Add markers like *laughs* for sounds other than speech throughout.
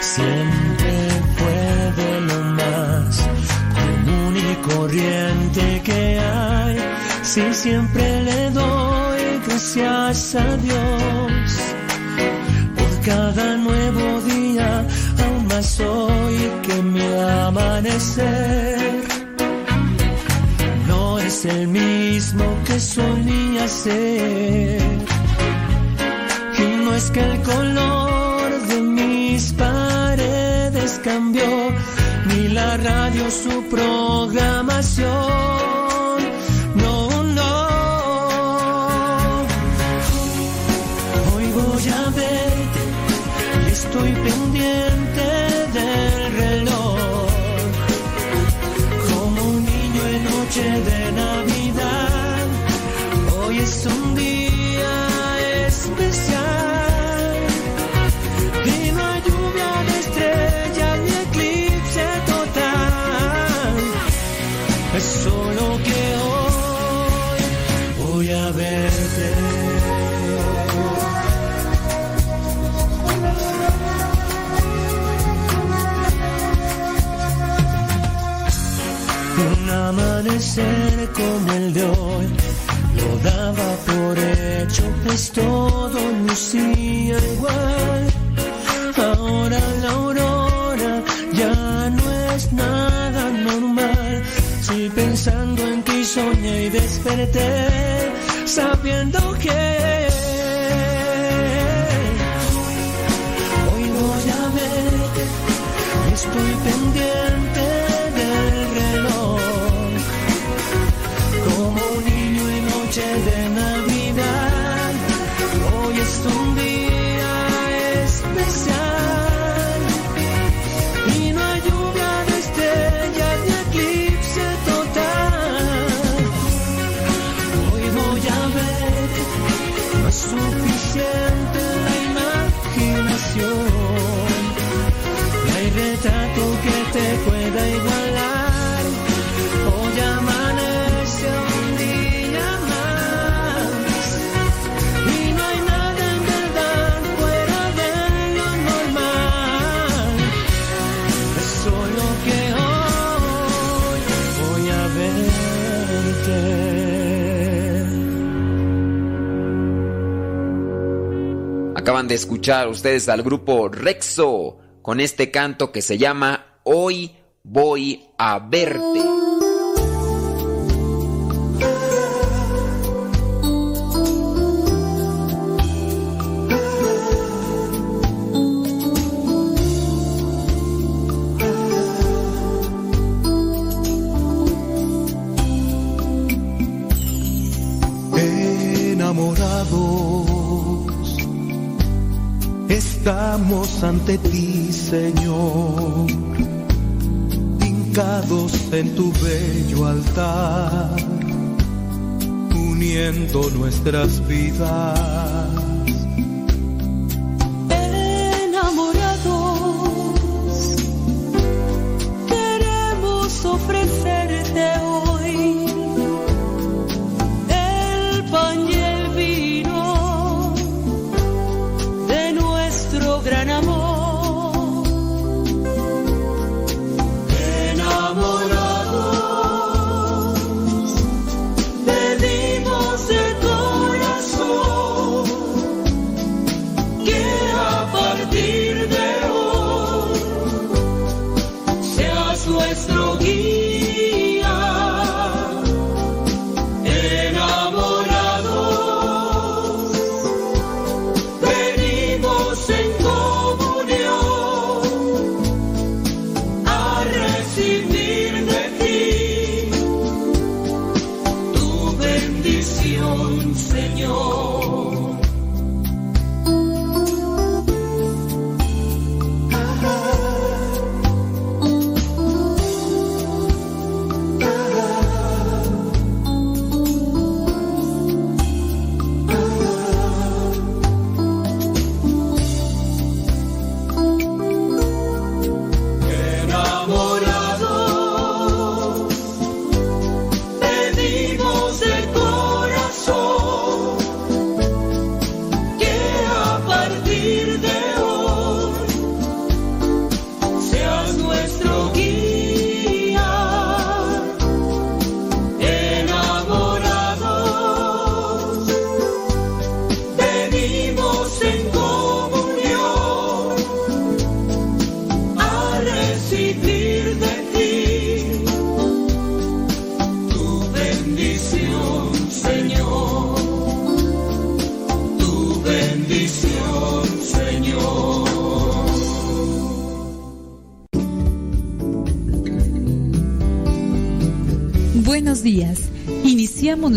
siempre fue de lo más común y corriente que hay. Si siempre le doy gracias a Dios por cada nuevo día, aún más hoy que mi amanecer no es el mismo que solía ser. Y no es que el color mis paredes cambió, ni la radio su programación. Como el de hoy lo daba por hecho, pues todo lucía igual. Ahora la aurora ya no es nada normal. Si pensando en ti soñé y desperté, sabiendo que hoy voy a verte, estoy pendiente De escuchar ustedes al grupo Rexo con este canto que se llama Hoy voy a verte. En tu bello altar, uniendo nuestras vidas.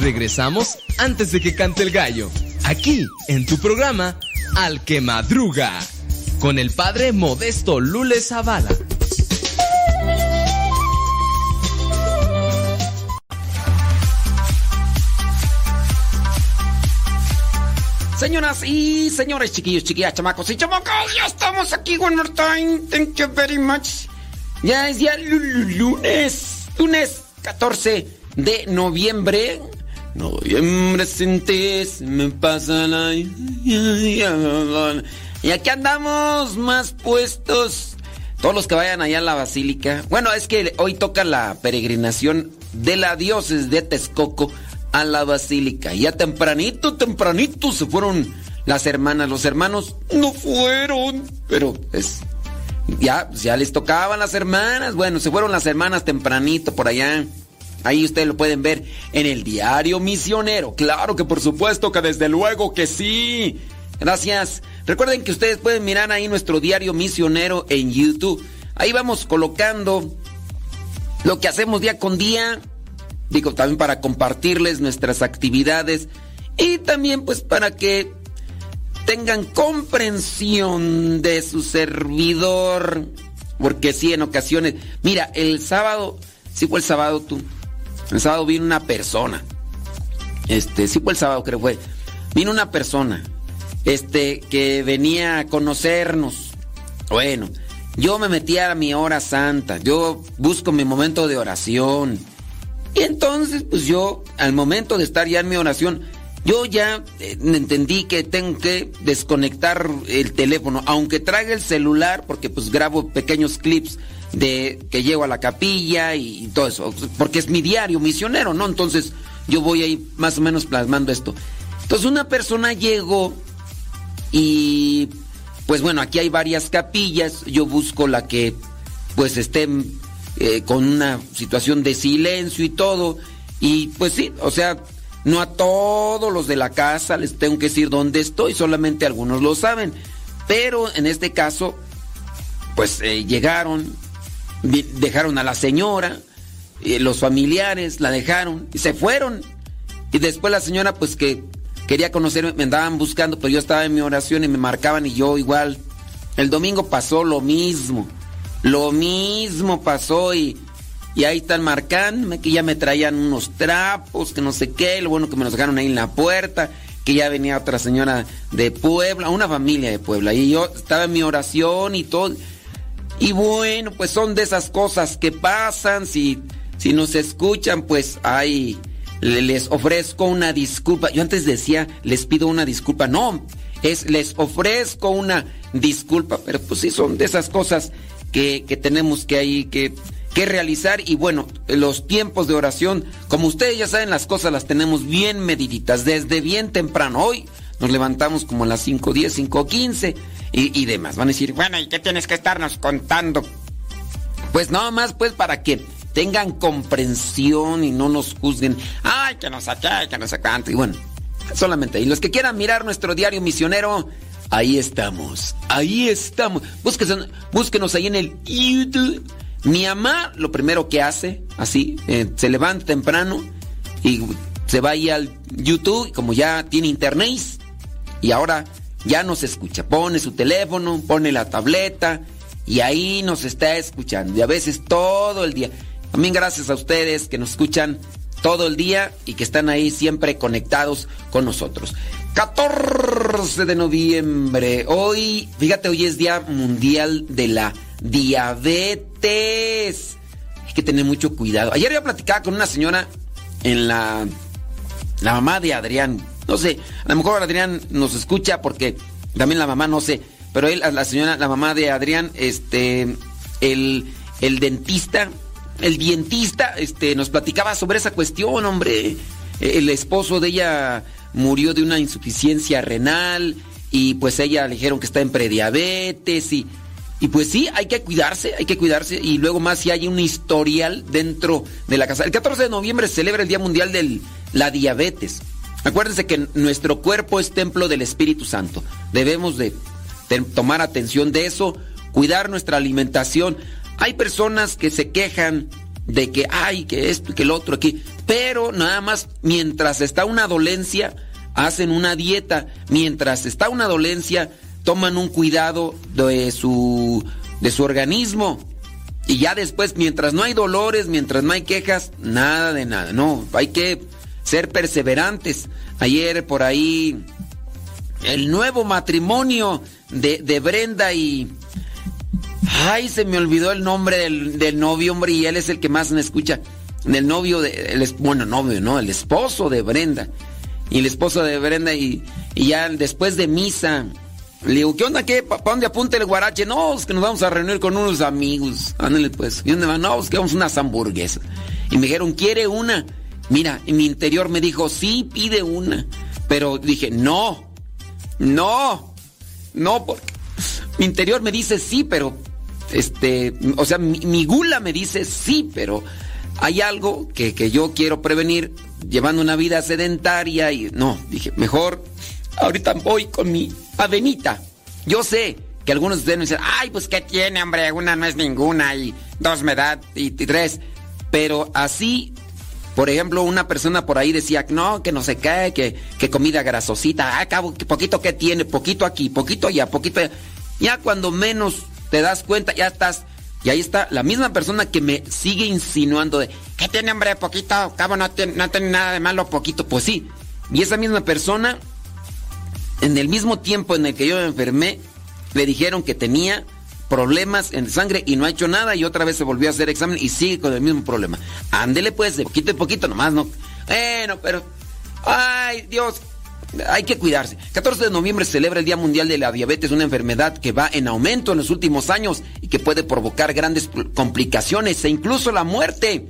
regresamos antes de que cante el gallo aquí en tu programa Al que Madruga, con el padre Modesto Lule Zavala. Señoras y señores, chiquillos, chiquillas, chamacos y chamacos, ya estamos aquí one more time. Thank you very much. Ya es día lunes, lunes 14 de noviembre. Noviembre sin ti me pasa la... Y aquí andamos más puestos. Todos los que vayan allá a la basílica. Bueno, es que hoy toca la peregrinación de la dioses de Texcoco a la basílica. Ya tempranito, tempranito se fueron las hermanas. Los hermanos no fueron, pero es ya, ya les tocaban las hermanas. Bueno, se fueron las hermanas tempranito por allá. Ahí ustedes lo pueden ver en el diario misionero. Claro que por supuesto que desde luego que sí. Gracias. Recuerden que ustedes pueden mirar ahí nuestro diario misionero en YouTube. Ahí vamos colocando lo que hacemos día con día digo, también para compartirles nuestras actividades y también pues para que tengan comprensión de su servidor, porque sí, en ocasiones, mira, el sábado, sí fue el sábado tú, el sábado vino una persona, este, sí fue el sábado creo fue, vino una persona, este, que venía a conocernos, bueno, yo me metí a mi hora santa, yo busco mi momento de oración, y entonces, pues yo, al momento de estar ya en mi oración, yo ya eh, entendí que tengo que desconectar el teléfono, aunque traiga el celular, porque pues grabo pequeños clips de que llego a la capilla y, todo eso, porque es mi diario misionero, ¿no? Entonces yo voy ahí más o menos plasmando esto. Entonces una persona llegó y pues bueno, aquí hay varias capillas, yo busco la que pues esté eh, con una situación de silencio y todo. Y pues sí, o sea, no a todos los de la casa les tengo que decir dónde estoy, solamente algunos lo saben. Pero en este caso, pues eh, llegaron, dejaron a la señora, eh, los familiares la dejaron y se fueron. Y después la señora, pues que quería conocerme, me andaban buscando, pero yo estaba en mi oración y me marcaban y yo igual. El domingo pasó lo mismo. Lo mismo pasó y, y ahí están marcando que ya me traían unos trapos, que no sé qué, lo bueno que me los dejaron ahí en la puerta, que ya venía otra señora de Puebla, una familia de Puebla, y yo estaba en mi oración y todo. Y bueno, pues son de esas cosas que pasan, si, si nos escuchan, pues ahí les ofrezco una disculpa. Yo antes decía, les pido una disculpa, no, es les ofrezco una disculpa, pero pues sí son de esas cosas que, tenemos que ahí que, que realizar y bueno, los tiempos de oración, como ustedes ya saben, las cosas las tenemos bien mediditas desde bien temprano. Hoy nos levantamos como a las 5.10, 5.15 y, y demás. Van a decir, bueno, ¿y qué tienes que estarnos contando? Pues nada más pues para que tengan comprensión y no nos juzguen. Ay, que nos saque, que nos saque. Y bueno, solamente. Y los que quieran mirar nuestro diario misionero, Ahí estamos, ahí estamos. Búsquenos, búsquenos ahí en el YouTube. Mi mamá lo primero que hace, así, eh, se levanta temprano y se va ahí al YouTube, como ya tiene internet, y ahora ya nos escucha. Pone su teléfono, pone la tableta y ahí nos está escuchando. Y a veces todo el día. También gracias a ustedes que nos escuchan todo el día y que están ahí siempre conectados con nosotros. 14 de noviembre. Hoy, fíjate, hoy es Día Mundial de la Diabetes. Hay que tener mucho cuidado. Ayer yo platicaba con una señora en la, la mamá de Adrián. No sé, a lo mejor Adrián nos escucha porque también la mamá no sé. Pero él, la señora, la mamá de Adrián, este, el, el dentista, el dientista, este, nos platicaba sobre esa cuestión, hombre. El esposo de ella murió de una insuficiencia renal y pues ella le dijeron que está en prediabetes y, y pues sí, hay que cuidarse, hay que cuidarse y luego más si hay un historial dentro de la casa. El 14 de noviembre se celebra el Día Mundial de la Diabetes. Acuérdense que nuestro cuerpo es templo del Espíritu Santo. Debemos de tomar atención de eso, cuidar nuestra alimentación. Hay personas que se quejan de que hay, que esto y que el otro aquí. Pero nada más, mientras está una dolencia, hacen una dieta. Mientras está una dolencia, toman un cuidado de su, de su organismo. Y ya después, mientras no hay dolores, mientras no hay quejas, nada de nada. No, hay que ser perseverantes. Ayer por ahí, el nuevo matrimonio de, de Brenda y... Ay, se me olvidó el nombre del, novio, hombre, y él es el que más me escucha. Del novio de... El, bueno, novio, no, el esposo de Brenda. Y el esposo de Brenda y, y ya después de misa le digo, ¿qué onda? ¿Qué? ¿Para dónde apunta el guarache? No, es que nos vamos a reunir con unos amigos. Ándale pues. ¿Y dónde van? No, es que vamos unas hamburguesas. Y me dijeron, ¿quiere una? Mira, en mi interior me dijo, sí, pide una. Pero dije, no, no, no, porque mi interior me dice sí, pero, este, o sea, mi, mi gula me dice sí, pero hay algo que, que yo quiero prevenir llevando una vida sedentaria y no, dije, mejor ahorita voy con mi avenita. Yo sé que algunos de ustedes me dicen, ay, pues ¿qué tiene, hombre? Una no es ninguna y dos me da y, tres. Pero así, por ejemplo, una persona por ahí decía, no, que no se cae, que, que comida grasosita. Ah, poquito que tiene, poquito aquí, poquito allá, poquito allá. Ya cuando menos te das cuenta, ya estás. Y ahí está la misma persona que me sigue insinuando de, ¿qué tiene, hombre? Poquito, cabo, no tiene, no tiene nada de malo, poquito. Pues sí. Y esa misma persona en el mismo tiempo en el que yo me enfermé, le dijeron que tenía problemas en sangre y no ha hecho nada y otra vez se volvió a hacer examen y sigue con el mismo problema. Ándele pues de poquito en poquito nomás, ¿no? Bueno, pero... Ay, Dios, hay que cuidarse. 14 de noviembre celebra el Día Mundial de la Diabetes, una enfermedad que va en aumento en los últimos años y que puede provocar grandes complicaciones e incluso la muerte.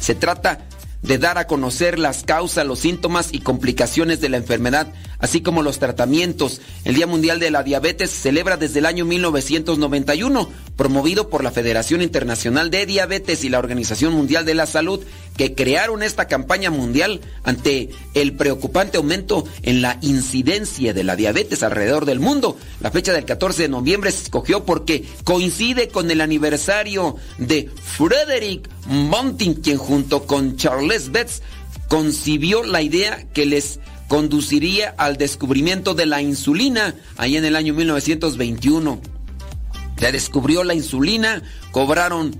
Se trata de dar a conocer las causas, los síntomas y complicaciones de la enfermedad, así como los tratamientos. El Día Mundial de la Diabetes se celebra desde el año 1991, promovido por la Federación Internacional de Diabetes y la Organización Mundial de la Salud, que crearon esta campaña mundial ante el preocupante aumento en la incidencia de la diabetes alrededor del mundo. La fecha del 14 de noviembre se escogió porque coincide con el aniversario de Frederick Monting, quien junto con Charles Betts concibió la idea que les conduciría al descubrimiento de la insulina ahí en el año 1921. Se descubrió la insulina, cobraron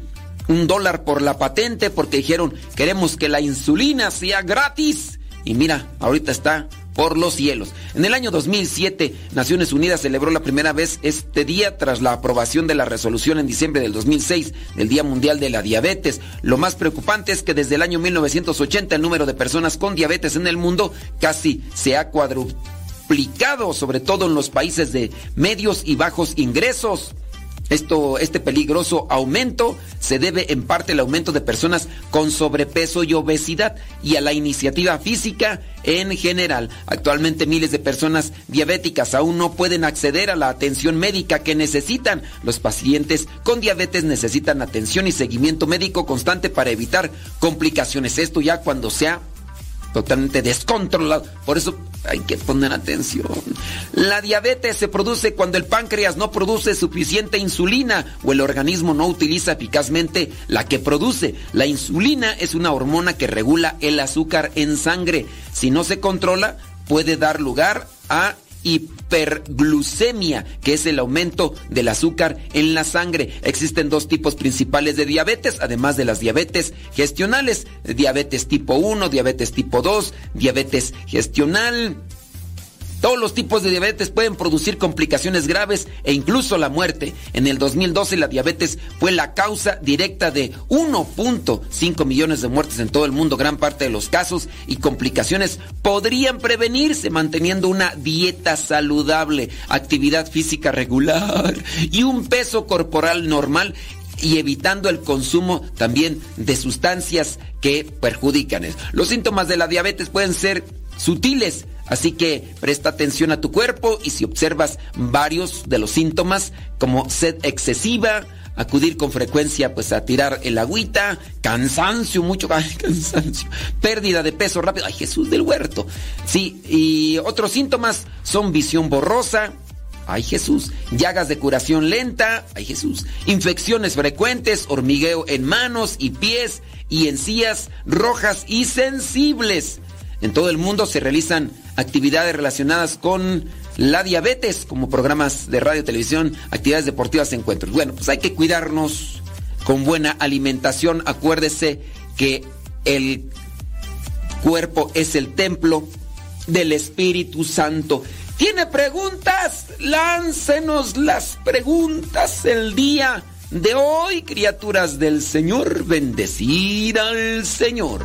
un dólar por la patente porque dijeron queremos que la insulina sea gratis. Y mira, ahorita está por los cielos. En el año 2007, Naciones Unidas celebró la primera vez este día tras la aprobación de la resolución en diciembre del 2006 del Día Mundial de la Diabetes. Lo más preocupante es que desde el año 1980 el número de personas con diabetes en el mundo casi se ha cuadruplicado, sobre todo en los países de medios y bajos ingresos. Esto, este peligroso aumento se debe en parte al aumento de personas con sobrepeso y obesidad y a la iniciativa física en general. Actualmente miles de personas diabéticas aún no pueden acceder a la atención médica que necesitan. Los pacientes con diabetes necesitan atención y seguimiento médico constante para evitar complicaciones. Esto ya cuando sea totalmente descontrolado. Por eso hay que poner atención. La diabetes se produce cuando el páncreas no produce suficiente insulina o el organismo no utiliza eficazmente la que produce. La insulina es una hormona que regula el azúcar en sangre. Si no se controla, puede dar lugar a hiperglucemia, que es el aumento del azúcar en la sangre. Existen dos tipos principales de diabetes, además de las diabetes gestionales, diabetes tipo 1, diabetes tipo 2, diabetes gestional. Todos los tipos de diabetes pueden producir complicaciones graves e incluso la muerte. En el 2012 la diabetes fue la causa directa de 1.5 millones de muertes en todo el mundo. Gran parte de los casos y complicaciones podrían prevenirse manteniendo una dieta saludable, actividad física regular y un peso corporal normal y evitando el consumo también de sustancias que perjudican. Los síntomas de la diabetes pueden ser sutiles, Así que presta atención a tu cuerpo y si observas varios de los síntomas como sed excesiva, acudir con frecuencia pues a tirar el agüita, cansancio, mucho *laughs* cansancio, pérdida de peso rápido, ay Jesús del huerto. Sí, y otros síntomas son visión borrosa, ay Jesús, llagas de curación lenta, ay Jesús, infecciones frecuentes, hormigueo en manos y pies y encías rojas y sensibles. En todo el mundo se realizan actividades relacionadas con la diabetes, como programas de radio, televisión, actividades deportivas, encuentros. Bueno, pues hay que cuidarnos con buena alimentación. Acuérdese que el cuerpo es el templo del Espíritu Santo. ¿Tiene preguntas? Láncenos las preguntas el día de hoy, criaturas del Señor. Bendecida al Señor.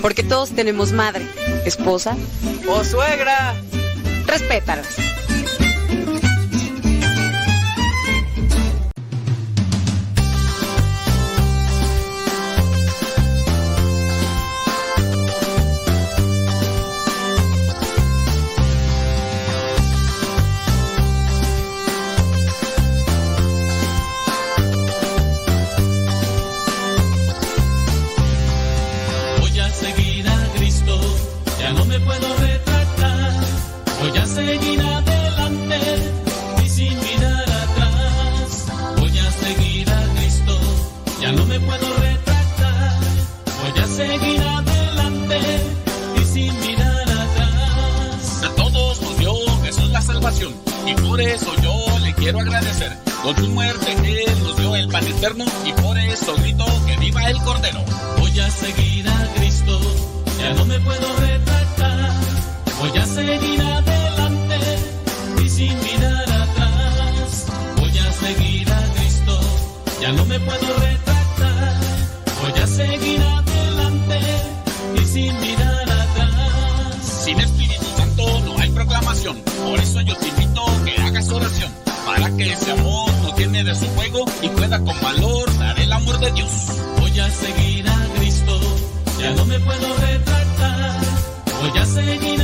Porque todos tenemos madre, esposa o suegra. Respétalas. Con su muerte Él nos dio el pan eterno y por eso grito que viva el Cordero. Voy a seguir a Cristo, ya no me puedo retractar. Voy a seguir adelante y sin mirar atrás. Voy a seguir a Cristo, ya no me puedo retractar. Voy a seguir adelante y sin mirar atrás. Sin Espíritu Santo no hay proclamación, por eso yo te invito que hagas oración para que ese amor Voy a seguir a Cristo, ya no me puedo retractar. Voy a seguir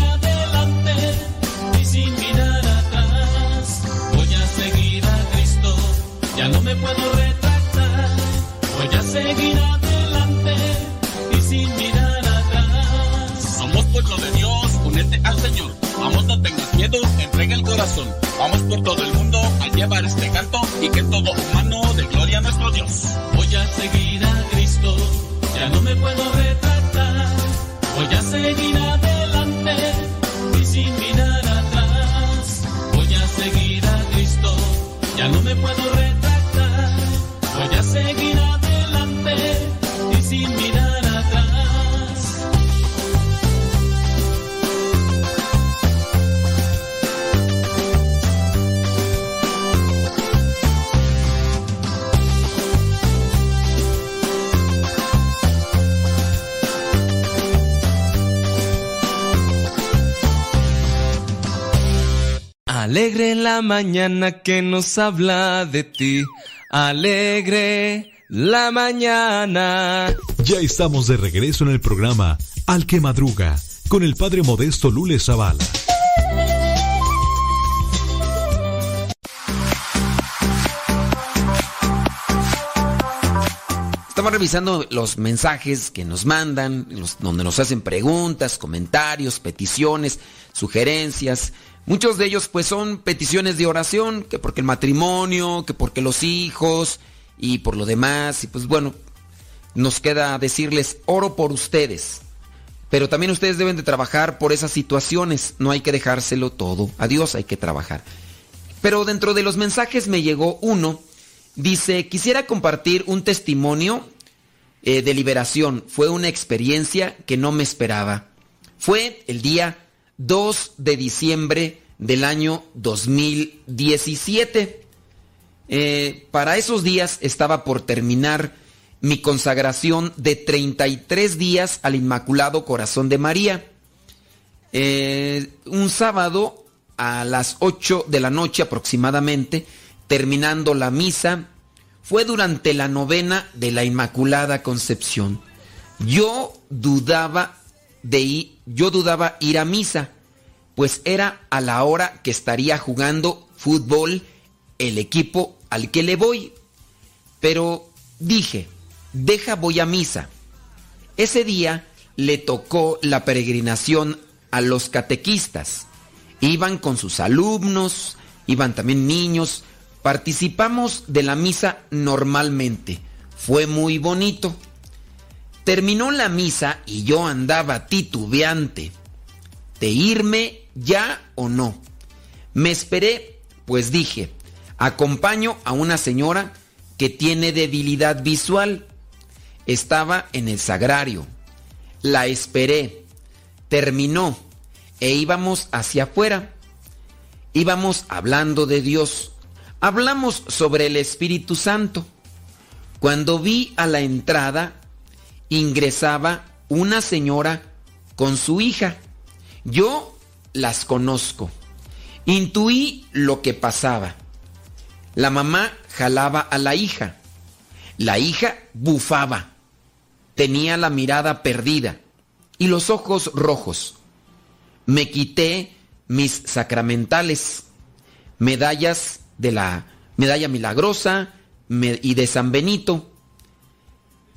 Únete al Señor. Vamos, no tengas miedo, entrega el corazón. Vamos por todo el mundo a llevar este canto y que todo humano de gloria a nuestro Dios. Voy a seguir a Cristo, ya no me puedo retractar. Voy a seguir adelante y sin mirar atrás. Voy a seguir a Cristo, ya no me puedo retractar. Mañana que nos habla de ti. Alegre la mañana. Ya estamos de regreso en el programa Al que madruga con el padre modesto Lule Zavala. Estamos revisando los mensajes que nos mandan, donde nos hacen preguntas, comentarios, peticiones, sugerencias. Muchos de ellos pues son peticiones de oración, que porque el matrimonio, que porque los hijos y por lo demás. Y pues bueno, nos queda decirles, oro por ustedes. Pero también ustedes deben de trabajar por esas situaciones. No hay que dejárselo todo a Dios, hay que trabajar. Pero dentro de los mensajes me llegó uno. Dice, quisiera compartir un testimonio eh, de liberación. Fue una experiencia que no me esperaba. Fue el día 2 de diciembre del año 2017. Eh, para esos días estaba por terminar mi consagración de 33 días al Inmaculado Corazón de María. Eh, un sábado a las 8 de la noche aproximadamente, terminando la misa, fue durante la novena de la Inmaculada Concepción. Yo dudaba de ir, yo dudaba ir a misa, pues era a la hora que estaría jugando fútbol el equipo al que le voy. Pero dije, deja voy a misa. Ese día le tocó la peregrinación a los catequistas. Iban con sus alumnos, iban también niños. Participamos de la misa normalmente. Fue muy bonito. Terminó la misa y yo andaba titubeante de irme ya o no. Me esperé, pues dije, acompaño a una señora que tiene debilidad visual. Estaba en el sagrario. La esperé. Terminó e íbamos hacia afuera. Íbamos hablando de Dios. Hablamos sobre el Espíritu Santo. Cuando vi a la entrada, ingresaba una señora con su hija. Yo las conozco. Intuí lo que pasaba. La mamá jalaba a la hija. La hija bufaba. Tenía la mirada perdida y los ojos rojos. Me quité mis sacramentales, medallas de la medalla milagrosa y de San Benito.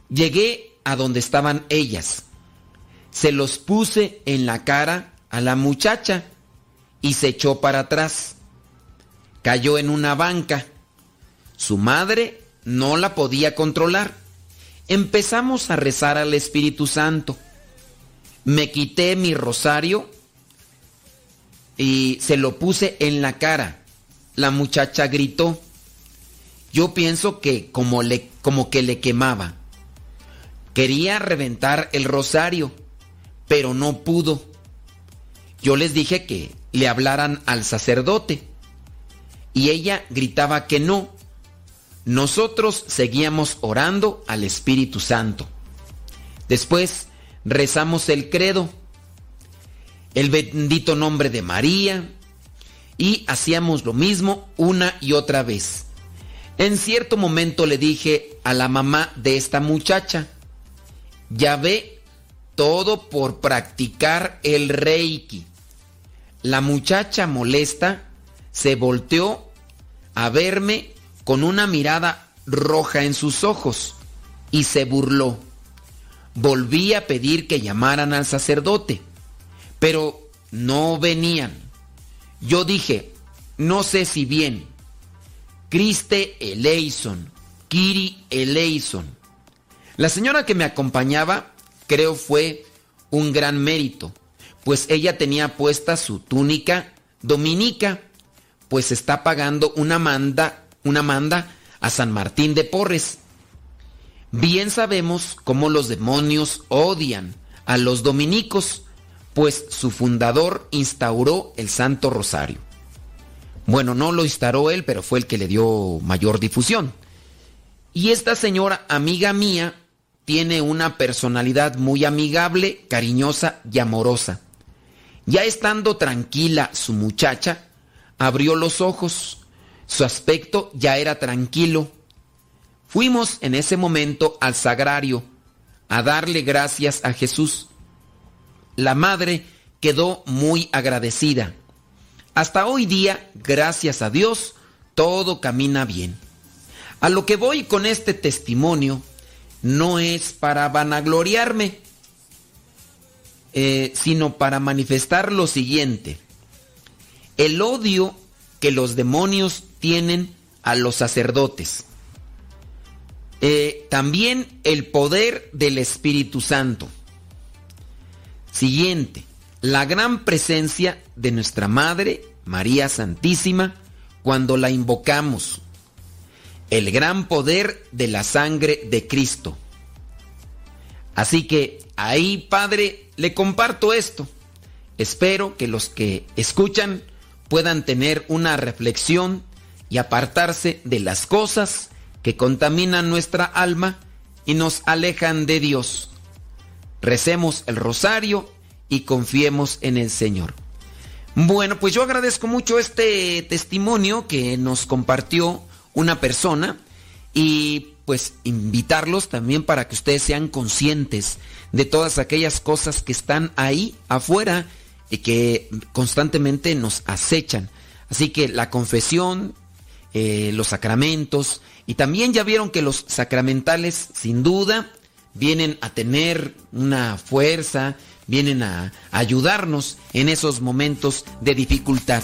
Llegué a donde estaban ellas. Se los puse en la cara a la muchacha y se echó para atrás. Cayó en una banca. Su madre no la podía controlar. Empezamos a rezar al Espíritu Santo. Me quité mi rosario y se lo puse en la cara. La muchacha gritó. Yo pienso que como, le, como que le quemaba. Quería reventar el rosario, pero no pudo. Yo les dije que le hablaran al sacerdote y ella gritaba que no. Nosotros seguíamos orando al Espíritu Santo. Después rezamos el credo, el bendito nombre de María y hacíamos lo mismo una y otra vez. En cierto momento le dije a la mamá de esta muchacha, ya ve todo por practicar el reiki. La muchacha molesta se volteó a verme con una mirada roja en sus ojos y se burló. Volví a pedir que llamaran al sacerdote, pero no venían. Yo dije, no sé si bien, Criste eleison, Kiri eleison. La señora que me acompañaba creo fue un gran mérito pues ella tenía puesta su túnica dominica, pues está pagando una manda, una manda a San Martín de Porres. Bien sabemos cómo los demonios odian a los dominicos, pues su fundador instauró el Santo Rosario. Bueno, no lo instauró él, pero fue el que le dio mayor difusión. Y esta señora, amiga mía, tiene una personalidad muy amigable, cariñosa y amorosa. Ya estando tranquila su muchacha, abrió los ojos. Su aspecto ya era tranquilo. Fuimos en ese momento al sagrario a darle gracias a Jesús. La madre quedó muy agradecida. Hasta hoy día, gracias a Dios, todo camina bien. A lo que voy con este testimonio no es para vanagloriarme, eh, sino para manifestar lo siguiente. El odio que los demonios tienen a los sacerdotes. Eh, también el poder del Espíritu Santo. Siguiente, la gran presencia de nuestra Madre, María Santísima, cuando la invocamos. El gran poder de la sangre de Cristo. Así que ahí, Padre, le comparto esto. Espero que los que escuchan puedan tener una reflexión y apartarse de las cosas que contaminan nuestra alma y nos alejan de Dios. Recemos el rosario y confiemos en el Señor. Bueno, pues yo agradezco mucho este testimonio que nos compartió una persona y pues invitarlos también para que ustedes sean conscientes de todas aquellas cosas que están ahí afuera y que constantemente nos acechan. Así que la confesión, eh, los sacramentos, y también ya vieron que los sacramentales sin duda vienen a tener una fuerza, vienen a ayudarnos en esos momentos de dificultad.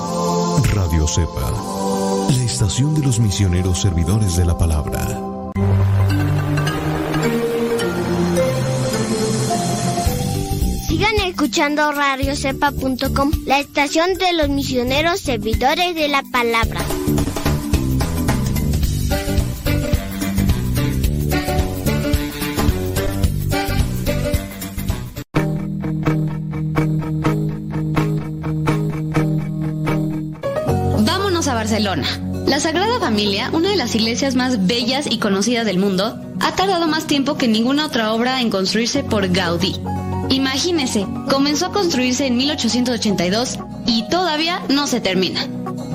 Radio Cepa, la estación de los misioneros servidores de la palabra. Sigan escuchando radiocepa.com, la estación de los misioneros servidores de la palabra. La Sagrada Familia, una de las iglesias más bellas y conocidas del mundo, ha tardado más tiempo que ninguna otra obra en construirse por Gaudí. Imagínese, comenzó a construirse en 1882 y todavía no se termina.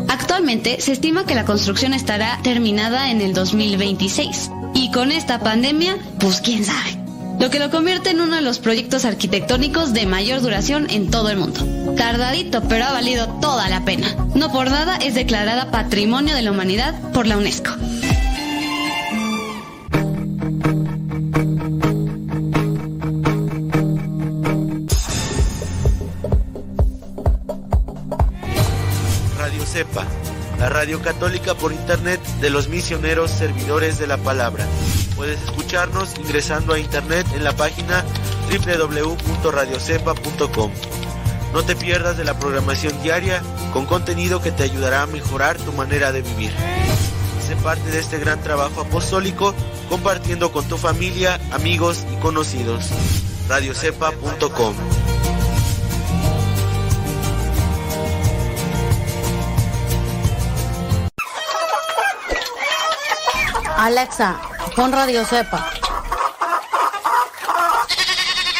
Actualmente se estima que la construcción estará terminada en el 2026. Y con esta pandemia, pues quién sabe. Lo que lo convierte en uno de los proyectos arquitectónicos de mayor duración en todo el mundo. Tardadito, pero ha valido toda la pena. No por nada es declarada Patrimonio de la Humanidad por la UNESCO. Radio Cepa, la radio católica por internet de los misioneros servidores de la palabra. Puedes escucharnos ingresando a internet en la página www.radiocepa.com. No te pierdas de la programación diaria con contenido que te ayudará a mejorar tu manera de vivir. Sé parte de este gran trabajo apostólico compartiendo con tu familia, amigos y conocidos. radiocepa.com Alexa, pon Radio Cepa.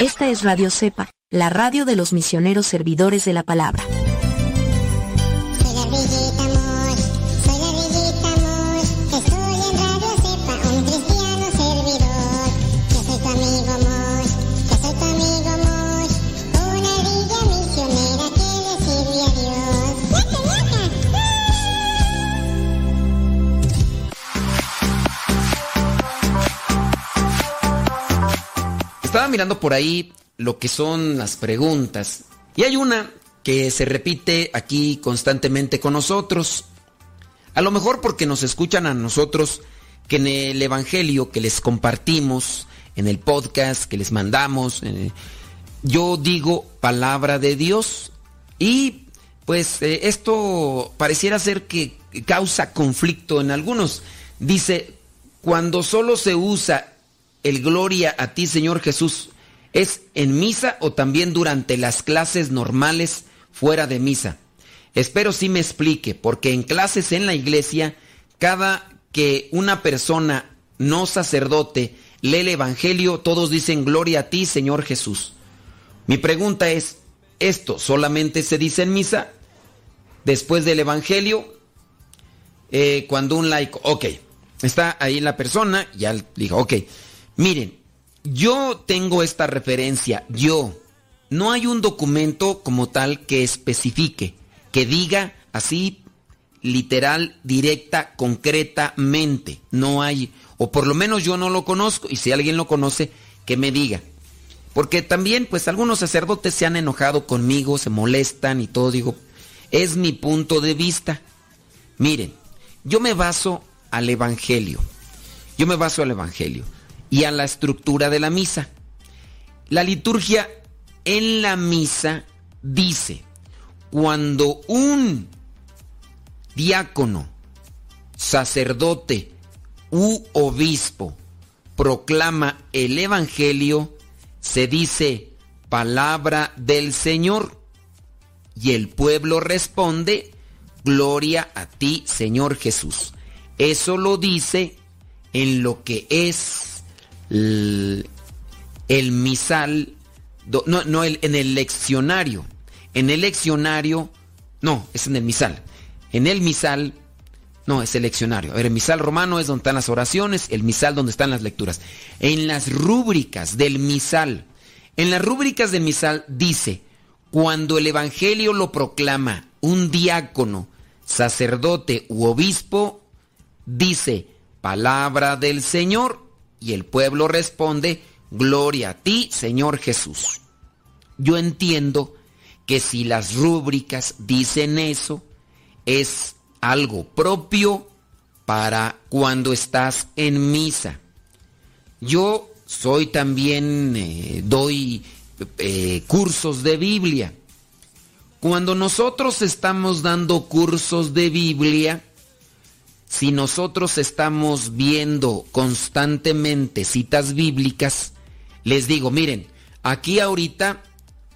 Esta es Radio Cepa, la radio de los misioneros servidores de la palabra. Mirando por ahí lo que son las preguntas. Y hay una que se repite aquí constantemente con nosotros. A lo mejor porque nos escuchan a nosotros que en el Evangelio que les compartimos, en el podcast que les mandamos, eh, yo digo palabra de Dios y pues eh, esto pareciera ser que causa conflicto en algunos. Dice, cuando solo se usa el gloria a ti Señor Jesús, ¿es en misa o también durante las clases normales fuera de misa? Espero sí me explique, porque en clases en la iglesia, cada que una persona no sacerdote lee el Evangelio, todos dicen gloria a ti Señor Jesús. Mi pregunta es, ¿esto solamente se dice en misa? Después del Evangelio, eh, cuando un laico, ok, está ahí la persona, ya dijo, ok, miren, yo tengo esta referencia, yo, no hay un documento como tal que especifique, que diga así literal, directa, concretamente, no hay, o por lo menos yo no lo conozco, y si alguien lo conoce, que me diga. Porque también, pues algunos sacerdotes se han enojado conmigo, se molestan y todo, digo, es mi punto de vista. Miren, yo me baso al Evangelio. Yo me baso al Evangelio y a la estructura de la misa. La liturgia en la misa dice, cuando un diácono, sacerdote u obispo proclama el Evangelio, se dice palabra del Señor. Y el pueblo responde, gloria a ti, Señor Jesús. Eso lo dice en lo que es el, misal, no, no en el leccionario. En el leccionario No, es en el misal. En el misal, no, es el leccionario. El misal romano es donde están las oraciones, el misal donde están las lecturas. En las rúbricas del misal, en las rúbricas del misal dice, cuando el evangelio lo proclama un diácono, sacerdote u obispo, dice, palabra del Señor, y el pueblo responde, gloria a ti, Señor Jesús. Yo entiendo que si las rúbricas dicen eso, es algo propio para cuando estás en misa. Yo soy también, eh, doy eh, cursos de Biblia. Cuando nosotros estamos dando cursos de Biblia, si nosotros estamos viendo constantemente citas bíblicas, les digo, miren, aquí ahorita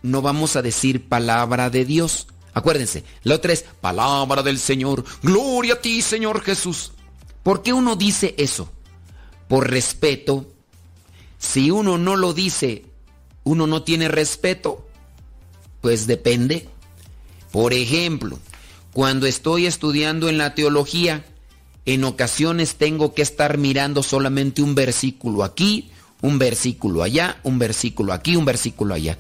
no vamos a decir palabra de Dios. Acuérdense, la otra es palabra del Señor. Gloria a ti, Señor Jesús. ¿Por qué uno dice eso? Por respeto. Si uno no lo dice, uno no tiene respeto. Pues depende. Por ejemplo, cuando estoy estudiando en la teología, en ocasiones tengo que estar mirando solamente un versículo aquí, un versículo allá, un versículo aquí, un versículo allá.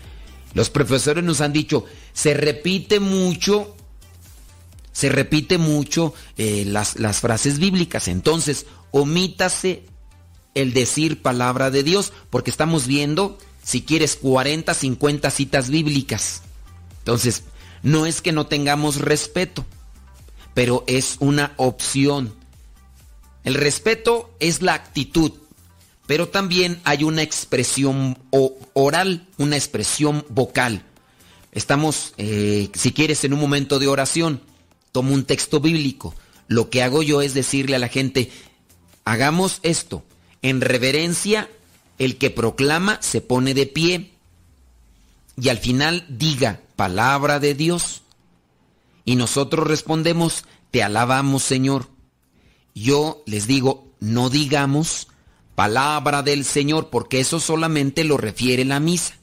Los profesores nos han dicho, se repite mucho, se repite mucho eh, las, las frases bíblicas, entonces omítase el decir palabra de Dios, porque estamos viendo, si quieres, 40, 50 citas bíblicas. Entonces, no es que no tengamos respeto, pero es una opción. El respeto es la actitud, pero también hay una expresión oral, una expresión vocal. Estamos, eh, si quieres, en un momento de oración, tomo un texto bíblico. Lo que hago yo es decirle a la gente, hagamos esto. En reverencia, el que proclama se pone de pie y al final diga palabra de Dios. Y nosotros respondemos, te alabamos Señor. Yo les digo, no digamos palabra del Señor, porque eso solamente lo refiere la misa.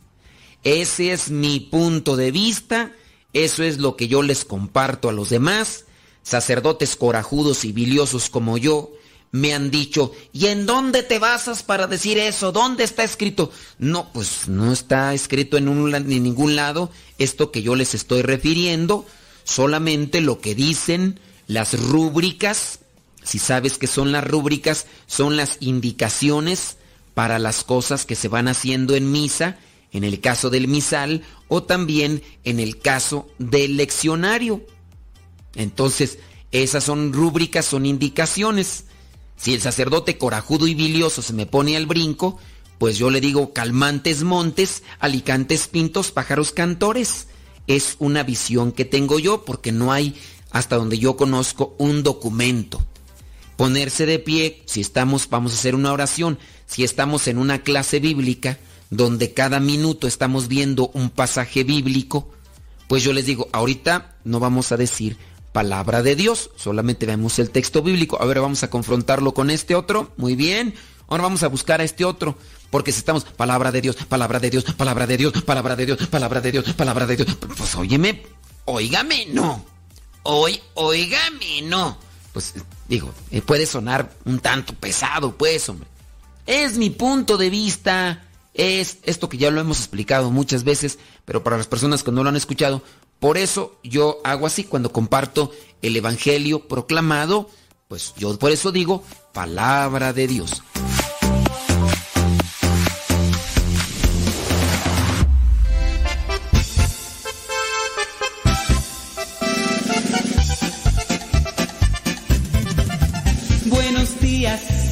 Ese es mi punto de vista, eso es lo que yo les comparto a los demás, sacerdotes corajudos y biliosos como yo, me han dicho, ¿y en dónde te basas para decir eso? ¿Dónde está escrito? No, pues no está escrito en, ningún lado esto que yo les estoy refiriendo, solamente lo que dicen las rúbricas si sabes que son las rúbricas, son las indicaciones para las cosas que se van haciendo en misa, en el caso del misal o también en el caso del leccionario. Entonces, esas son rúbricas, son indicaciones. Si el sacerdote corajudo y bilioso se me pone al brinco, pues yo le digo calmantes montes, alicantes pintos, pájaros cantores. Es una visión que tengo yo porque no hay, hasta donde yo conozco, un documento ponerse de pie, si estamos, vamos a hacer una oración, si estamos en una clase bíblica donde cada minuto estamos viendo un pasaje bíblico, pues yo les digo, ahorita no vamos a decir palabra de Dios, solamente vemos el texto bíblico. A ver, vamos a confrontarlo con este otro, muy bien. Ahora vamos a buscar a este otro, porque si estamos palabra de Dios, palabra de Dios, palabra de Dios, palabra de Dios, palabra de Dios, palabra de Dios, pues óyeme, óigame, no. Hoy, óigame, no. Pues Digo, eh, puede sonar un tanto pesado, pues, hombre. Es mi punto de vista, es esto que ya lo hemos explicado muchas veces, pero para las personas que no lo han escuchado, por eso yo hago así cuando comparto el Evangelio proclamado, pues yo por eso digo palabra de Dios.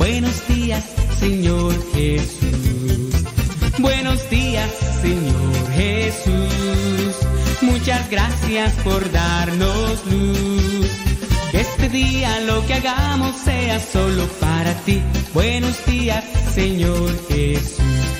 Buenos días, Señor Jesús. Buenos días, Señor Jesús. Muchas gracias por darnos luz. Este día lo que hagamos sea solo para ti. Buenos días, Señor Jesús.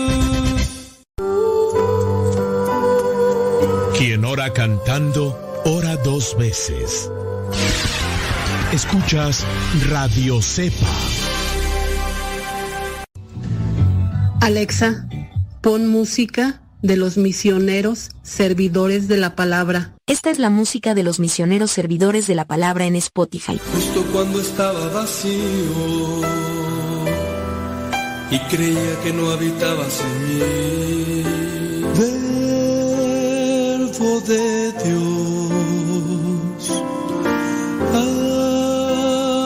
Quien ora cantando, ora dos veces. Escuchas Radio Cepa. Alexa, pon música de los misioneros servidores de la palabra. Esta es la música de los misioneros servidores de la palabra en Spotify. Justo cuando estaba vacío y creía que no habitabas en mí. Verbo de Dios,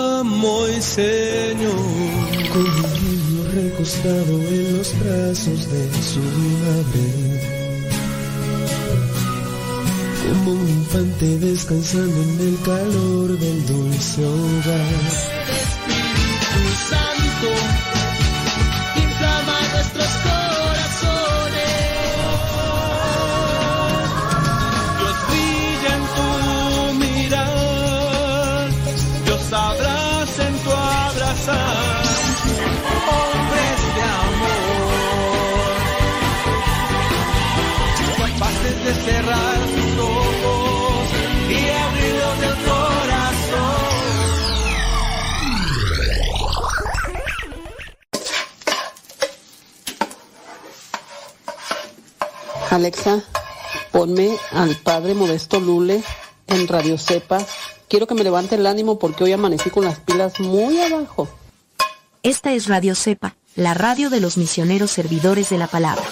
amo y Señor, con un niño recostado en los brazos de su madre. Como un infante descansando en el calor del dulce hogar. Espíritu Santo, de cerrar sus ojos y abrirlos del corazón. Alexa, ponme al padre Modesto Lule en Radio Cepa. Quiero que me levante el ánimo porque hoy amanecí con las pilas muy abajo. Esta es Radio Cepa, la radio de los misioneros servidores de la palabra.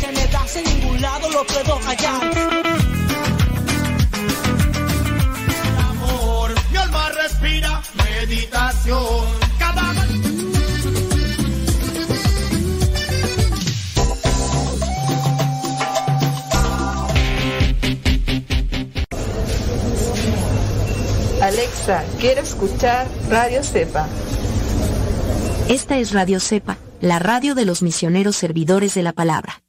Que me das en ningún lado lo puedo hallar. Amor, mi alma respira meditación. Cada Alexa, quiero escuchar Radio Cepa. Esta es Radio Cepa, la radio de los misioneros servidores de la palabra.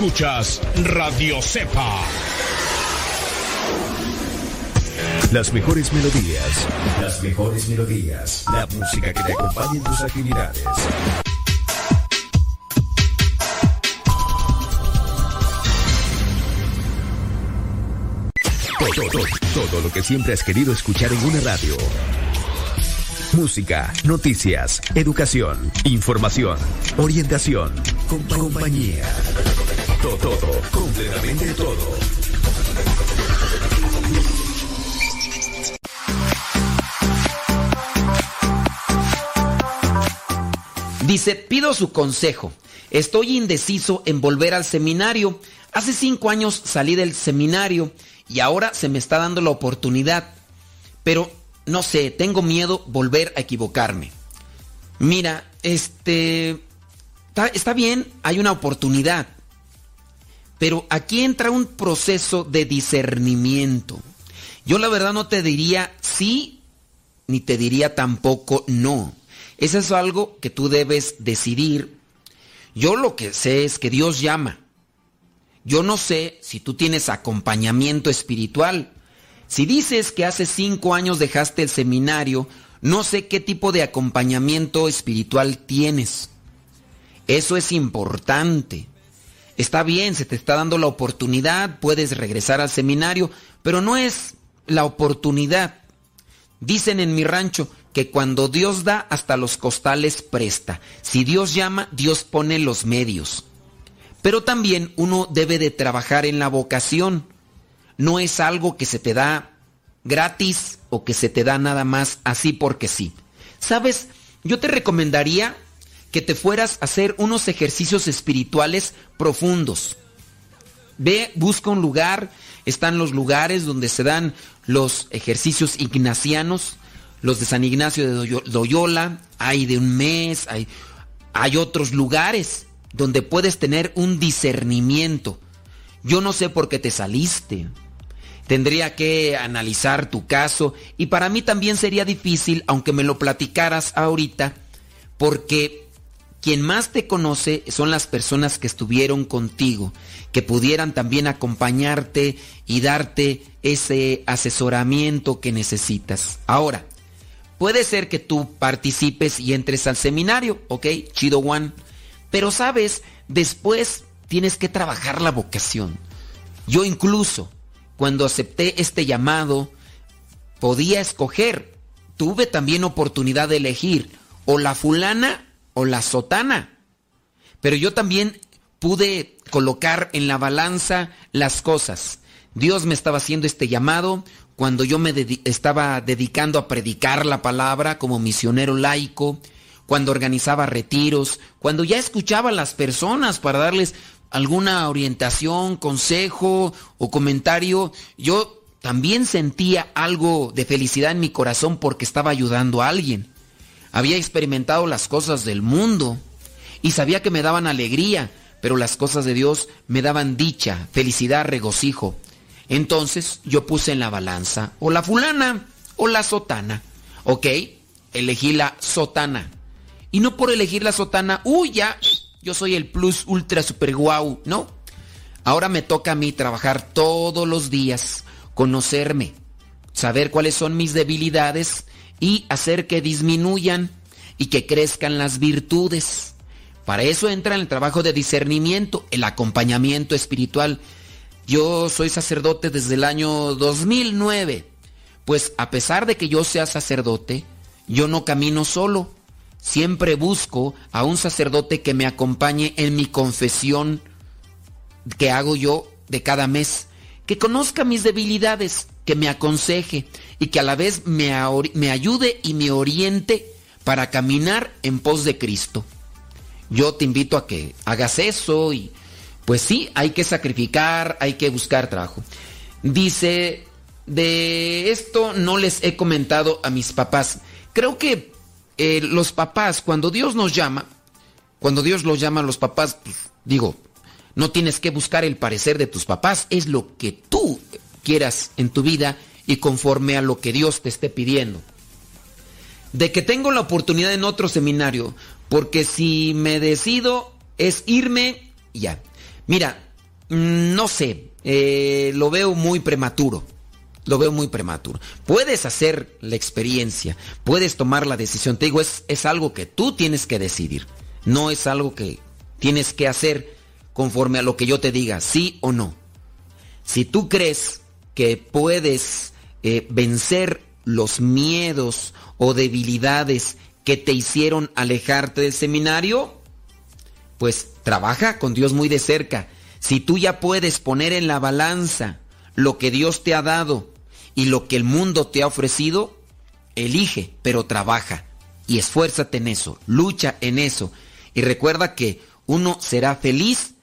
Escuchas Radio Cepa. Las mejores melodías. Las mejores melodías. La música que te acompaña en tus actividades. Todo, todo, todo lo que siempre has querido escuchar en una radio. Música, noticias, educación, información, orientación, compa- compañía. Todo, todo, completamente todo. Dice, pido su consejo. Estoy indeciso en volver al seminario. Hace cinco años salí del seminario y ahora se me está dando la oportunidad. Pero no sé, tengo miedo volver a equivocarme. Mira, este... Está, está bien, hay una oportunidad. Pero aquí entra un proceso de discernimiento. Yo la verdad no te diría sí, ni te diría tampoco no. Eso es algo que tú debes decidir. Yo lo que sé es que Dios llama. Yo no sé si tú tienes acompañamiento espiritual. Si dices que hace cinco años dejaste el seminario, no sé qué tipo de acompañamiento espiritual tienes. Eso es importante. Está bien, se te está dando la oportunidad, puedes regresar al seminario, pero no es la oportunidad. Dicen en mi rancho que cuando Dios da, hasta los costales presta. Si Dios llama, Dios pone los medios. Pero también uno debe de trabajar en la vocación. No es algo que se te da gratis o que se te da nada más así porque sí. ¿Sabes? Yo te recomendaría que te fueras a hacer unos ejercicios espirituales profundos. Ve, busca un lugar, están los lugares donde se dan los ejercicios ignacianos, los de San Ignacio de Loyola, hay de un mes, hay, hay otros lugares donde puedes tener un discernimiento. Yo no sé por qué te saliste. Tendría que analizar tu caso y para mí también sería difícil, aunque me lo platicaras ahorita, porque quien más te conoce son las personas que estuvieron contigo, que pudieran también acompañarte y darte ese asesoramiento que necesitas. Ahora, puede ser que tú participes y entres al seminario, ¿ok? Chido One. Pero sabes, después tienes que trabajar la vocación. Yo incluso, cuando acepté este llamado, podía escoger. Tuve también oportunidad de elegir o la fulana o la sotana. Pero yo también pude colocar en la balanza las cosas. Dios me estaba haciendo este llamado cuando yo me estaba dedicando a predicar la palabra como misionero laico, cuando organizaba retiros, cuando ya escuchaba a las personas para darles alguna orientación, consejo o comentario, yo también sentía algo de felicidad en mi corazón porque estaba ayudando a alguien. Había experimentado las cosas del mundo y sabía que me daban alegría, pero las cosas de Dios me daban dicha, felicidad, regocijo. Entonces yo puse en la balanza o la fulana o la sotana. ¿Ok? Elegí la sotana. Y no por elegir la sotana, uy, ya, yo soy el plus ultra super guau, ¿no? Ahora me toca a mí trabajar todos los días, conocerme, saber cuáles son mis debilidades y hacer que disminuyan y que crezcan las virtudes. Para eso entra el trabajo de discernimiento, el acompañamiento espiritual. Yo soy sacerdote desde el año 2009. Pues a pesar de que yo sea sacerdote, yo no camino solo. Siempre busco a un sacerdote que me acompañe en mi confesión que hago yo de cada mes, que conozca mis debilidades, que me aconseje y que a la vez me, me ayude y me oriente para caminar en pos de Cristo. Yo te invito a que hagas eso y pues sí, hay que sacrificar, hay que buscar trabajo. Dice, de esto no les he comentado a mis papás. Creo que eh, los papás, cuando Dios nos llama, cuando Dios los llama a los papás, pues, digo, no tienes que buscar el parecer de tus papás, es lo que tú quieras en tu vida y conforme a lo que Dios te esté pidiendo. De que tengo la oportunidad en otro seminario, porque si me decido es irme, ya. Mira, mm, no sé, eh, lo veo muy prematuro. Lo veo muy prematuro. Puedes hacer la experiencia, puedes tomar la decisión. Te digo, es, es algo que tú tienes que decidir. No es algo que tienes que hacer conforme a lo que yo te diga, sí o no. Si tú crees que puedes eh, vencer los miedos o debilidades que te hicieron alejarte del seminario, pues trabaja con Dios muy de cerca. Si tú ya puedes poner en la balanza lo que Dios te ha dado y lo que el mundo te ha ofrecido, elige, pero trabaja y esfuérzate en eso, lucha en eso y recuerda que uno será feliz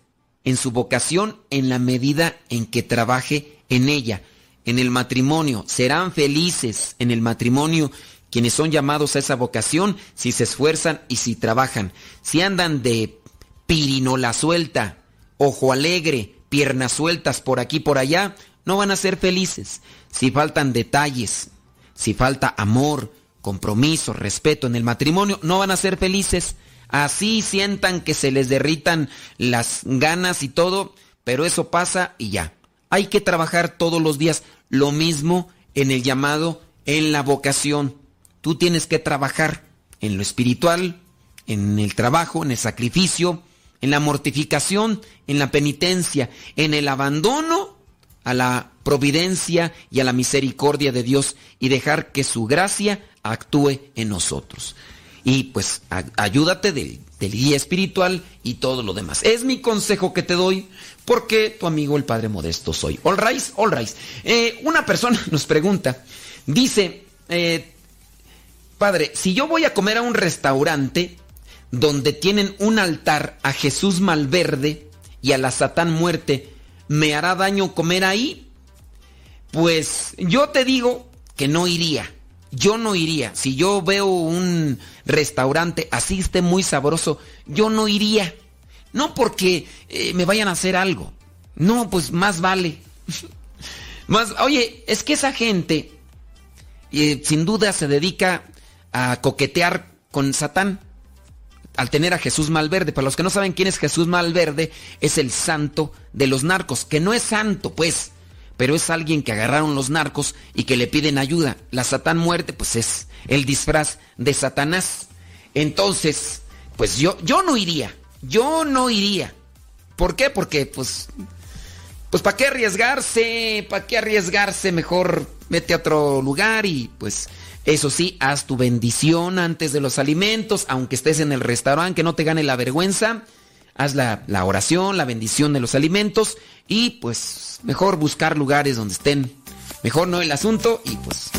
en su vocación en la medida en que trabaje en ella, en el matrimonio. Serán felices en el matrimonio quienes son llamados a esa vocación si se esfuerzan y si trabajan. Si andan de pirinola suelta, ojo alegre, piernas sueltas por aquí por allá, no van a ser felices. Si faltan detalles, si falta amor, compromiso, respeto en el matrimonio, no van a ser felices. Así sientan que se les derritan las ganas y todo, pero eso pasa y ya. Hay que trabajar todos los días. Lo mismo en el llamado, en la vocación. Tú tienes que trabajar en lo espiritual, en el trabajo, en el sacrificio, en la mortificación, en la penitencia, en el abandono a la providencia y a la misericordia de Dios y dejar que su gracia actúe en nosotros. Y pues ayúdate del, guía espiritual y todo lo demás. Es mi consejo que te doy porque tu amigo el Padre Modesto soy. All right, all. Eh, una persona *laughs* nos pregunta, dice, eh, Padre, si yo voy a comer a un restaurante donde tienen un altar a Jesús Malverde y a la Satán Muerte, ¿me hará daño comer ahí? Pues yo te digo que no iría. Yo no iría. Si yo veo un restaurante así esté muy sabroso, yo no iría. No porque eh, me vayan a hacer algo. No, pues más vale. *laughs* más, oye, es que esa gente eh, sin duda se dedica a coquetear con Satán al tener a Jesús Malverde. Para los que no saben quién es Jesús Malverde, es el santo de los narcos, que no es santo, pues, pero es alguien que agarraron los narcos y que le piden ayuda. La Satán muerte, pues es el disfraz de Satanás. Entonces, pues yo, yo no iría, yo no iría. ¿Por qué? Porque, pues, pues, ¿para qué arriesgarse? ¿Para qué arriesgarse? Mejor vete a otro lugar y, pues, eso sí, haz tu bendición antes de los alimentos, aunque estés en el restaurante, que no te gane la vergüenza. Haz la, la, oración, la bendición de los alimentos y pues mejor buscar lugares donde estén mejor no el asunto y pues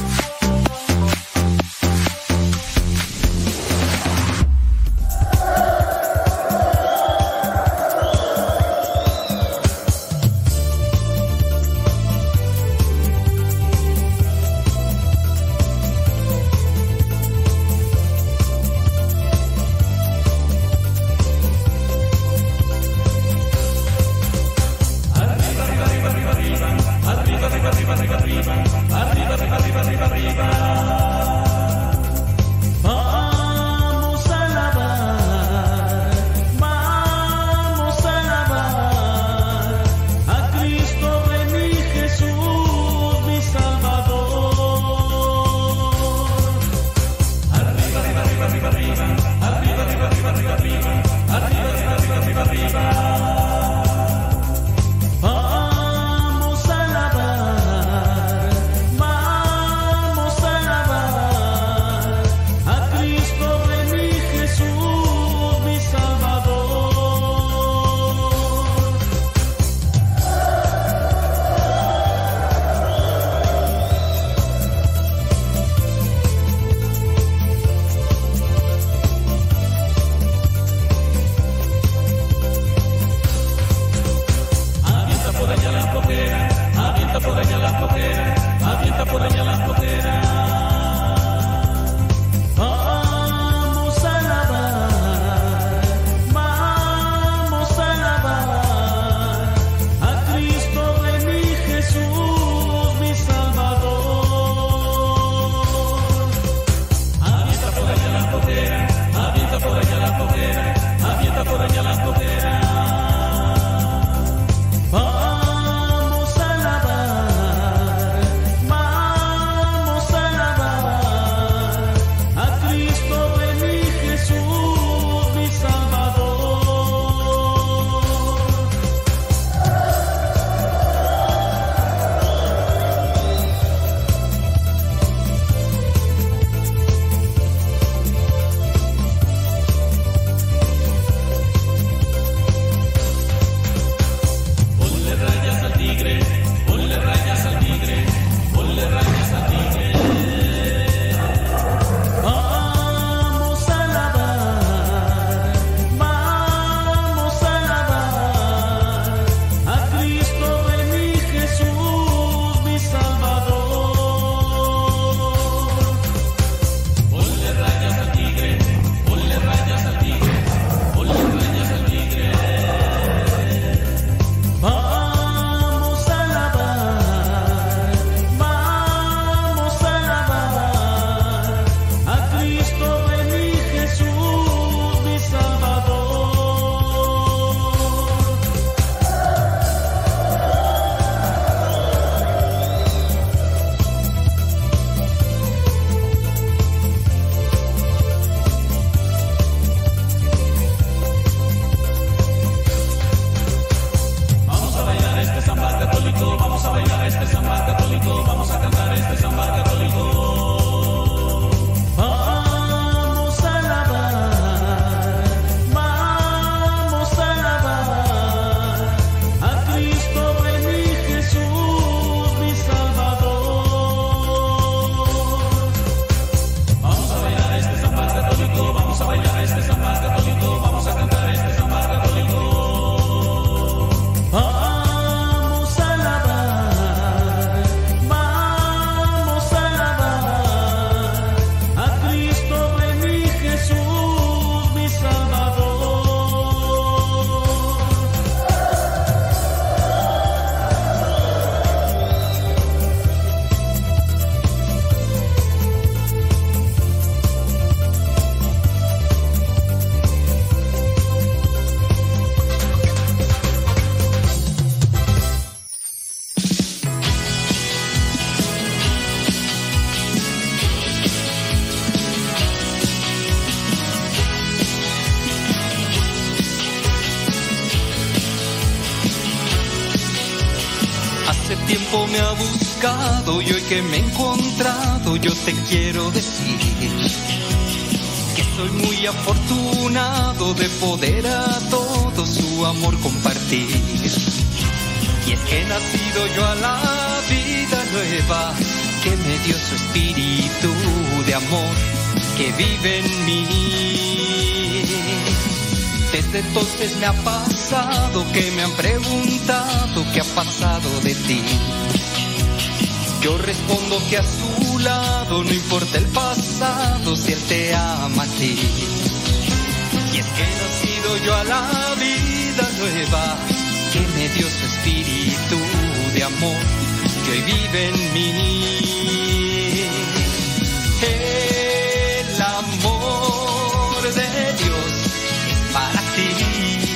y hoy que me he encontrado yo te quiero decir que soy muy afortunado de poder a todo su amor compartir. Y es que he nacido yo a la vida nueva que me dio su espíritu de amor que vive en mí. Desde entonces me ha pasado que me han preguntado qué ha pasado de ti. Yo respondo que a su lado no importa el pasado si él te ama a ti. Y es que he nacido yo a la vida nueva que me dio su espíritu de amor que hoy vive en mí. El amor de Dios es para ti.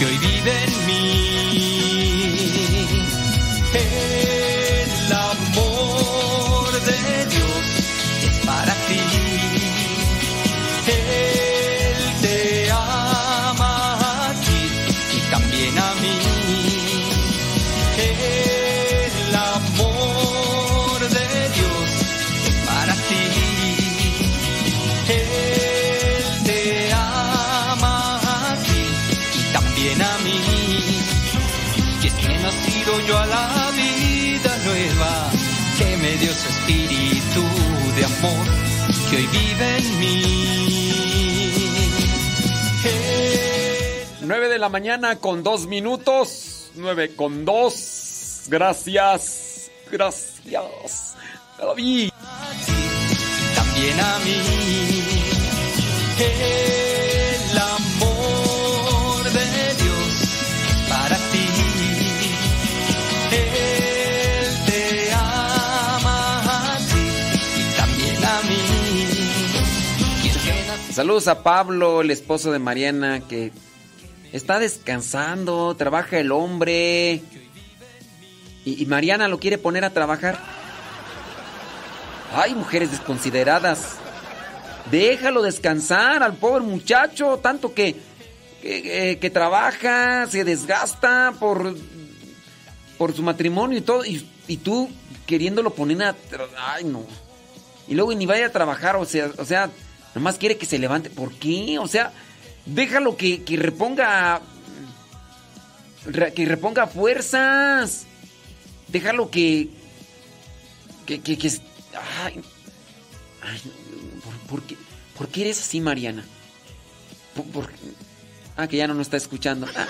que hoy vive en mí. En mí. 9 de la mañana con dos minutos. 9 con dos. Gracias. Gracias. David. También a mí. El Saludos a Pablo, el esposo de Mariana, que está descansando, trabaja el hombre. Y, Mariana lo quiere poner a trabajar. Ay, mujeres desconsideradas. Déjalo descansar al pobre muchacho, tanto que, que, trabaja, se desgasta por, por su matrimonio y todo. Y, y tú queriéndolo poner a... Ay, no. Y luego ni vaya a trabajar, o sea, o sea, nomás quiere que se levante. ¿Por qué? O sea, déjalo que, que reponga. re- que reponga fuerzas. Déjalo que. que. que. que- ay, ay, ¿por, qué, por qué eres así, Mariana? Por- ah, que ya no nos está escuchando. Ah.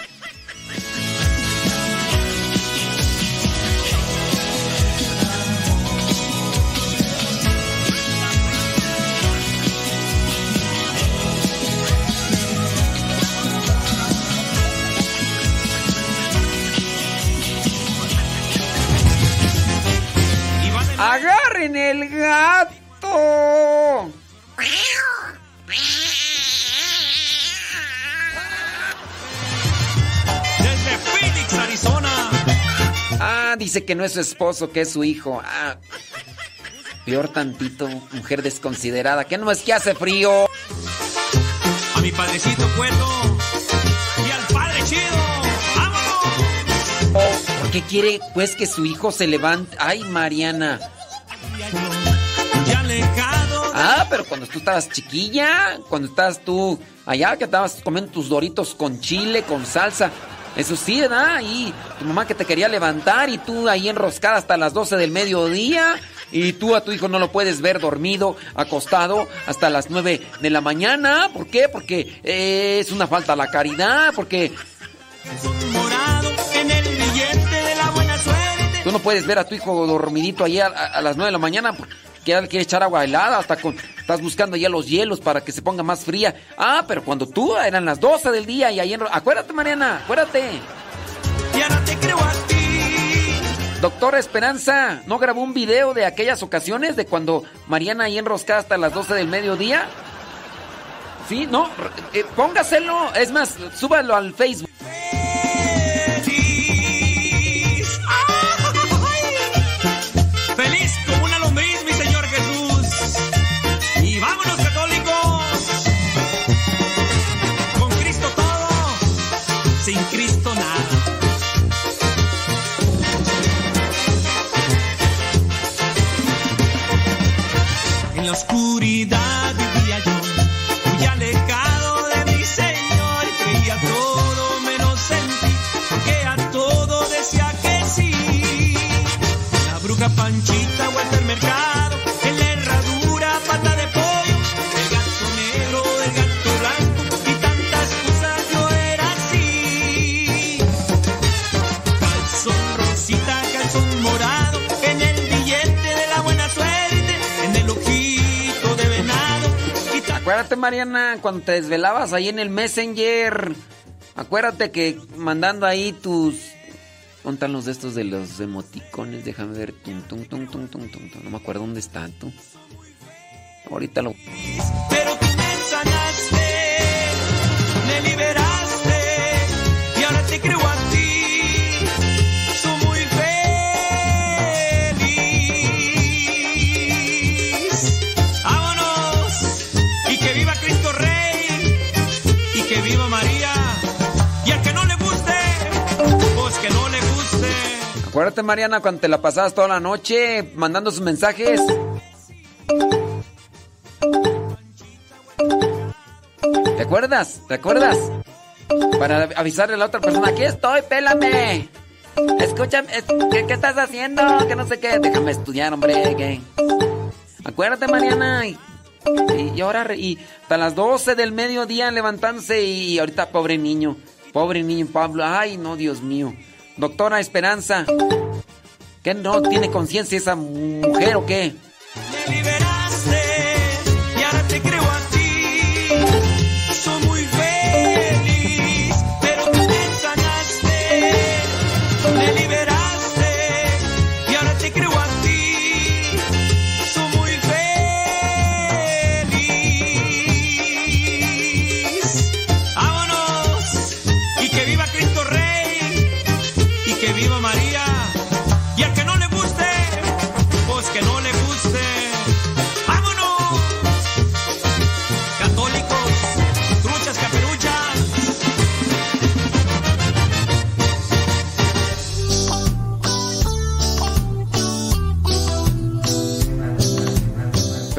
Dice que no es su esposo, que es su hijo. Ah, peor tantito, mujer desconsiderada. ¿Qué no es que hace frío? A mi padrecito cuerdo y al padre chido. ¿Por qué quiere pues que su hijo se levante? Ay, Mariana. Ah, pero cuando tú estabas chiquilla, cuando estabas tú allá, que estabas comiendo tus doritos con chile, con salsa. Eso sí, ¿verdad? Y tu mamá que te quería levantar y tú ahí enroscada hasta las 12 del mediodía. Y tú a tu hijo no lo puedes ver dormido, acostado, hasta las 9 de la mañana. ¿Por qué? Porque eh, es una falta a la caridad, porque... Tú no puedes ver a tu hijo dormidito ahí a, a las 9 de la mañana que ya le quiere echar agua helada, hasta con, estás buscando ya los hielos para que se ponga más fría. Ah, pero cuando tú eran las 12 del día y ahí en... Acuérdate, Mariana, acuérdate. Y ahora te creo a ti. Doctora Esperanza, ¿no grabó un video de aquellas ocasiones de cuando Mariana ahí enroscada hasta las 12 del mediodía? Sí, no, eh, póngaselo, es más, súbalo al Facebook. La oscuridad vivía yo, muy alejado de mi Señor, creía todo menos en ti, porque a todo decía que sí. La bruja Panchita vuelta al mercado, Acuérdate, Mariana, cuando te desvelabas ahí en el Messenger. Acuérdate que mandando ahí tus. Contan los de estos de los emoticones. Déjame ver. Tum, tum, tum, tum. No me acuerdo dónde están tú. Ahorita lo. Pero tú me sanaste, viva María. Acuérdate, Mariana, cuando te la pasabas toda la noche mandando sus mensajes. ¿Te acuerdas? ¿Te acuerdas? Para avisarle a la otra persona, aquí estoy, pélame. Escúchame, es- ¿qué, estás haciendo? Que no sé qué. Déjame estudiar, hombre. Acuérdate, Mariana. Y, ahora, y hasta las 12 del mediodía levantándose y ahorita pobre niño. Pobre niño Pablo. Ay, no, Dios mío. Doctora Esperanza. ¿Qué no tiene conciencia esa mujer o qué?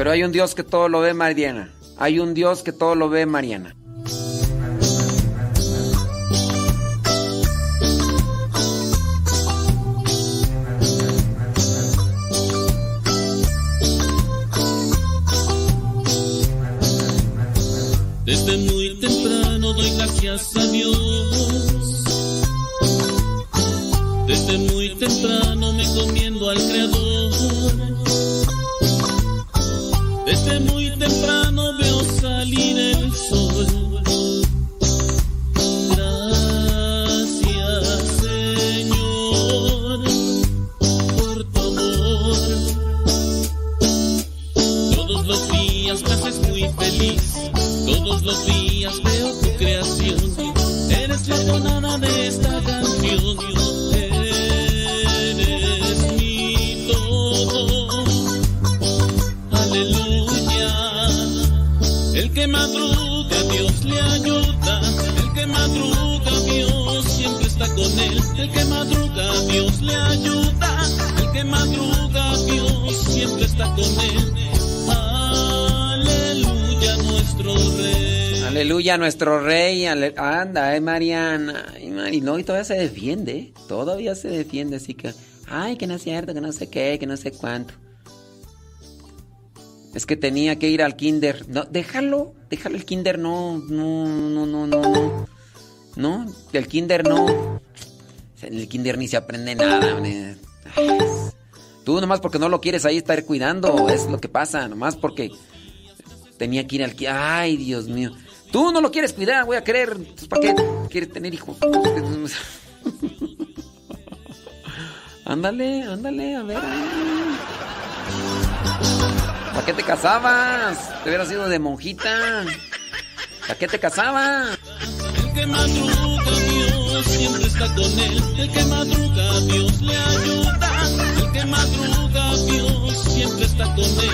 Pero hay un Dios que todo lo ve, Mariana. Hay un Dios que todo lo ve, Mariana. Aleluya, nuestro rey. Aleluya, nuestro ale- Anda, eh, Mariana. Ay, Mari, no, y todavía se defiende. Todavía se defiende, así que. Ay, que no es cierto, que no sé qué, que no sé cuánto. Es que tenía que ir al kinder. No, déjalo, déjalo el kinder, no, no, no, no, no, no. Del kinder no. En el kinder ni se aprende nada. Ay, Tú nomás porque no lo quieres ahí estar cuidando, es lo que pasa, nomás porque tenía que ir al. Ay, Dios mío. Tú no lo quieres cuidar, voy a querer. Entonces, ¿Para qué quieres tener hijos? *laughs* ándale, ándale, a ver. ¿Para qué te casabas? Te hubieras sido de monjita. ¿Para qué te casabas? El que madruga, Dios siempre está con él. El que madruga, Dios le ayuda. Madruga, Dios siempre está con él.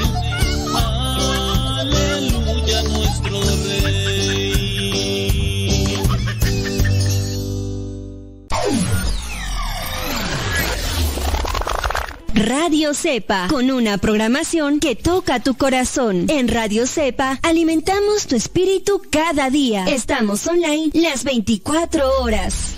Aleluya, nuestro rey. Radio Cepa, con una programación que toca tu corazón. En Radio Cepa alimentamos tu espíritu cada día. Estamos online las 24 horas.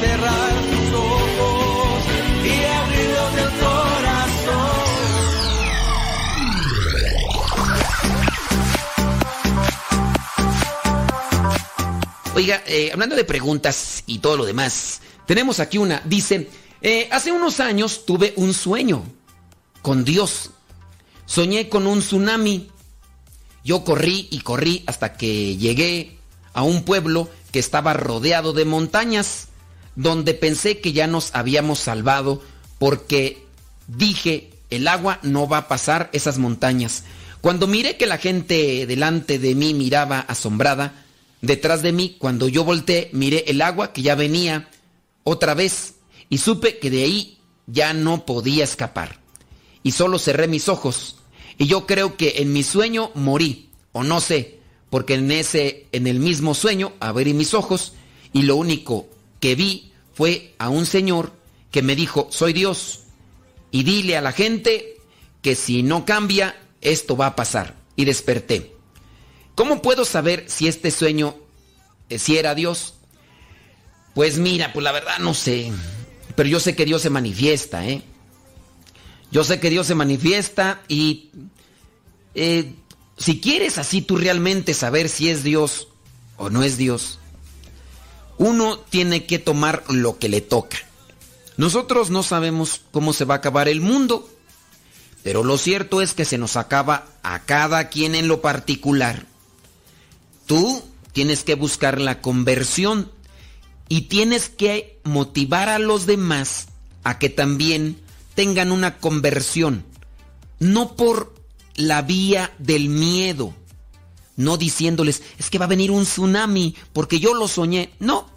cerrar tus ojos y corazón. Oiga, eh, hablando de preguntas y todo lo demás, tenemos aquí una. Dice, eh, hace unos años tuve un sueño con Dios. Soñé con un tsunami. Yo corrí y corrí hasta que llegué a un pueblo que estaba rodeado de montañas, donde pensé que ya nos habíamos salvado porque dije, el agua no va a pasar esas montañas. Cuando miré que la gente delante de mí miraba asombrada, detrás de mí, cuando yo volteé, miré el agua que ya venía otra vez y supe que de ahí ya no podía escapar. Y solo cerré mis ojos. Y yo creo que en mi sueño morí, o no sé, porque en ese, en el mismo sueño abrí mis ojos y lo único que vi fue a un señor que me dijo, soy Dios, y dile a la gente que si no cambia, esto va a pasar. Y desperté. ¿Cómo puedo saber si este sueño, eh, si era Dios? Pues mira, pues la verdad no sé. Pero yo sé que Dios se manifiesta, ¿eh? Yo sé que Dios se manifiesta y eh, si quieres así tú realmente saber si es Dios o no es Dios, uno tiene que tomar lo que le toca. Nosotros no sabemos cómo se va a acabar el mundo, pero lo cierto es que se nos acaba a cada quien en lo particular. Tú tienes que buscar la conversión y tienes que motivar a los demás a que también tengan una conversión, no por la vía del miedo, no diciéndoles, es que va a venir un tsunami porque yo lo soñé, no.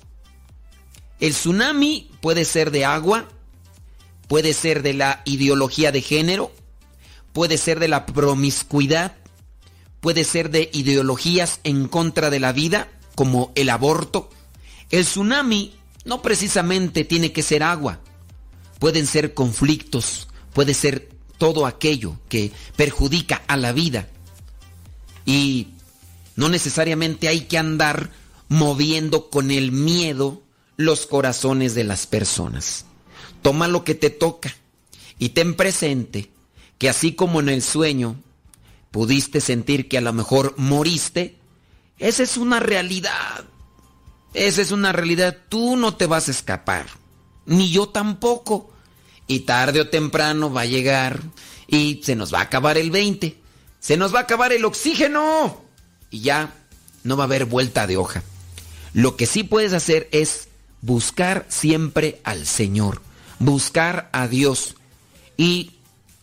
El tsunami puede ser de agua, puede ser de la ideología de género, puede ser de la promiscuidad, puede ser de ideologías en contra de la vida, como el aborto. El tsunami no precisamente tiene que ser agua, pueden ser conflictos, puede ser todo aquello que perjudica a la vida. Y no necesariamente hay que andar moviendo con el miedo los corazones de las personas. Toma lo que te toca y ten presente que así como en el sueño pudiste sentir que a lo mejor moriste, esa es una realidad. Esa es una realidad. Tú no te vas a escapar. Ni yo tampoco. Y tarde o temprano va a llegar y se nos va a acabar el 20. Se nos va a acabar el oxígeno. Y ya no va a haber vuelta de hoja. Lo que sí puedes hacer es buscar siempre al Señor. Buscar a Dios. Y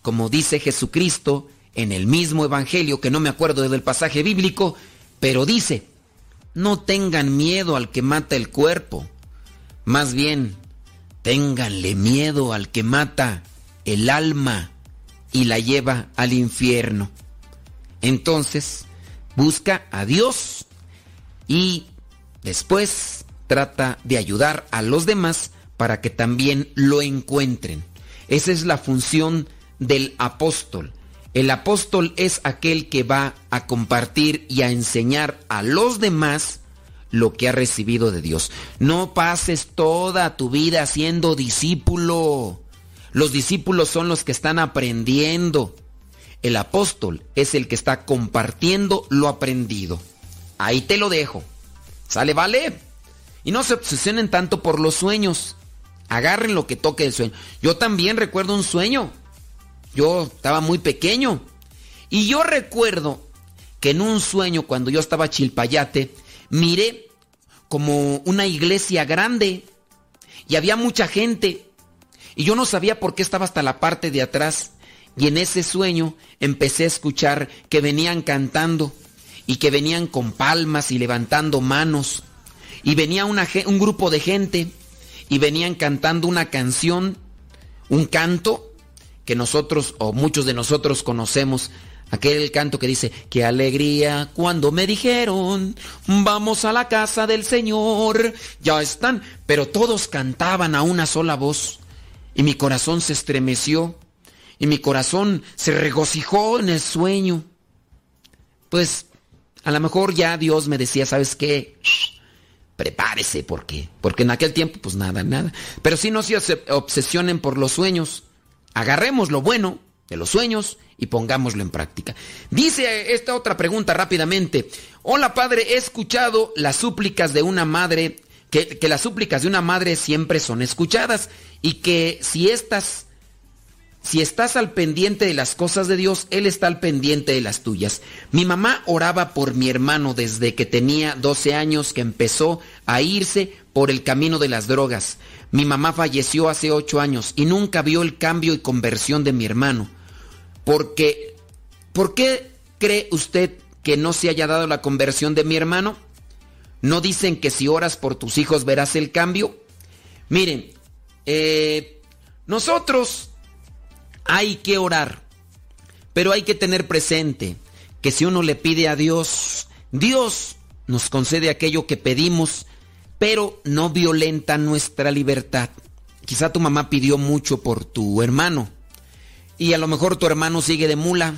como dice Jesucristo en el mismo Evangelio, que no me acuerdo del pasaje bíblico, pero dice, no tengan miedo al que mata el cuerpo, más bien, ténganle miedo al que mata el alma y la lleva al infierno. Entonces, busca a Dios y después trata de ayudar a los demás para que también lo encuentren. Esa es la función del apóstol. El apóstol es aquel que va a compartir y a enseñar a los demás lo que ha recibido de Dios. No pases toda tu vida siendo discípulo. Los discípulos son los que están aprendiendo. El apóstol es el que está compartiendo lo aprendido. Ahí te lo dejo. ¿Sale, vale? Y no se obsesionen tanto por los sueños. Agarren lo que toque el sueño. Yo también recuerdo un sueño yo estaba muy pequeño. Y yo recuerdo que en un sueño, cuando yo estaba chilpayate, miré como una iglesia grande y había mucha gente. Y yo no sabía por qué estaba hasta la parte de atrás. Y en ese sueño empecé a escuchar que venían cantando y que venían con palmas y levantando manos. Y venía un grupo de gente y venían cantando una canción, un canto que nosotros o muchos de nosotros conocemos. Aquel canto que dice, qué alegría cuando me dijeron, vamos a la casa del Señor. Ya están, pero todos cantaban a una sola voz. Y mi corazón se estremeció. Y mi corazón se regocijó en el sueño. Pues a lo mejor ya Dios me decía, ¿sabes qué? prepárese, porque Porque en aquel tiempo, pues nada, nada. Pero si no se obsesionen por los sueños. Agarremos lo bueno de los sueños y pongámoslo en práctica. Dice esta otra pregunta rápidamente. Hola padre, he escuchado las súplicas de una madre, que, que, las súplicas de una madre siempre son escuchadas y que si estas, si estás al pendiente de las cosas de Dios, Él está al pendiente de las tuyas. Mi mamá oraba por mi hermano desde que tenía 12 años que empezó a irse por el camino de las drogas. Mi mamá falleció hace ocho años y nunca vio el cambio y conversión de mi hermano. Porque, ¿por qué cree usted que no se haya dado la conversión de mi hermano? ¿No dicen que si oras por tus hijos verás el cambio? Miren, eh, nosotros hay que orar, pero hay que tener presente que si uno le pide a Dios, Dios nos concede aquello que pedimos pero no violenta nuestra libertad. Quizá tu mamá pidió mucho por tu hermano y a lo mejor tu hermano sigue de mula,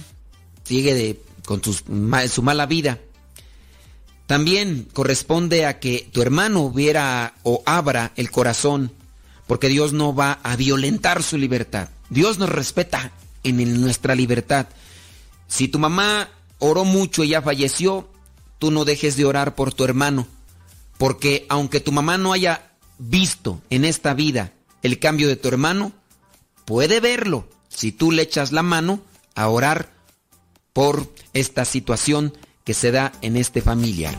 sigue de, con su mala vida. También corresponde a que tu hermano hubiera o abra el corazón, porque Dios no va a violentar su libertad. Dios nos respeta en nuestra libertad. Si tu mamá oró mucho y ya falleció, tú no dejes de orar por tu hermano porque aunque tu mamá no haya visto en esta vida el cambio de tu hermano, puede verlo si tú le echas la mano a orar por esta situación que se da en este familiar.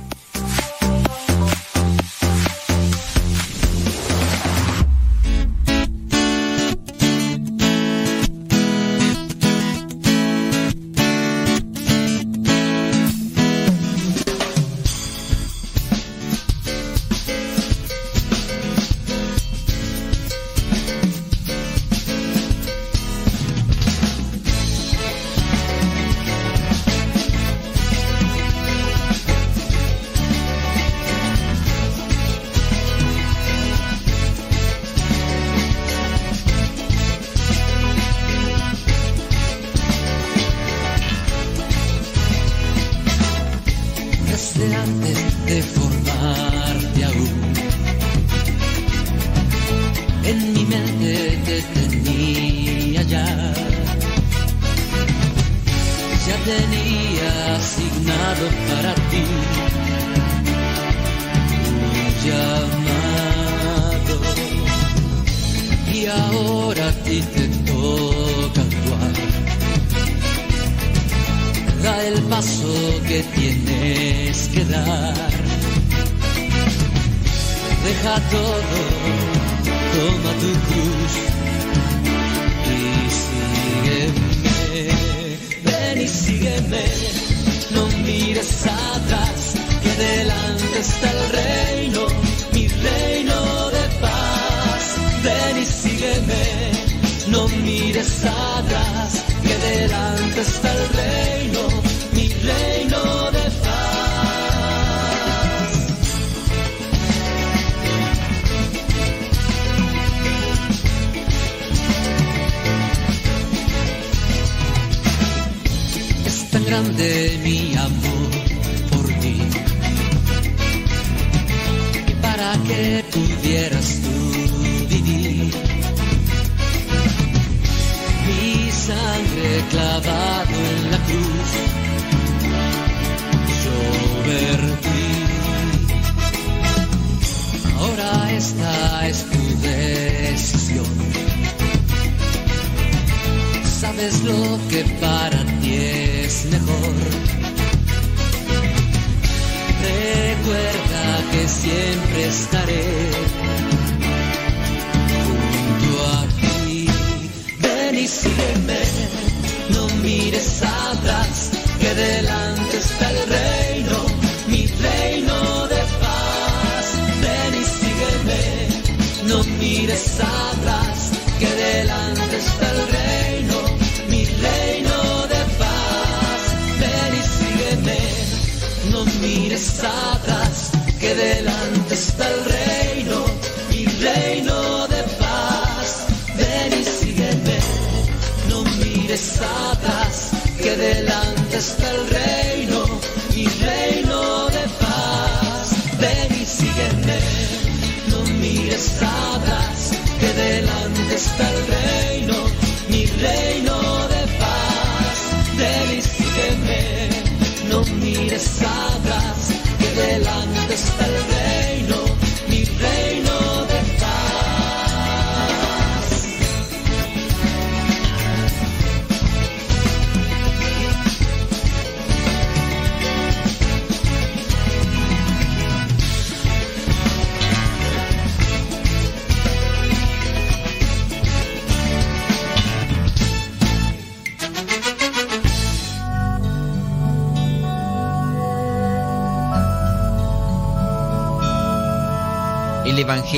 Mires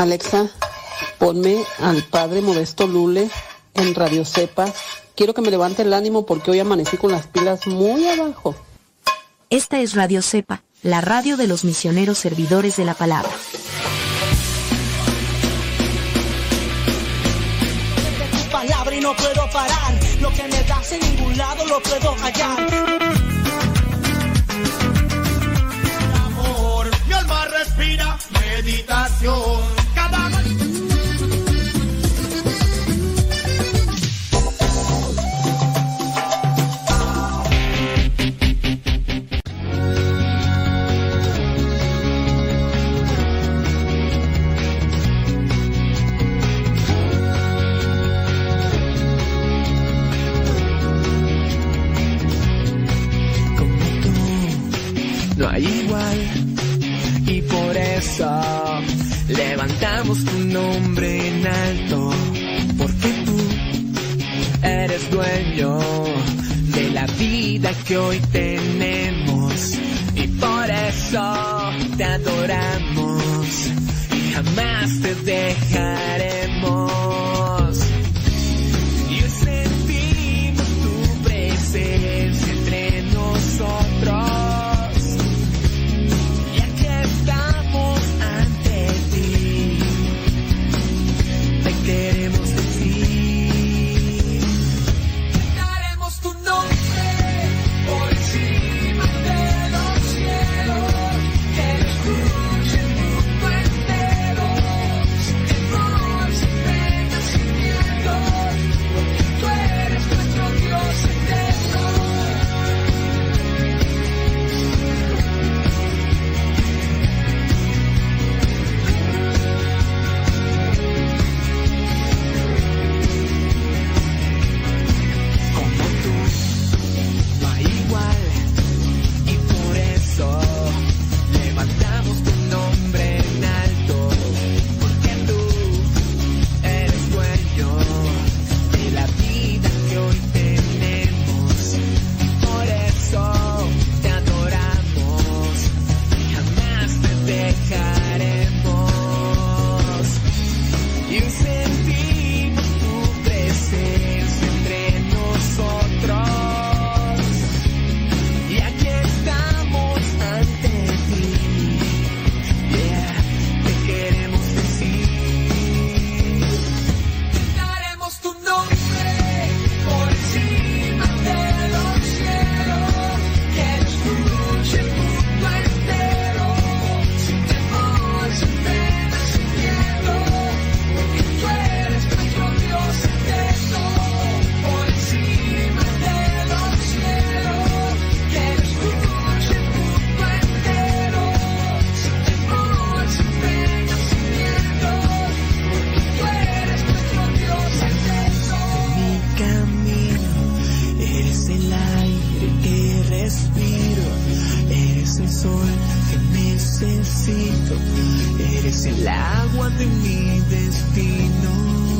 Alexa, ponme al padre Modesto Lule en Radio Cepa. Quiero que me levante el ánimo porque hoy amanecí con las pilas muy abajo. Esta es Radio Cepa, la radio de los misioneros servidores de la palabra. Palabra meditación. de la vida que hoy tenemos. Y por eso te adoramos y jamás te dejaremos. Eres el agua de mi destino.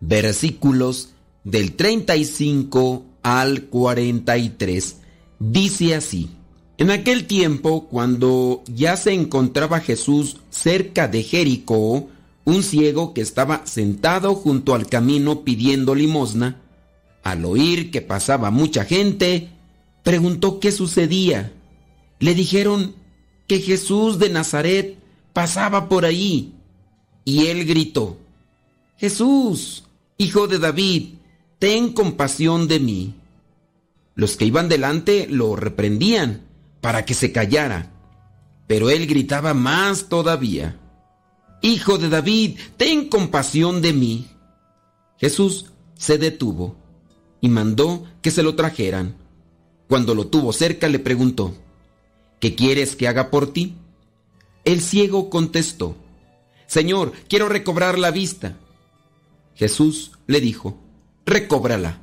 versículos del 35 al 43. Dice así, en aquel tiempo, cuando ya se encontraba Jesús cerca de Jericó, un ciego que estaba sentado junto al camino pidiendo limosna, al oír que pasaba mucha gente, preguntó qué sucedía. Le dijeron que Jesús de Nazaret pasaba por ahí. Y él gritó, Jesús, hijo de David, ten compasión de mí. Los que iban delante lo reprendían para que se callara, pero él gritaba más todavía, Hijo de David, ten compasión de mí. Jesús se detuvo y mandó que se lo trajeran. Cuando lo tuvo cerca le preguntó, ¿qué quieres que haga por ti? El ciego contestó, Señor, quiero recobrar la vista. Jesús le dijo, recóbrala,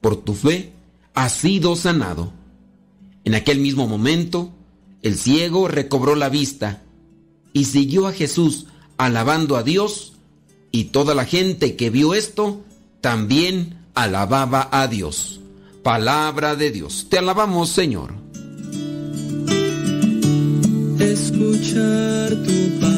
por tu fe has sido sanado. En aquel mismo momento, el ciego recobró la vista y siguió a Jesús alabando a Dios y toda la gente que vio esto también alababa a Dios. Palabra de Dios. Te alabamos, Señor. Escuchar tu palabra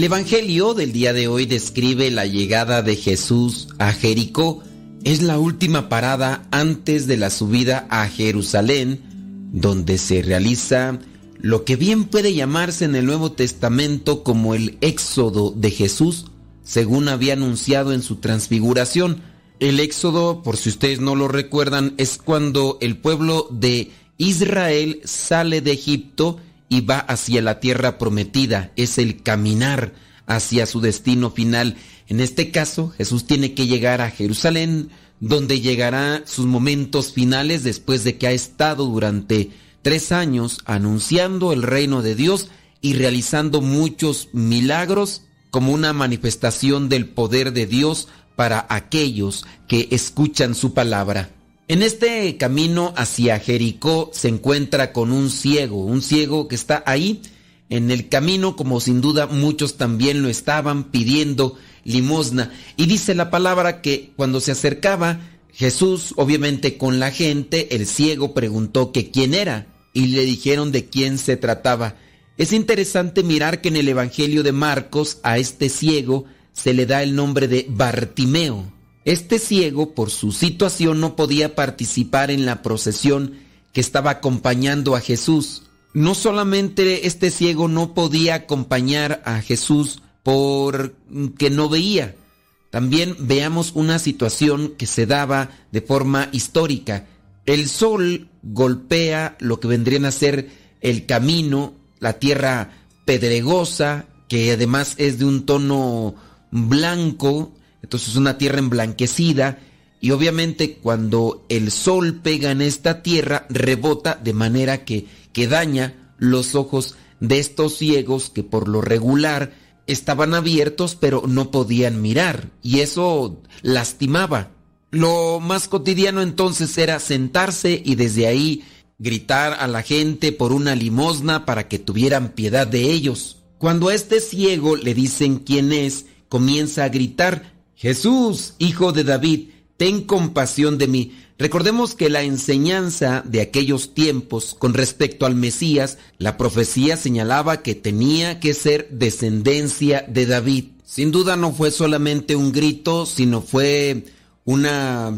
El Evangelio del día de hoy describe la llegada de Jesús a Jericó. Es la última parada antes de la subida a Jerusalén, donde se realiza lo que bien puede llamarse en el Nuevo Testamento como el éxodo de Jesús, según había anunciado en su transfiguración. El éxodo, por si ustedes no lo recuerdan, es cuando el pueblo de Israel sale de Egipto y va hacia la tierra prometida. Es el caminar hacia su destino final. En este caso, Jesús tiene que llegar a Jerusalén, donde llegará sus momentos finales después de que ha estado durante tres años anunciando el reino de Dios y realizando muchos milagros como una manifestación del poder de Dios para aquellos que escuchan su palabra. En este camino hacia Jericó se encuentra con un ciego, un ciego que está ahí en el camino como sin duda muchos también lo estaban pidiendo limosna. Y dice la palabra que cuando se acercaba Jesús, obviamente con la gente, el ciego preguntó que quién era y le dijeron de quién se trataba. Es interesante mirar que en el Evangelio de Marcos a este ciego se le da el nombre de Bartimeo. Este ciego, por su situación, no podía participar en la procesión que estaba acompañando a Jesús. No solamente este ciego no podía acompañar a Jesús porque no veía, también veamos una situación que se daba de forma histórica. El sol golpea lo que vendrían a ser el camino, la tierra pedregosa, que además es de un tono blanco, entonces una tierra emblanquecida, y obviamente cuando el sol pega en esta tierra, rebota de manera que, que daña los ojos de estos ciegos que por lo regular estaban abiertos pero no podían mirar y eso lastimaba. Lo más cotidiano entonces era sentarse y desde ahí gritar a la gente por una limosna para que tuvieran piedad de ellos. Cuando a este ciego le dicen quién es, comienza a gritar, Jesús, hijo de David, ten compasión de mí. Recordemos que la enseñanza de aquellos tiempos con respecto al Mesías, la profecía señalaba que tenía que ser descendencia de David. Sin duda no fue solamente un grito, sino fue una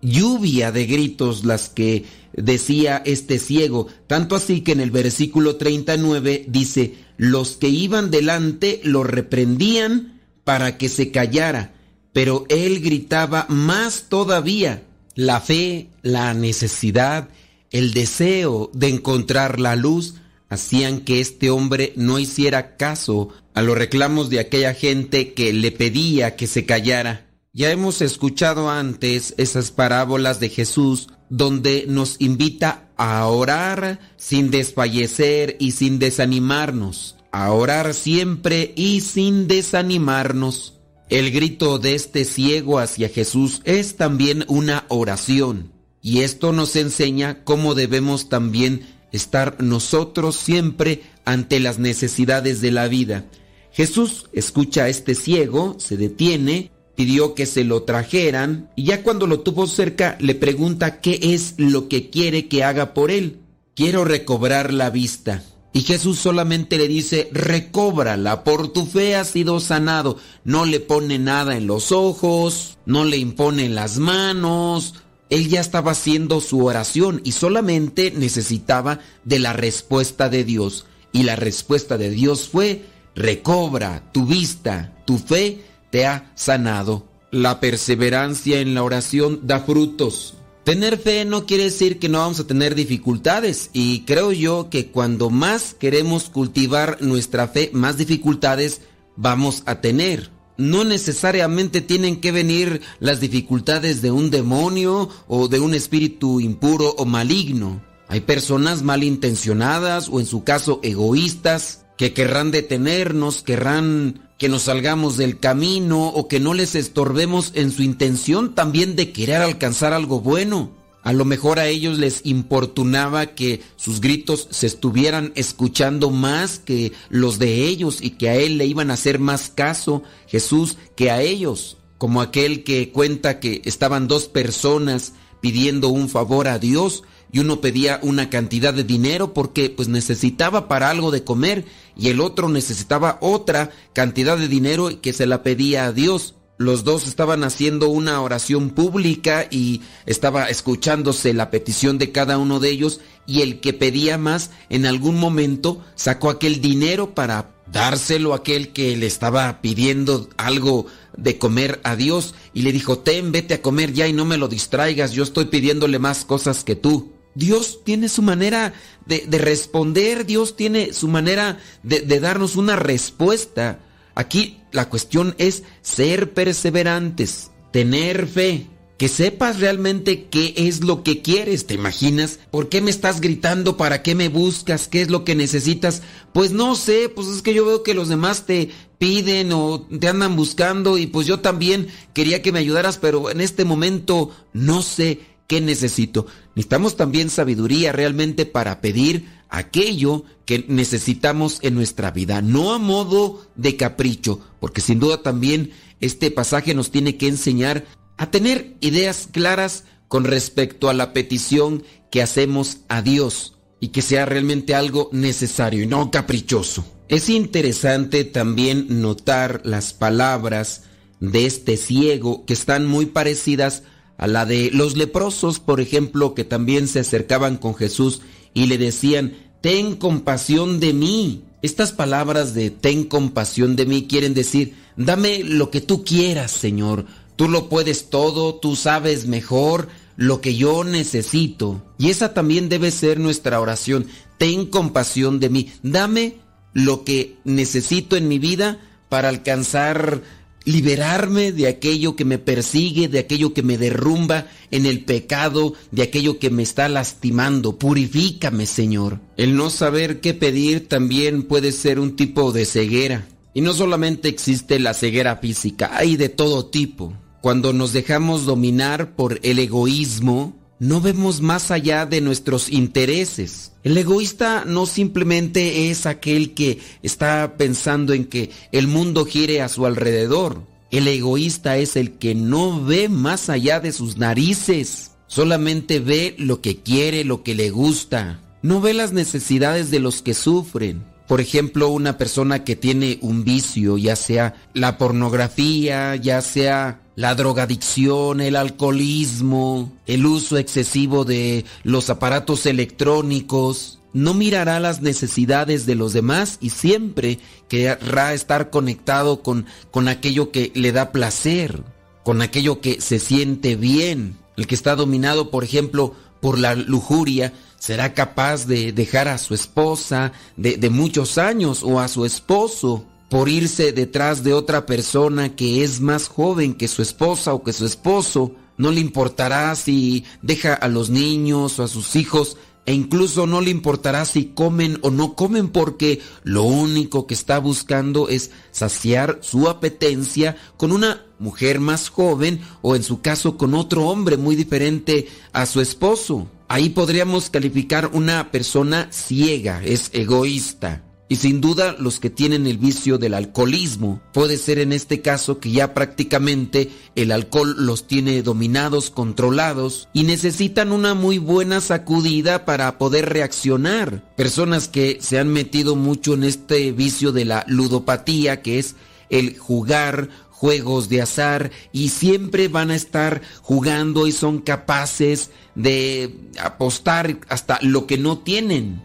lluvia de gritos las que decía este ciego, tanto así que en el versículo 39 dice, los que iban delante lo reprendían para que se callara, pero él gritaba más todavía, la fe, la necesidad, el deseo de encontrar la luz hacían que este hombre no hiciera caso a los reclamos de aquella gente que le pedía que se callara. Ya hemos escuchado antes esas parábolas de Jesús donde nos invita a orar sin desfallecer y sin desanimarnos, a orar siempre y sin desanimarnos. El grito de este ciego hacia Jesús es también una oración y esto nos enseña cómo debemos también estar nosotros siempre ante las necesidades de la vida. Jesús escucha a este ciego, se detiene, pidió que se lo trajeran y ya cuando lo tuvo cerca le pregunta qué es lo que quiere que haga por él. Quiero recobrar la vista. Y Jesús solamente le dice, recóbrala, por tu fe has sido sanado. No le pone nada en los ojos, no le impone las manos. Él ya estaba haciendo su oración y solamente necesitaba de la respuesta de Dios. Y la respuesta de Dios fue, recobra tu vista, tu fe te ha sanado. La perseverancia en la oración da frutos. Tener fe no quiere decir que no vamos a tener dificultades y creo yo que cuando más queremos cultivar nuestra fe, más dificultades vamos a tener. No necesariamente tienen que venir las dificultades de un demonio o de un espíritu impuro o maligno. Hay personas malintencionadas o en su caso egoístas que querrán detenernos, querrán que nos salgamos del camino o que no les estorbemos en su intención también de querer alcanzar algo bueno. A lo mejor a ellos les importunaba que sus gritos se estuvieran escuchando más que los de ellos y que a él le iban a hacer más caso Jesús que a ellos, como aquel que cuenta que estaban dos personas pidiendo un favor a Dios y uno pedía una cantidad de dinero porque pues necesitaba para algo de comer y el otro necesitaba otra cantidad de dinero que se la pedía a Dios. Los dos estaban haciendo una oración pública y estaba escuchándose la petición de cada uno de ellos y el que pedía más en algún momento sacó aquel dinero para dárselo a aquel que le estaba pidiendo algo de comer a Dios y le dijo, ten, vete a comer ya y no me lo distraigas, yo estoy pidiéndole más cosas que tú. Dios tiene su manera de, responder, Dios tiene su manera de, darnos una respuesta. Aquí la cuestión es ser perseverantes, tener fe, que sepas realmente qué es lo que quieres, ¿te imaginas? ¿Por qué me estás gritando? ¿Para qué me buscas? ¿Qué es lo que necesitas? Pues no sé, pues es que yo veo que los demás te piden o te andan buscando y pues yo también quería que me ayudaras, pero en este momento no sé qué necesito. Necesitamos también sabiduría realmente para pedir aquello que necesitamos en nuestra vida, no a modo de capricho, porque sin duda también este pasaje nos tiene que enseñar a tener ideas claras con respecto a la petición que hacemos a Dios y que sea realmente algo necesario y no caprichoso. Es interesante también notar las palabras de este ciego que están muy parecidas a la de los leprosos, por ejemplo, que también se acercaban con Jesús y le decían, ten compasión de mí. Estas palabras de ten compasión de mí quieren decir, dame lo que tú quieras, Señor. Tú lo puedes todo, tú sabes mejor lo que yo necesito. Y esa también debe ser nuestra oración. Ten compasión de mí. Dame lo que necesito en mi vida para alcanzar liberarme de aquello que me persigue, de aquello que me derrumba en el pecado, de aquello que me está lastimando. Purifícame, Señor. El no saber qué pedir también puede ser un tipo de ceguera. Y no solamente existe la ceguera física, hay de todo tipo. Cuando nos dejamos dominar por el egoísmo, no vemos más allá de nuestros intereses. El egoísta no simplemente es aquel que está pensando en que el mundo gire a su alrededor. El egoísta es el que no ve más allá de sus narices. Solamente ve lo que quiere, lo que le gusta. No ve las necesidades de los que sufren. Por ejemplo, una persona que tiene un vicio, ya sea la pornografía, ya sea la drogadicción, el alcoholismo, el uso excesivo de los aparatos electrónicos, no mirará las necesidades de los demás y siempre querrá estar conectado con, con aquello que le da placer, con aquello que se siente bien. El que está dominado, por ejemplo, por la lujuria, será capaz de dejar a su esposa de, de muchos años o a su esposo por irse detrás de otra persona que es más joven que su esposa o que su esposo. No le importará si deja a los niños o a sus hijos e incluso no le importará si comen o no comen porque lo único que está buscando es saciar su apetencia con una mujer más joven o en su caso con otro hombre muy diferente a su esposo. Ahí podríamos calificar una persona ciega, es egoísta. Y sin duda los que tienen el vicio del alcoholismo. Puede ser en este caso que ya prácticamente el alcohol los tiene dominados, controlados y necesitan una muy buena sacudida para poder reaccionar. Personas que se han metido mucho en este vicio de la ludopatía, que es el jugar juegos de azar y siempre van a estar jugando y son capaces de apostar hasta lo que no tienen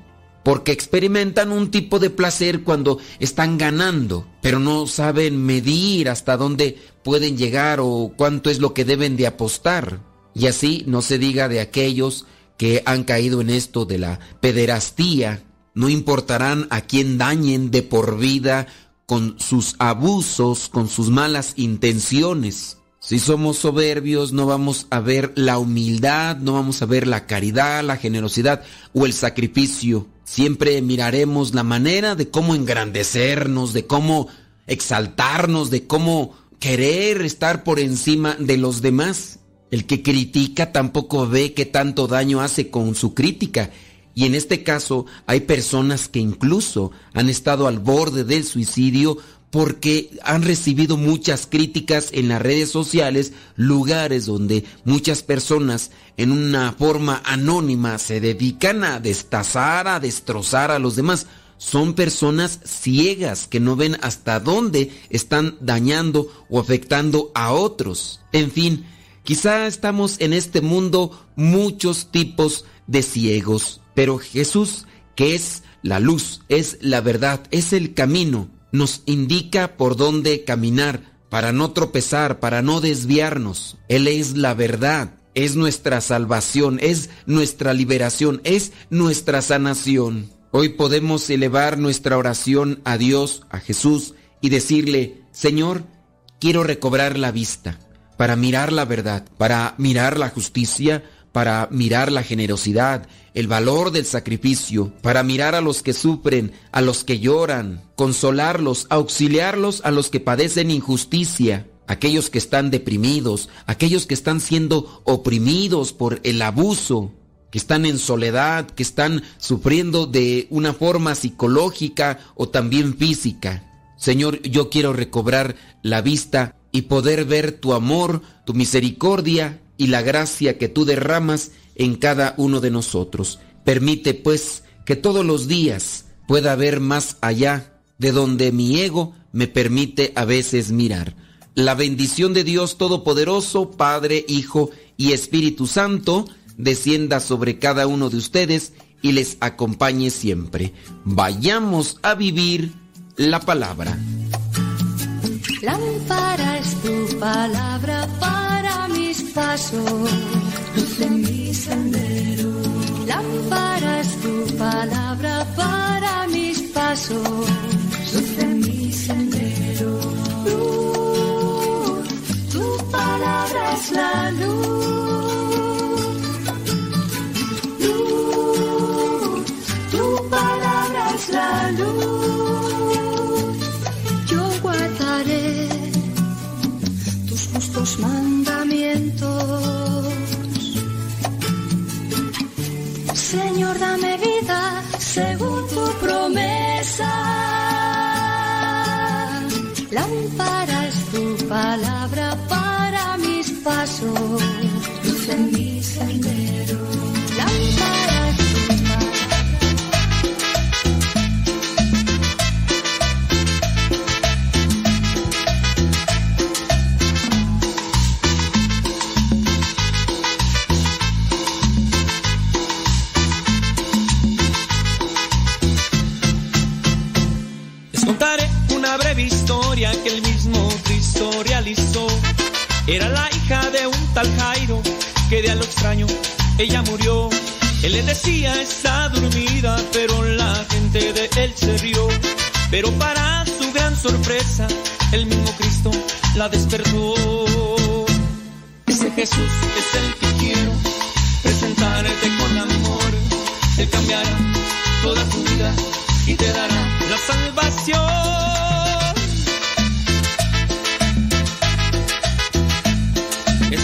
porque experimentan un tipo de placer cuando están ganando, pero no saben medir hasta dónde pueden llegar o cuánto es lo que deben de apostar. Y así no se diga de aquellos que han caído en esto de la pederastía, no importarán a quién dañen de por vida con sus abusos, con sus malas intenciones. Si somos soberbios, no vamos a ver la humildad, no vamos a ver la caridad, la generosidad o el sacrificio. Siempre miraremos la manera de cómo engrandecernos, de cómo exaltarnos, de cómo querer estar por encima de los demás. El que critica tampoco ve qué tanto daño hace con su crítica. Y en este caso hay personas que incluso han estado al borde del suicidio porque han recibido muchas críticas en las redes sociales, lugares donde muchas personas en una forma anónima se dedican a destazar, a destrozar a los demás. Son personas ciegas que no ven hasta dónde están dañando o afectando a otros. En fin, quizá estamos en este mundo muchos tipos de ciegos, pero Jesús, que es la luz, es la verdad, es el camino, nos indica por dónde caminar para no tropezar, para no desviarnos. Él es la verdad, es nuestra salvación, es nuestra liberación, es nuestra sanación. Hoy podemos elevar nuestra oración a Dios, a Jesús, y decirle, Señor, quiero recobrar la vista para mirar la verdad, para mirar la justicia, para mirar la generosidad, el valor del sacrificio, para mirar a los que sufren, a los que lloran, consolarlos, auxiliarlos a los que padecen injusticia, aquellos que están deprimidos, aquellos que están siendo oprimidos por el abuso, que están en soledad, que están sufriendo de una forma psicológica o también física. Señor, yo quiero recobrar la vista y poder ver tu amor, tu misericordia y la gracia que tú derramas en cada uno de nosotros. Permite, pues, que todos los días pueda ver más allá de donde mi ego me permite a veces mirar. La bendición de Dios Todopoderoso, Padre, Hijo y Espíritu Santo, descienda sobre cada uno de ustedes y les acompañe siempre. Vayamos a vivir la palabra. Lámpara es tu palabra mis pasos, luz en mi sendero. Lámpara es tu palabra para mis pasos, luz en mi sendero. Luz, tu palabra es la luz. Luz, tu palabra es la luz. Yo guardaré tus justos mandamientos. Señor, dame vida según tu promesa. Lámpara es tu palabra para mis pasos, Era la hija de un tal Jairo que de a lo extraño ella murió. Él le decía está dormida, pero la gente de él se rió. Pero para su gran sorpresa, el mismo Cristo la despertó. Ese Jesús es el que quiero presentarte con amor. Él cambiará toda tu vida y te dará la salvación.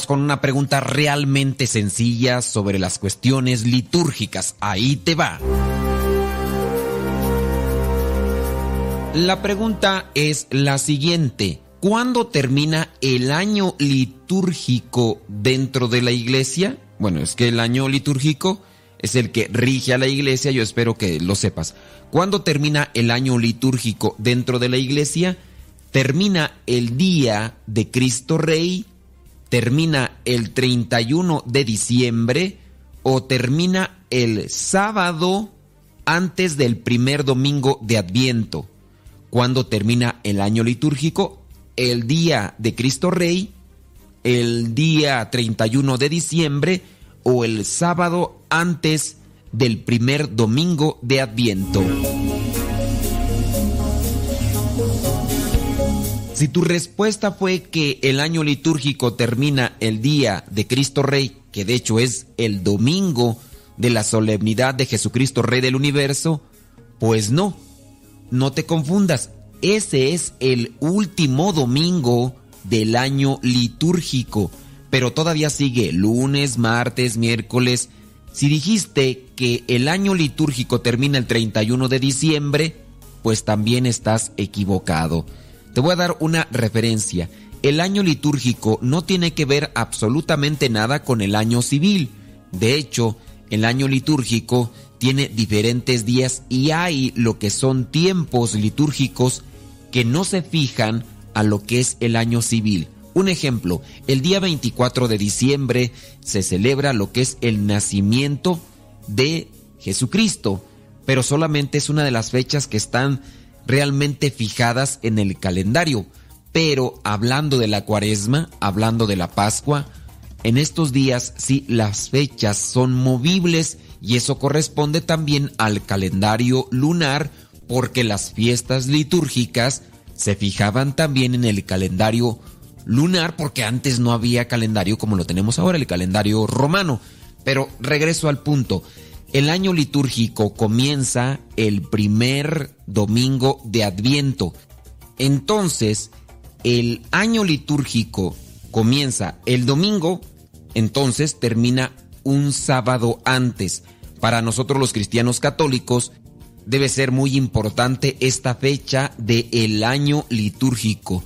Con una pregunta realmente sencilla sobre las cuestiones litúrgicas. Ahí te va. La pregunta es la siguiente. ¿Cuándo termina el año litúrgico dentro de la iglesia? Bueno, es que el año litúrgico es el que rige a la iglesia, yo espero que lo sepas. ¿Cuándo termina el año litúrgico dentro de la iglesia? Termina el día de Cristo Rey, termina el 31 de diciembre o termina el sábado antes del primer domingo de Adviento. ¿Cuándo termina el año litúrgico? El día de Cristo Rey, el día 31 de diciembre o el sábado antes del primer domingo de Adviento. Si tu respuesta fue que el año litúrgico termina el día de Cristo Rey, que de hecho es el domingo de la solemnidad de Jesucristo Rey del universo, pues no, no te confundas, ese es el último domingo del año litúrgico, pero todavía sigue lunes, martes, miércoles. Si dijiste que el año litúrgico termina el 31 de diciembre, pues también estás equivocado. Te voy a dar una referencia. El año litúrgico no tiene que ver absolutamente nada con el año civil. De hecho, el año litúrgico tiene diferentes días y hay lo que son tiempos litúrgicos que no se fijan a lo que es el año civil. Un ejemplo, el día 24 de diciembre se celebra lo que es el nacimiento de Jesucristo, pero solamente es una de las fechas que están realmente fijadas en el calendario. Pero hablando de la cuaresma, hablando de la Pascua, en estos días sí las fechas son movibles y eso corresponde también al calendario lunar porque las fiestas litúrgicas se fijaban también en el calendario lunar porque antes no había calendario como lo tenemos ahora, el calendario romano. Pero regreso al punto. El año litúrgico comienza el primer domingo de Adviento. Entonces, el año litúrgico comienza el domingo, entonces termina un sábado antes. Para nosotros los cristianos católicos debe ser muy importante esta fecha del el año litúrgico.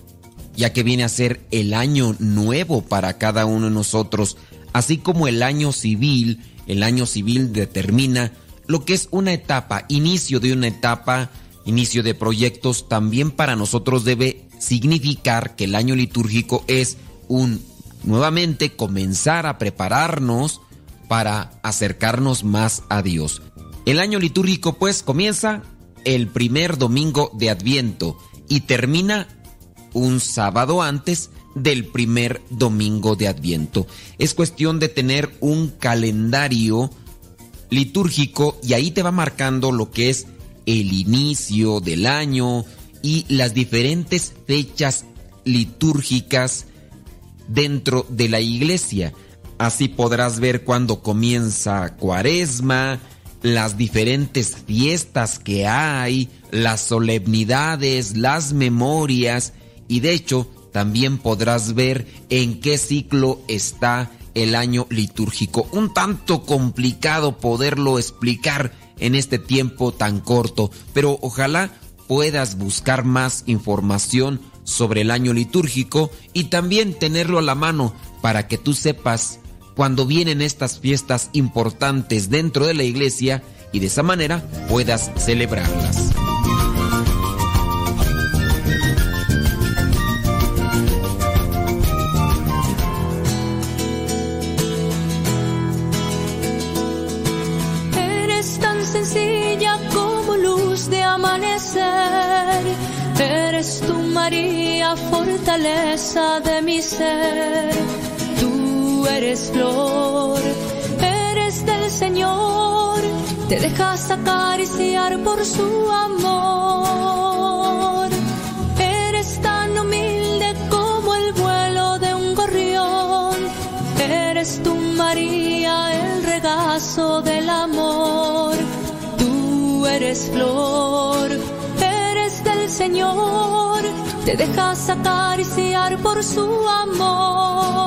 ya que viene a ser el año nuevo para cada uno de nosotros, así como el año civil, el año civil determina lo que es una etapa, inicio de una etapa, inicio de proyectos, también para nosotros debe significar que el año litúrgico es un nuevamente comenzar a prepararnos para acercarnos más a Dios. El año litúrgico pues comienza el primer domingo de Adviento y termina un sábado antes del primer domingo de Adviento. Es cuestión de tener un calendario litúrgico y ahí te va marcando lo que es el inicio del año y las diferentes fechas litúrgicas dentro de la iglesia. Así podrás ver cuándo comienza Cuaresma, las diferentes fiestas que hay, las solemnidades, las memorias y de hecho también podrás ver en qué ciclo está el año litúrgico. Un tanto complicado poderlo explicar en este tiempo tan corto, pero ojalá puedas buscar más información sobre el año litúrgico y también tenerlo a la mano para que tú sepas cuando vienen estas fiestas importantes dentro de la iglesia y de esa manera puedas celebrarlas. Eres tu María, fortaleza de mi ser. Tú eres flor, eres del Señor. Te dejas acariciar por su amor. Eres tan humilde como el vuelo de un gorrión. Eres tu María, el regazo del amor. Tú eres flor, Señor. Te dejas acariciar por su amor.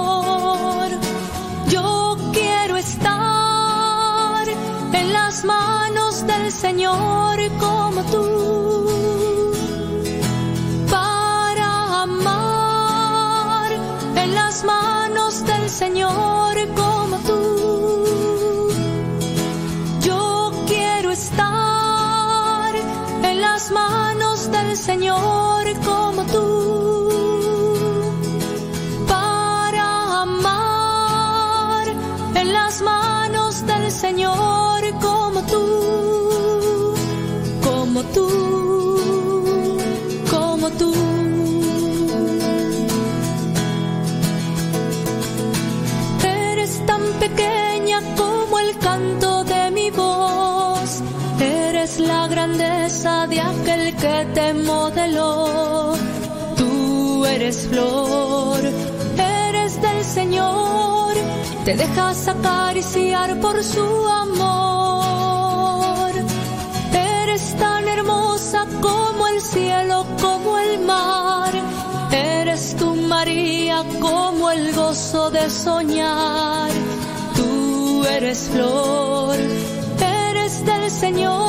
Señor que te modeló. Tú eres flor, eres del Señor. Te dejas acariciar por su amor. Eres tan hermosa como el cielo, como el mar. Eres tu María como el gozo de soñar. Tú eres flor, eres del Señor.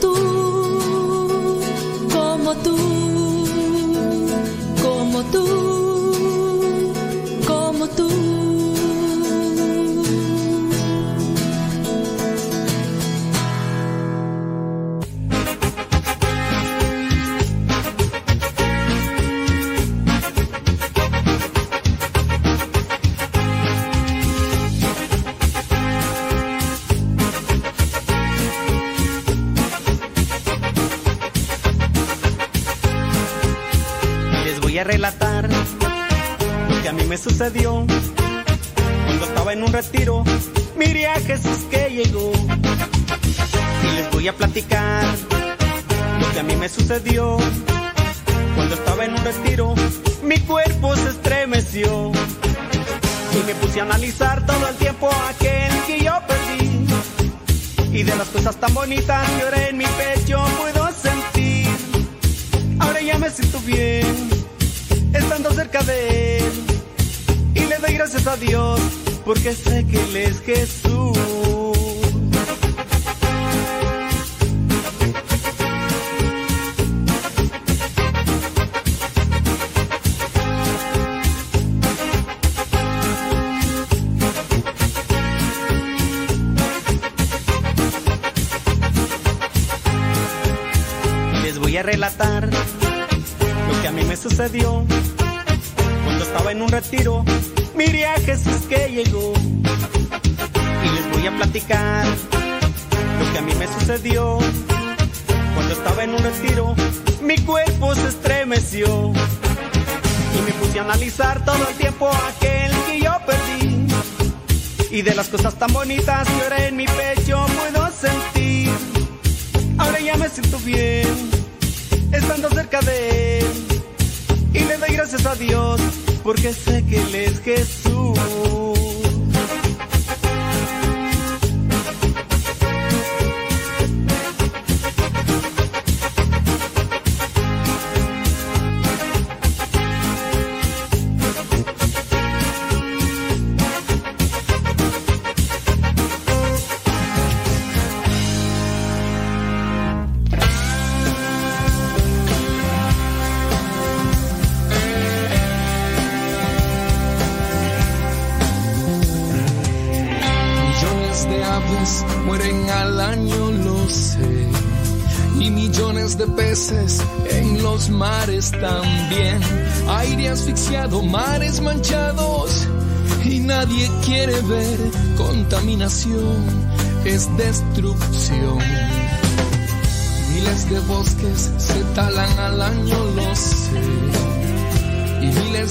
tú. Como tú. Como tú. sucedió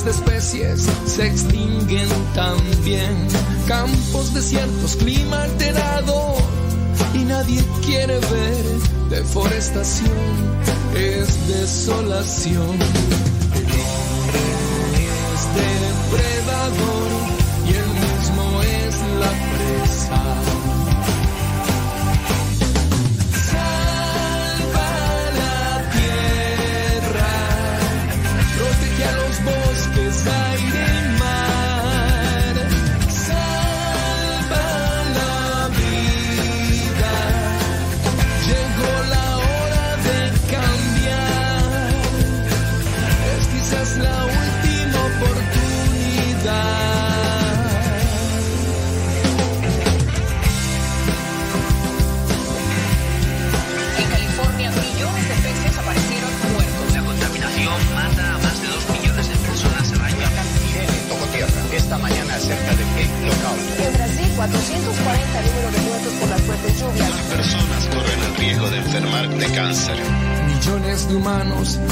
de especies se extinguen también. Campos desiertos, clima alterado y nadie quiere ver deforestación, es desolación.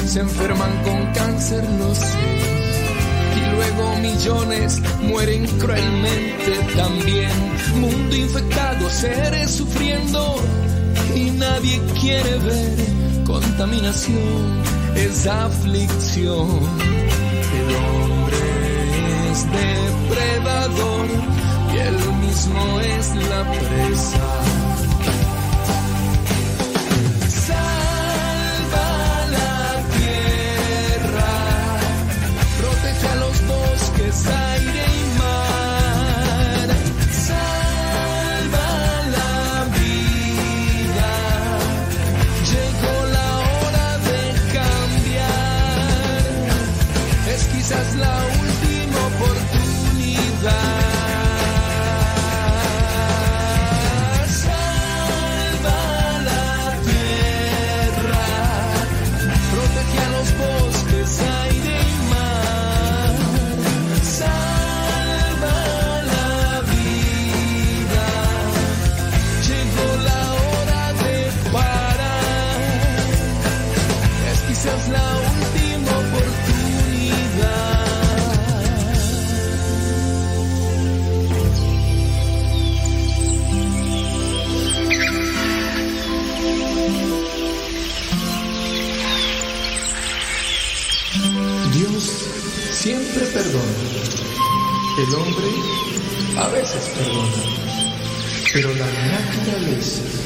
se enferman con cáncer, lo sé. Y luego millones mueren cruelmente también. Mundo infectado, seres sufriendo y nadie quiere ver contaminación, es aflicción. El hombre es depredador y él mismo es la presa El hombre a veces perdona, pero la naturaleza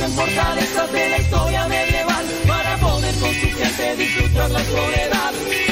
muchas fortalezas de la historia medieval para poder con su gente disfrutar la soledad.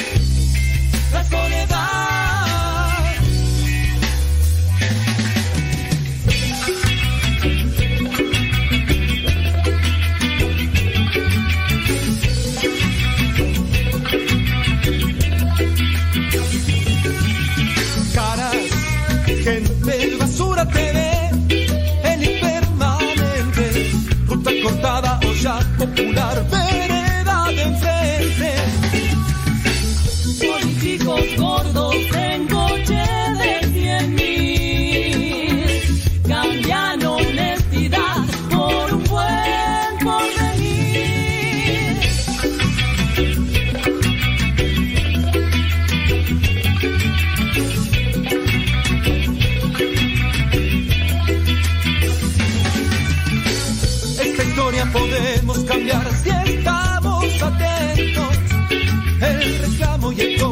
You.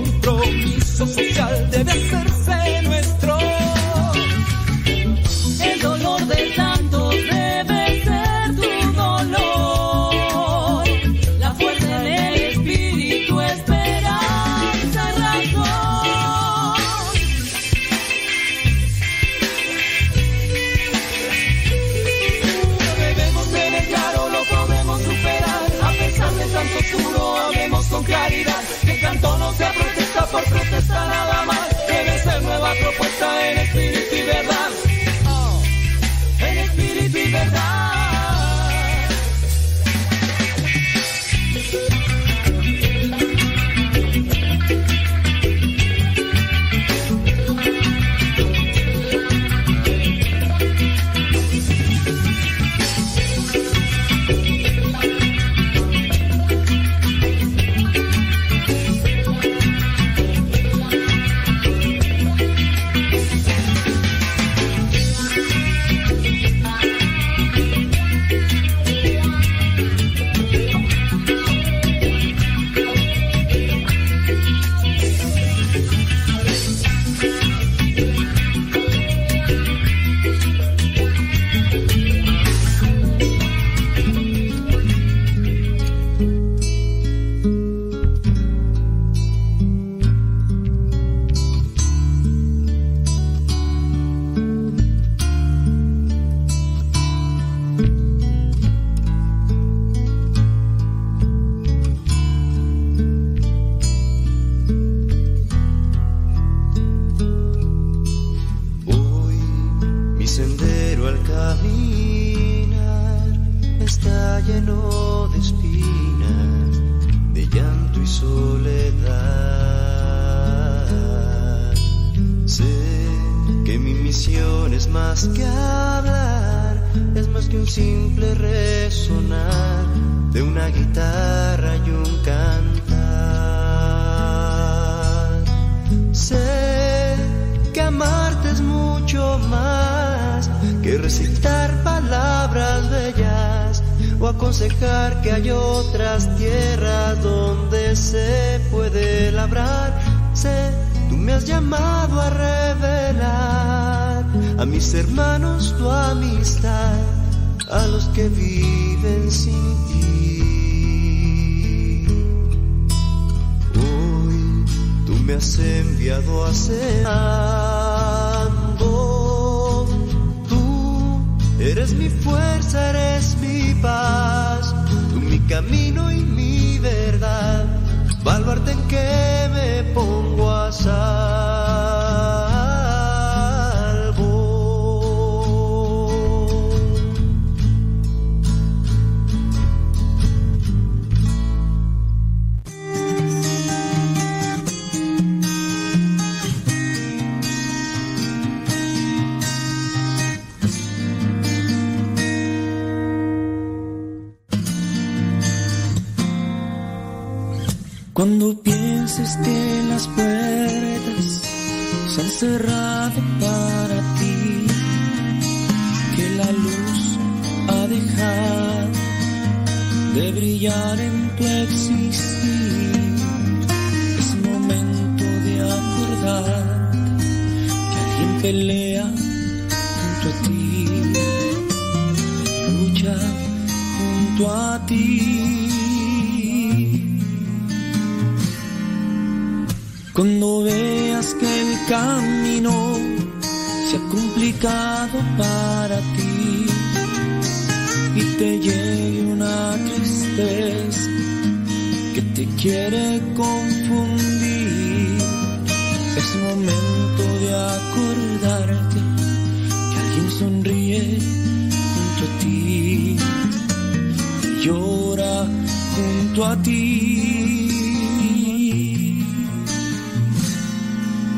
llora junto a ti.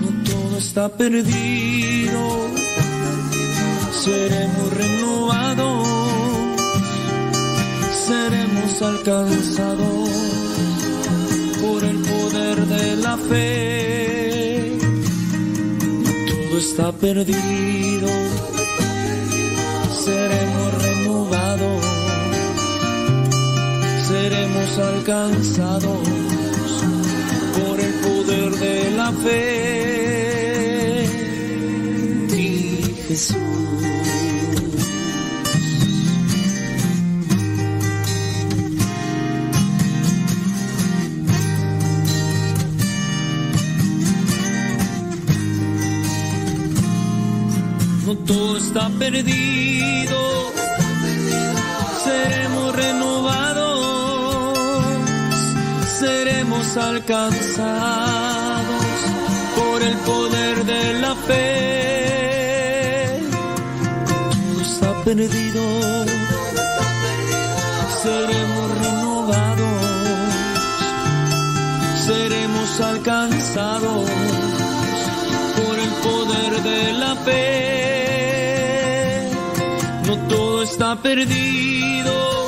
No todo está perdido, seremos renovados, seremos alcanzados por el poder de la fe. No todo está perdido, seremos renovados. seremos alcanzados por el poder de la fe. Di Jesús. todo está perdido. Alcanzados por el poder de la fe. Todo está perdido, seremos renovados, seremos alcanzados por el poder de la fe. No todo está perdido,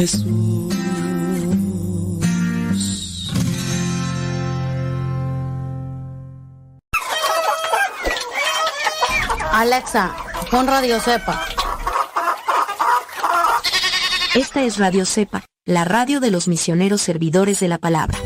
Jesús. Alexa, pon Radio Cepa. Esta es Radio Cepa, la radio de los misioneros servidores de la palabra.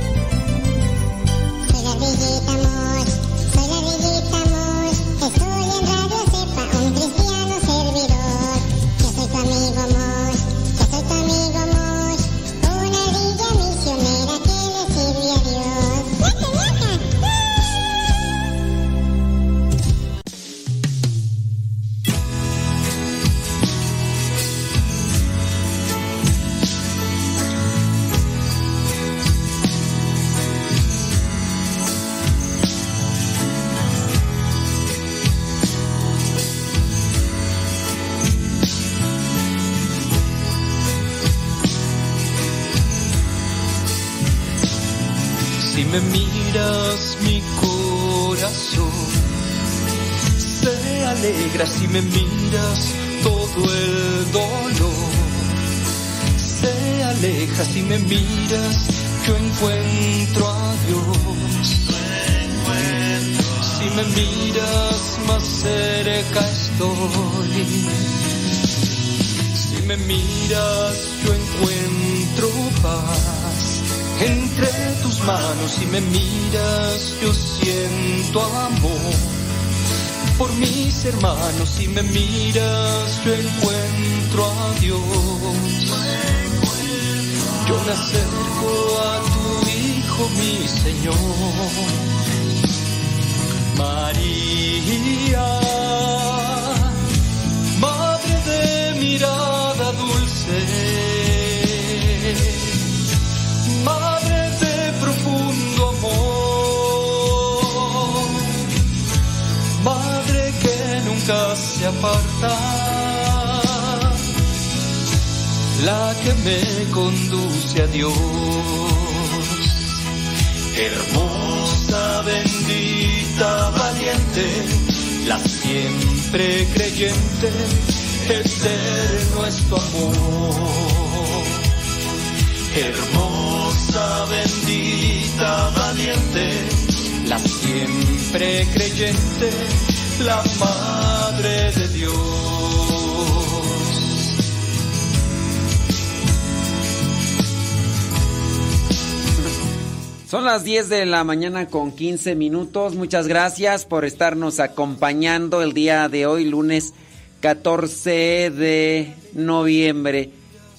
10 de la mañana con 15 minutos. Muchas gracias por estarnos acompañando el día de hoy, lunes 14 de noviembre.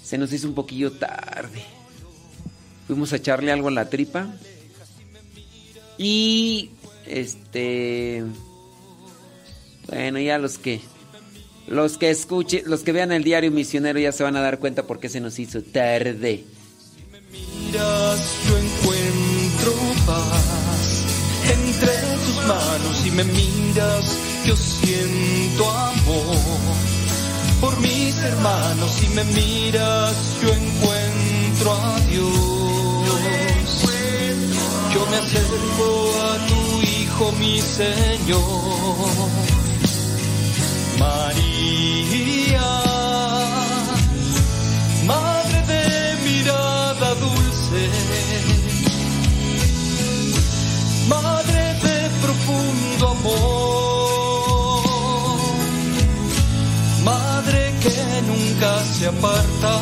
Se nos hizo un poquillo tarde. Fuimos a echarle algo a la tripa. Y este bueno, ya los que los que escuchen, los que vean el diario misionero ya se van a dar cuenta por qué se nos hizo tarde. miras yo encuentro entre tus manos y me miras yo siento amor por mis hermanos. Si me miras, yo encuentro a Dios. Yo me acerco a tu Hijo, mi Señor. María, Madre de profundo amor, Madre que nunca se aparta,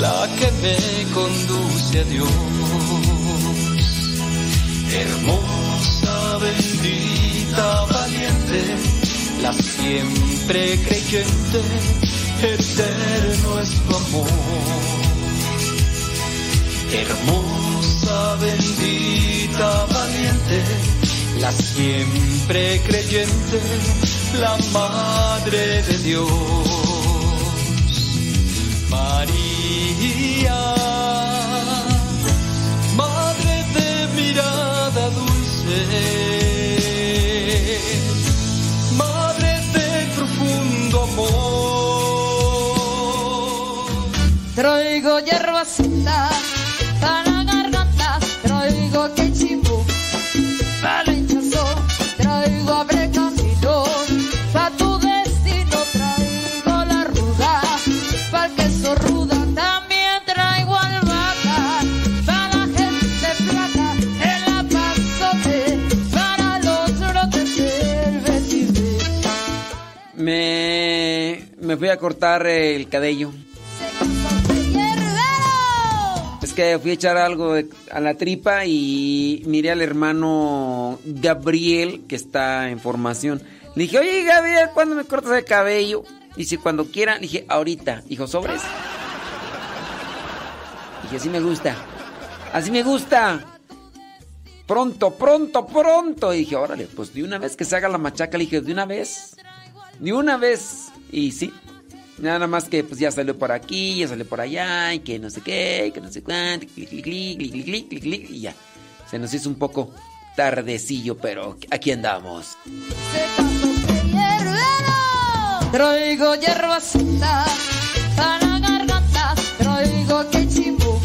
la que me conduce a Dios, hermosa, bendita, valiente, la siempre creyente, eterno es tu amor. Hermosa, bendita, valiente, la siempre creyente, la Madre de Dios. María, Madre de mirada dulce, Madre de profundo amor. Traigo hierbacita fui a cortar el cabello. Es que fui a echar algo a la tripa y miré al hermano Gabriel que está en formación. Le dije, oye Gabriel, ¿cuándo me cortas el cabello? Dice, cuando quiera. Le dije, ahorita. Dijo, sobres. Dije, así me gusta. Así me gusta. Pronto, pronto, pronto. Y dije, órale, pues de una vez que se haga la machaca. Le dije, de una vez. De una vez. Y sí. Nada más que pues ya salió por aquí, ya salió por allá, y que no sé qué, y que no sé cuánto, clic, clic, clic, clic, clic, clic, y ya. Se nos hizo un poco tardecillo, pero aquí andamos. Traigo hierba santa para garganta, traigo que chimbo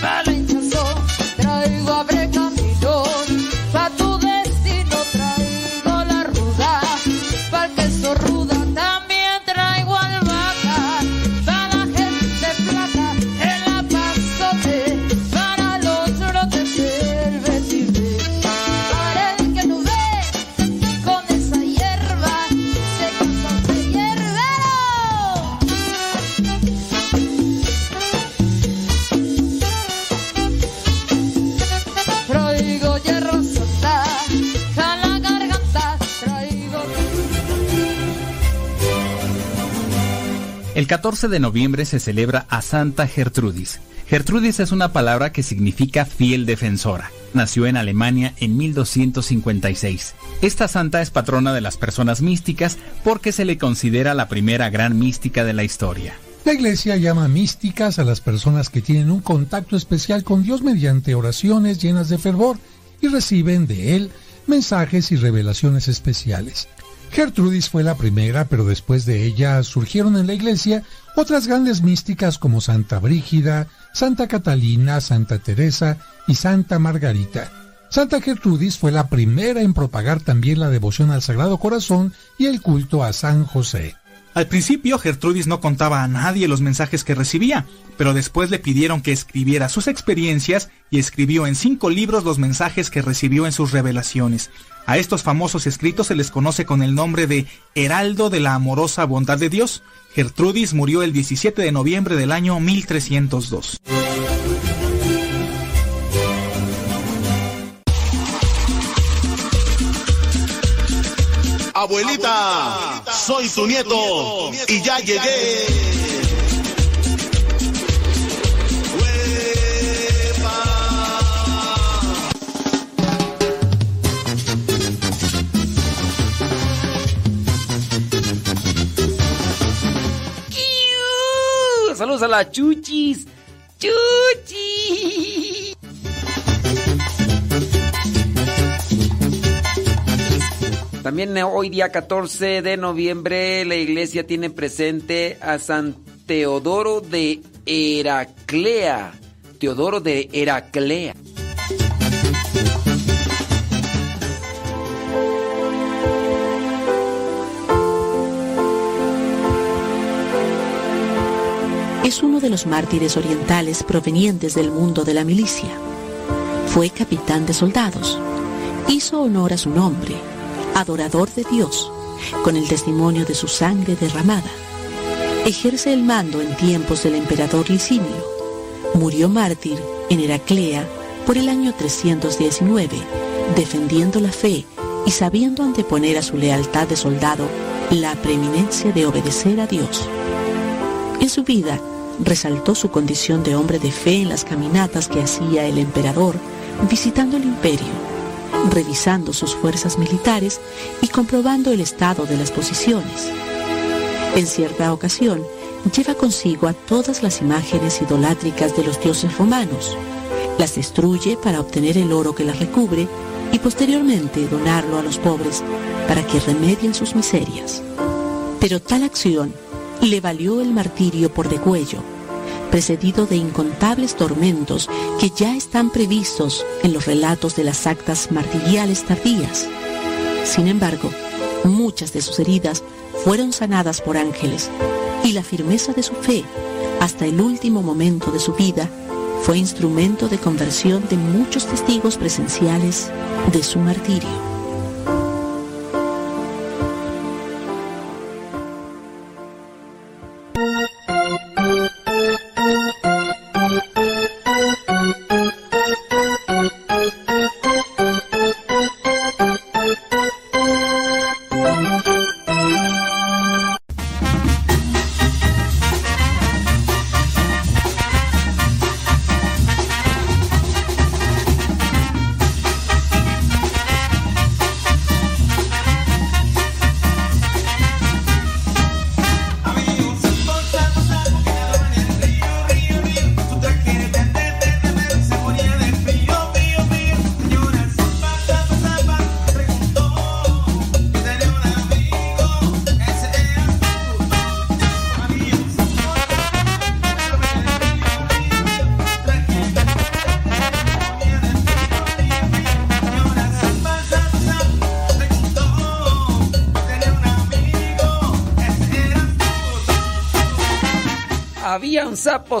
para hinchazón, traigo abre El 14 de noviembre se celebra a Santa Gertrudis. Gertrudis es una palabra que significa fiel defensora. Nació en Alemania en 1256. Esta santa es patrona de las personas místicas porque se le considera la primera gran mística de la historia. La iglesia llama místicas a las personas que tienen un contacto especial con Dios mediante oraciones llenas de fervor y reciben de Él mensajes y revelaciones especiales. Gertrudis fue la primera, pero después de ella surgieron en la iglesia otras grandes místicas como Santa Brígida, Santa Catalina, Santa Teresa y Santa Margarita. Santa Gertrudis fue la primera en propagar también la devoción al Sagrado Corazón y el culto a San José. Al principio Gertrudis no contaba a nadie los mensajes que recibía, pero después le pidieron que escribiera sus experiencias y escribió en cinco libros los mensajes que recibió en sus revelaciones. A estos famosos escritos se les conoce con el nombre de Heraldo de la Amorosa Bondad de Dios. Gertrudis murió el 17 de noviembre del año 1302. Abuelita, soy tu nieto y ya llegué. Saludos a la Chuchis. Chuchi. También hoy día 14 de noviembre la iglesia tiene presente a San Teodoro de Heraclea. Teodoro de Heraclea. Es uno de los mártires orientales provenientes del mundo de la milicia. Fue capitán de soldados. Hizo honor a su nombre, adorador de Dios, con el testimonio de su sangre derramada. Ejerce el mando en tiempos del emperador Licinio. Murió mártir en Heraclea por el año 319, defendiendo la fe y sabiendo anteponer a su lealtad de soldado la preeminencia de obedecer a Dios. En su vida resaltó su condición de hombre de fe en las caminatas que hacía el emperador visitando el imperio, revisando sus fuerzas militares y comprobando el estado de las posiciones. En cierta ocasión, lleva consigo a todas las imágenes idolátricas de los dioses romanos, las destruye para obtener el oro que las recubre y posteriormente donarlo a los pobres para que remedien sus miserias. Pero tal acción le valió el martirio por degüello, precedido de incontables tormentos que ya están previstos en los relatos de las actas martiriales tardías. Sin embargo, muchas de sus heridas fueron sanadas por ángeles y la firmeza de su fe hasta el último momento de su vida fue instrumento de conversión de muchos testigos presenciales de su martirio.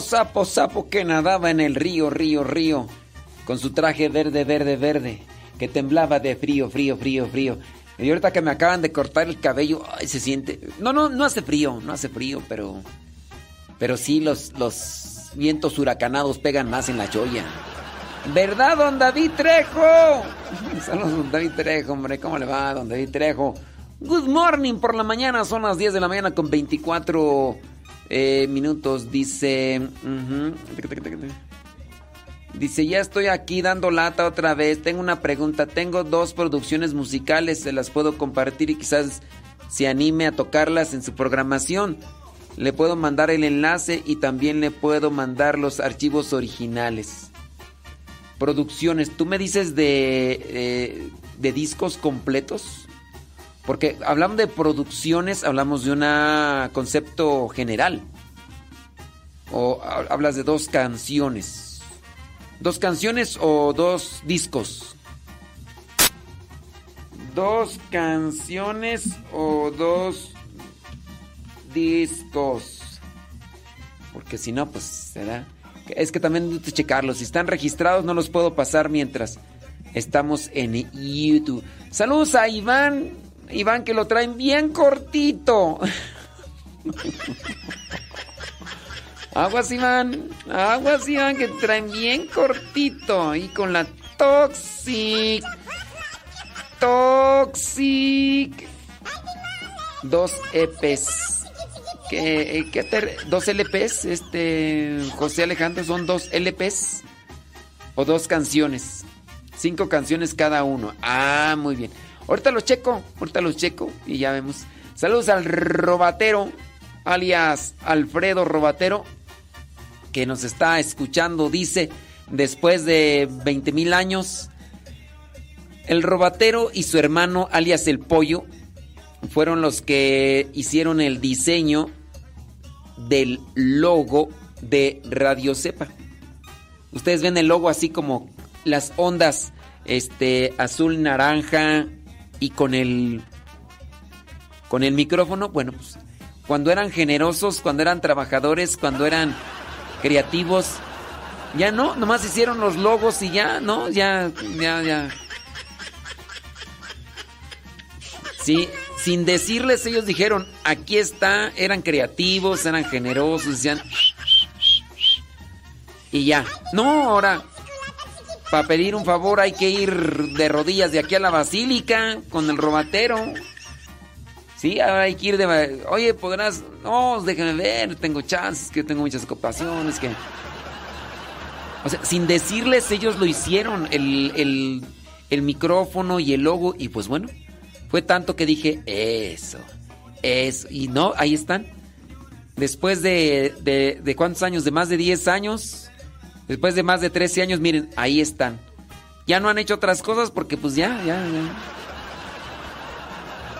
Sapo, sapo, sapo que nadaba en el río, río, río, con su traje verde, verde, verde, que temblaba de frío, frío, frío, frío. Y ahorita que me acaban de cortar el cabello, ay, se siente... No, no, no hace frío, no hace frío, pero... Pero sí los, los vientos huracanados pegan más en la joya. ¿Verdad, don David Trejo? *laughs* Saludos, don David Trejo, hombre. ¿Cómo le va, don David Trejo? Good morning por la mañana, son las 10 de la mañana con 24 eh, minutos. Dice. Dice, ya estoy aquí dando lata otra vez. Tengo una pregunta. Tengo dos producciones musicales. Se las puedo compartir y quizás se anime a tocarlas en su programación. Le puedo mandar el enlace y también le puedo mandar los archivos originales. Producciones. ¿Tú me dices de, eh, de discos completos? Porque hablamos de producciones, hablamos de un concepto general. O hablas de dos canciones. ¿Dos canciones o dos discos? Dos canciones o dos discos. Porque si no, pues será. Es que también que checarlos. Si están registrados, no los puedo pasar mientras estamos en YouTube. Saludos a Iván Iván, que lo traen bien cortito. Aguas, Iván. Aguas, Iván, que traen bien cortito. Y con la Toxic. Toxic. Dos EPs. ¿Qué, qué dos LPs, este José Alejandro, son dos LPs o dos canciones. Cinco canciones cada uno. Ah, muy bien. Ahorita los checo, ahorita los checo y ya vemos. Saludos al Robatero, alias Alfredo Robatero, que nos está escuchando, dice, después de 20 mil años. El robatero y su hermano, alias el pollo, fueron los que hicieron el diseño del logo de Radio Cepa. Ustedes ven el logo así como las ondas este azul naranja y con el con el micrófono, bueno, pues cuando eran generosos, cuando eran trabajadores, cuando eran creativos, ya no, nomás hicieron los logos y ya, no, ya ya ya Sí, sin decirles ellos dijeron, aquí está, eran creativos, eran generosos, decían y ya. No, ahora para pedir un favor hay que ir de rodillas de aquí a la basílica con el robatero. Sí, ahora hay que ir de... Oye, podrás... No, déjame ver, tengo chances, que tengo muchas ocupaciones, que... Sin decirles ellos lo hicieron, el, el, el micrófono y el logo, y pues bueno, fue tanto que dije, eso, eso, y no, ahí están. Después de, de, de cuántos años, de más de 10 años, Después de más de 13 años, miren, ahí están. Ya no han hecho otras cosas porque pues ya, ya, ya.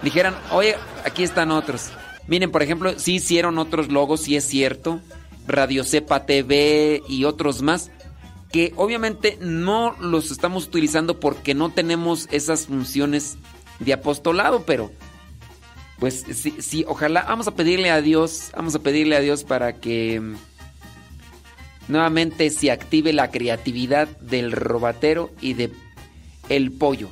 Dijeran, oye, aquí están otros. Miren, por ejemplo, sí hicieron otros logos, sí es cierto. Radio Cepa TV y otros más. Que obviamente no los estamos utilizando porque no tenemos esas funciones de apostolado, pero pues sí, sí, ojalá, vamos a pedirle a Dios, vamos a pedirle a Dios para que nuevamente se active la creatividad del robatero y de el pollo.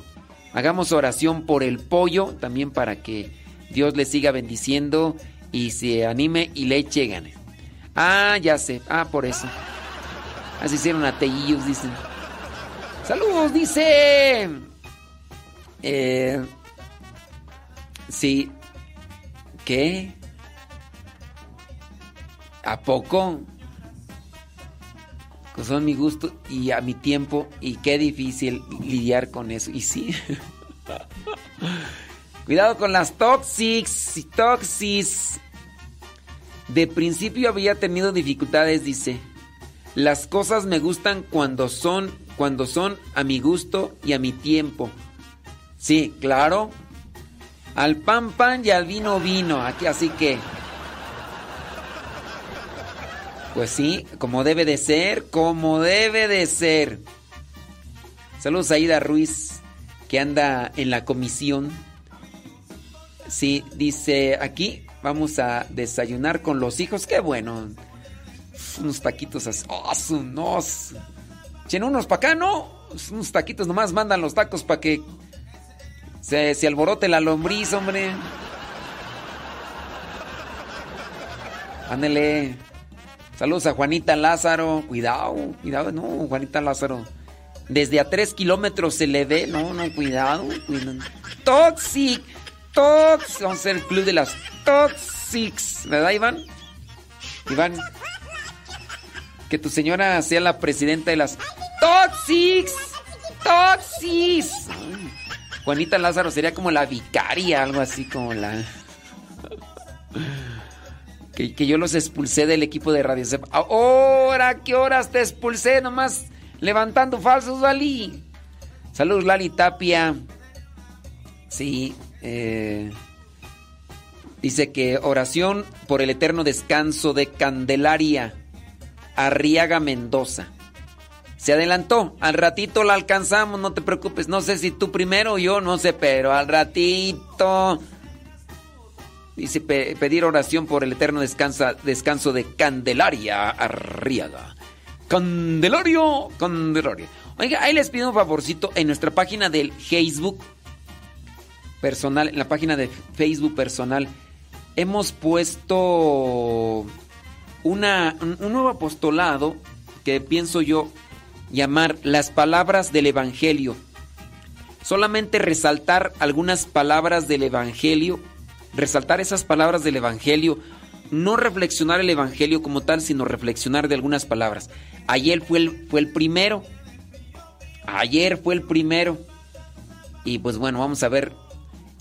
Hagamos oración por el pollo también para que Dios le siga bendiciendo y se anime y le eche. Ah, ya sé. Ah, por eso. Así hicieron ateillos, dicen. Saludos, dice. Eh, sí. ¿Qué? ¿A poco? Son mi gusto y a mi tiempo y qué difícil lidiar con eso. Y sí. *laughs* Cuidado con las toxics y toxis. De principio había tenido dificultades, dice. Las cosas me gustan cuando son cuando son a mi gusto y a mi tiempo. Sí, claro. Al pan pan y al vino vino. Aquí así que pues sí, como debe de ser, como debe de ser. Saludos a Ida Ruiz, que anda en la comisión. Sí, dice aquí, vamos a desayunar con los hijos. Qué bueno. Unos taquitos así. ¡Oh, unos! Chen unos para acá, ¿no? Unos taquitos nomás mandan los tacos para que se, se alborote la lombriz, hombre. Ándele. Saludos a Juanita Lázaro. Cuidado, cuidado, no, Juanita Lázaro. Desde a tres kilómetros se le ve. No, no, cuidado, cuidado. Toxic, Toxic. Vamos a ser el club de las Toxics. ¿Verdad, Iván? Iván. Que tu señora sea la presidenta de las Toxics. Toxics. Juanita Lázaro sería como la vicaria, algo así como la que, yo los expulsé del equipo de Radio Cepa. ¿Ahora qué horas te expulsé? Nomás levantando falsos, Lali. Saludos, Lali Tapia. Sí, eh, dice que oración por el eterno descanso de Candelaria Arriaga Mendoza. Se adelantó, al ratito la alcanzamos, no te preocupes. No sé si tú primero o yo, no sé, pero al ratito. Dice pedir oración por el eterno descanso de Candelaria Arriaga. Candelario, Candelaria. Oiga, ahí les pido un favorcito en nuestra página del Facebook personal, en la página de Facebook personal, hemos puesto una, un nuevo apostolado que pienso yo llamar las palabras del Evangelio. Solamente resaltar algunas palabras del Evangelio resaltar esas palabras del Evangelio, no reflexionar el Evangelio como tal, sino reflexionar de algunas palabras. Ayer fue el, fue el primero, ayer fue el primero, y pues bueno, vamos a ver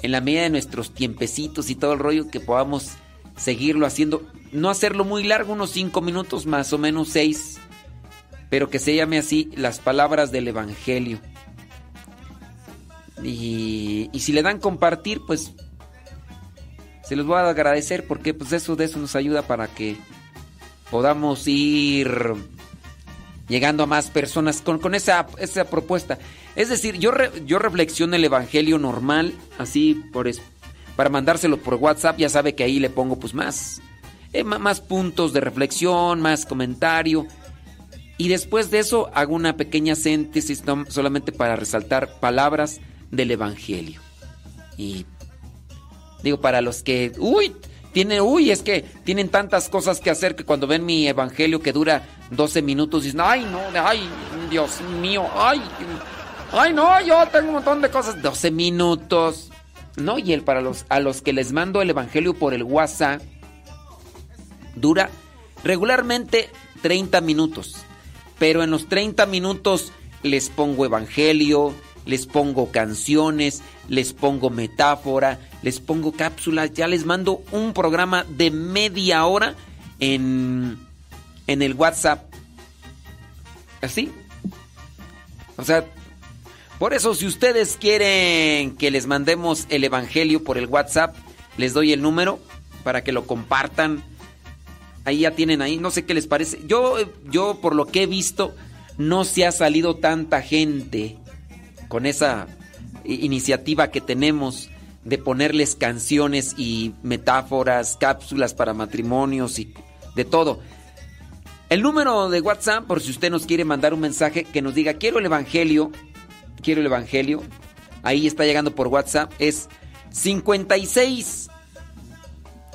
en la medida de nuestros tiempecitos y todo el rollo que podamos seguirlo haciendo, no hacerlo muy largo, unos cinco minutos más o menos seis, pero que se llame así las palabras del Evangelio. Y si le dan compartir, pues se los voy a agradecer porque pues eso de eso nos ayuda para que podamos ir llegando a más personas con, con esa, esa propuesta. Es decir, yo, yo reflexiono el Evangelio normal, así por para mandárselo por WhatsApp, ya sabe que ahí le pongo pues más, eh, más puntos de reflexión, más comentario. Y después de eso hago una pequeña síntesis solamente para resaltar palabras del Evangelio. Y digo, para los que, uy, tiene, uy, es que tienen tantas cosas que hacer que cuando ven mi evangelio que dura 12 minutos dicen, ay, no, ay, Dios mío, ay, ay, no, yo tengo un montón de cosas. 12 minutos. No, y el para los a los que les mando el evangelio por el WhatsApp dura regularmente 30 minutos. Pero en los 30 minutos les pongo evangelio, les pongo canciones, les pongo metáfora, les pongo cápsulas, ya les mando un programa de media hora en, en el WhatsApp. Así. O sea, por eso si ustedes quieren que les mandemos el Evangelio por el WhatsApp, les doy el número para que lo compartan. Ahí ya tienen ahí, no sé qué les parece. Yo, yo por lo que he visto, no se ha salido tanta gente con esa iniciativa que tenemos de ponerles canciones y metáforas, cápsulas para matrimonios y de todo. El número de WhatsApp, por si usted nos quiere mandar un mensaje que nos diga quiero el Evangelio, quiero el Evangelio, ahí está llegando por WhatsApp, es 56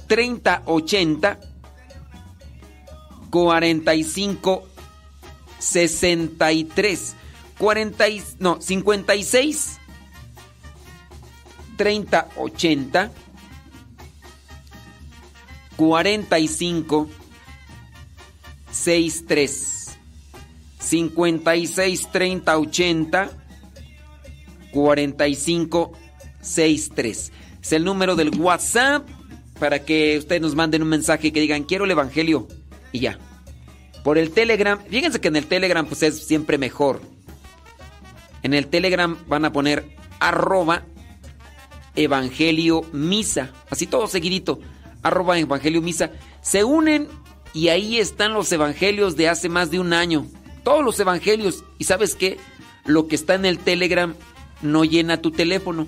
30 80 45 63 40 no 56 30 80 45 63 56 30 80 45 63 es el número del WhatsApp para que ustedes nos manden un mensaje que digan quiero el evangelio y ya. Por el Telegram fíjense que en el Telegram pues es siempre mejor en el Telegram van a poner arroba Evangelio Misa. Así todo seguidito. Arroba Evangelio Misa. Se unen y ahí están los evangelios de hace más de un año. Todos los evangelios. ¿Y sabes qué? Lo que está en el Telegram no llena tu teléfono.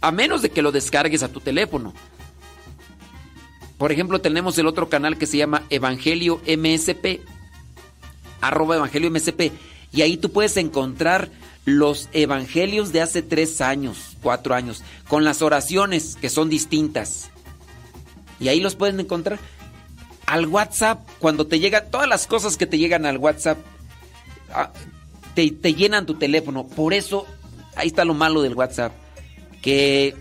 A menos de que lo descargues a tu teléfono. Por ejemplo, tenemos el otro canal que se llama Evangelio MSP. Arroba Evangelio MSP. Y ahí tú puedes encontrar los evangelios de hace tres años, cuatro años, con las oraciones que son distintas. Y ahí los pueden encontrar. Al WhatsApp, cuando te llegan, todas las cosas que te llegan al WhatsApp, ah, te, te llenan tu teléfono. Por eso, ahí está lo malo del WhatsApp, que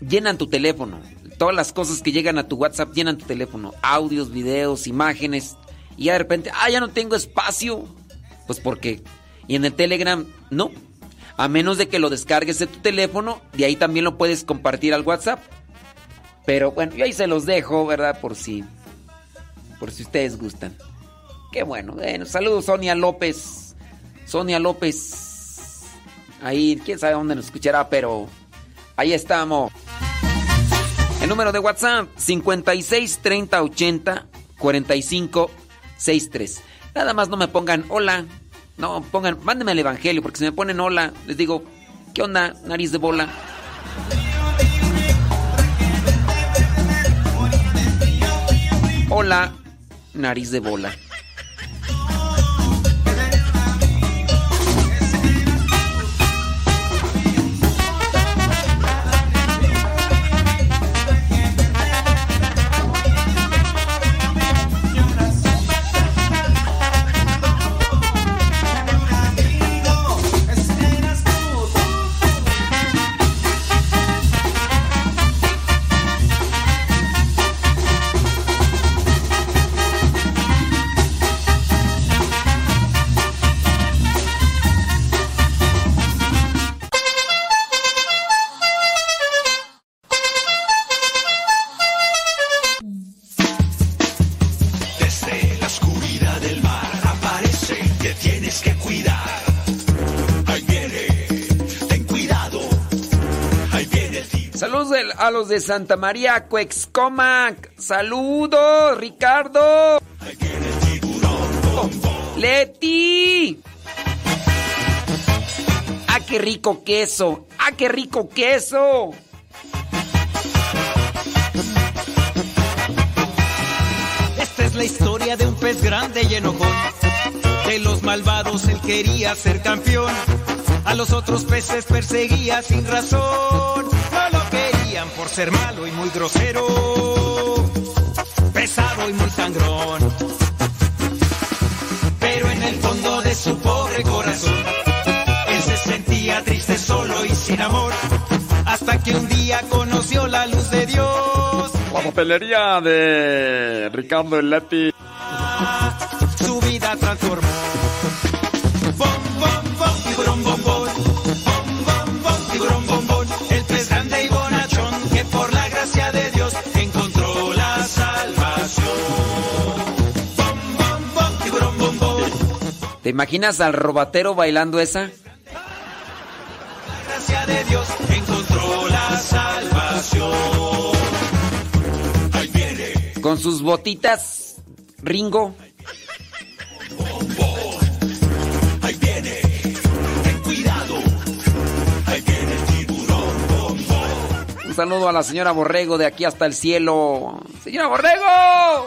llenan tu teléfono. Todas las cosas que llegan a tu WhatsApp llenan tu teléfono. Audios, videos, imágenes. Y de repente, ah, ya no tengo espacio. Pues porque y en el Telegram, no. A menos de que lo descargues de tu teléfono, de ahí también lo puedes compartir al WhatsApp. Pero bueno, yo ahí se los dejo, ¿verdad? Por si. Por si ustedes gustan. Qué bueno. Bueno, saludos, Sonia López. Sonia López. Ahí, quién sabe dónde nos escuchará, pero ahí estamos. El número de WhatsApp: 56 30 80 45 63. Nada más no me pongan hola. No, pongan, mándenme el evangelio, porque si me ponen hola, les digo, ¿qué onda, nariz de bola? Hola, nariz de bola. De Santa María Cuexcomac. Saludos, Ricardo. Leti. ¡Ah, qué rico queso! ¡Ah, qué rico queso! Esta es la historia de un pez grande y enojón. De los malvados él quería ser campeón. A los otros peces perseguía sin razón. Por ser malo y muy grosero. Pesado y muy sangrón. Pero en el fondo de su pobre corazón, él se sentía triste, solo y sin amor. Hasta que un día conoció la luz de Dios. La papelería de Ricardo Eletti. Su vida transformó. Bom, bom, bom, tiburón, bom, bom. Bom, ¿Te imaginas al robatero bailando esa? De Dios encontró la salvación. Ahí viene. Con sus botitas, Ringo. Ahí viene, ten cuidado. Ahí viene el tiburón, bom, bom. Un saludo a la señora Borrego de aquí hasta el cielo. ¡Señora Borrego!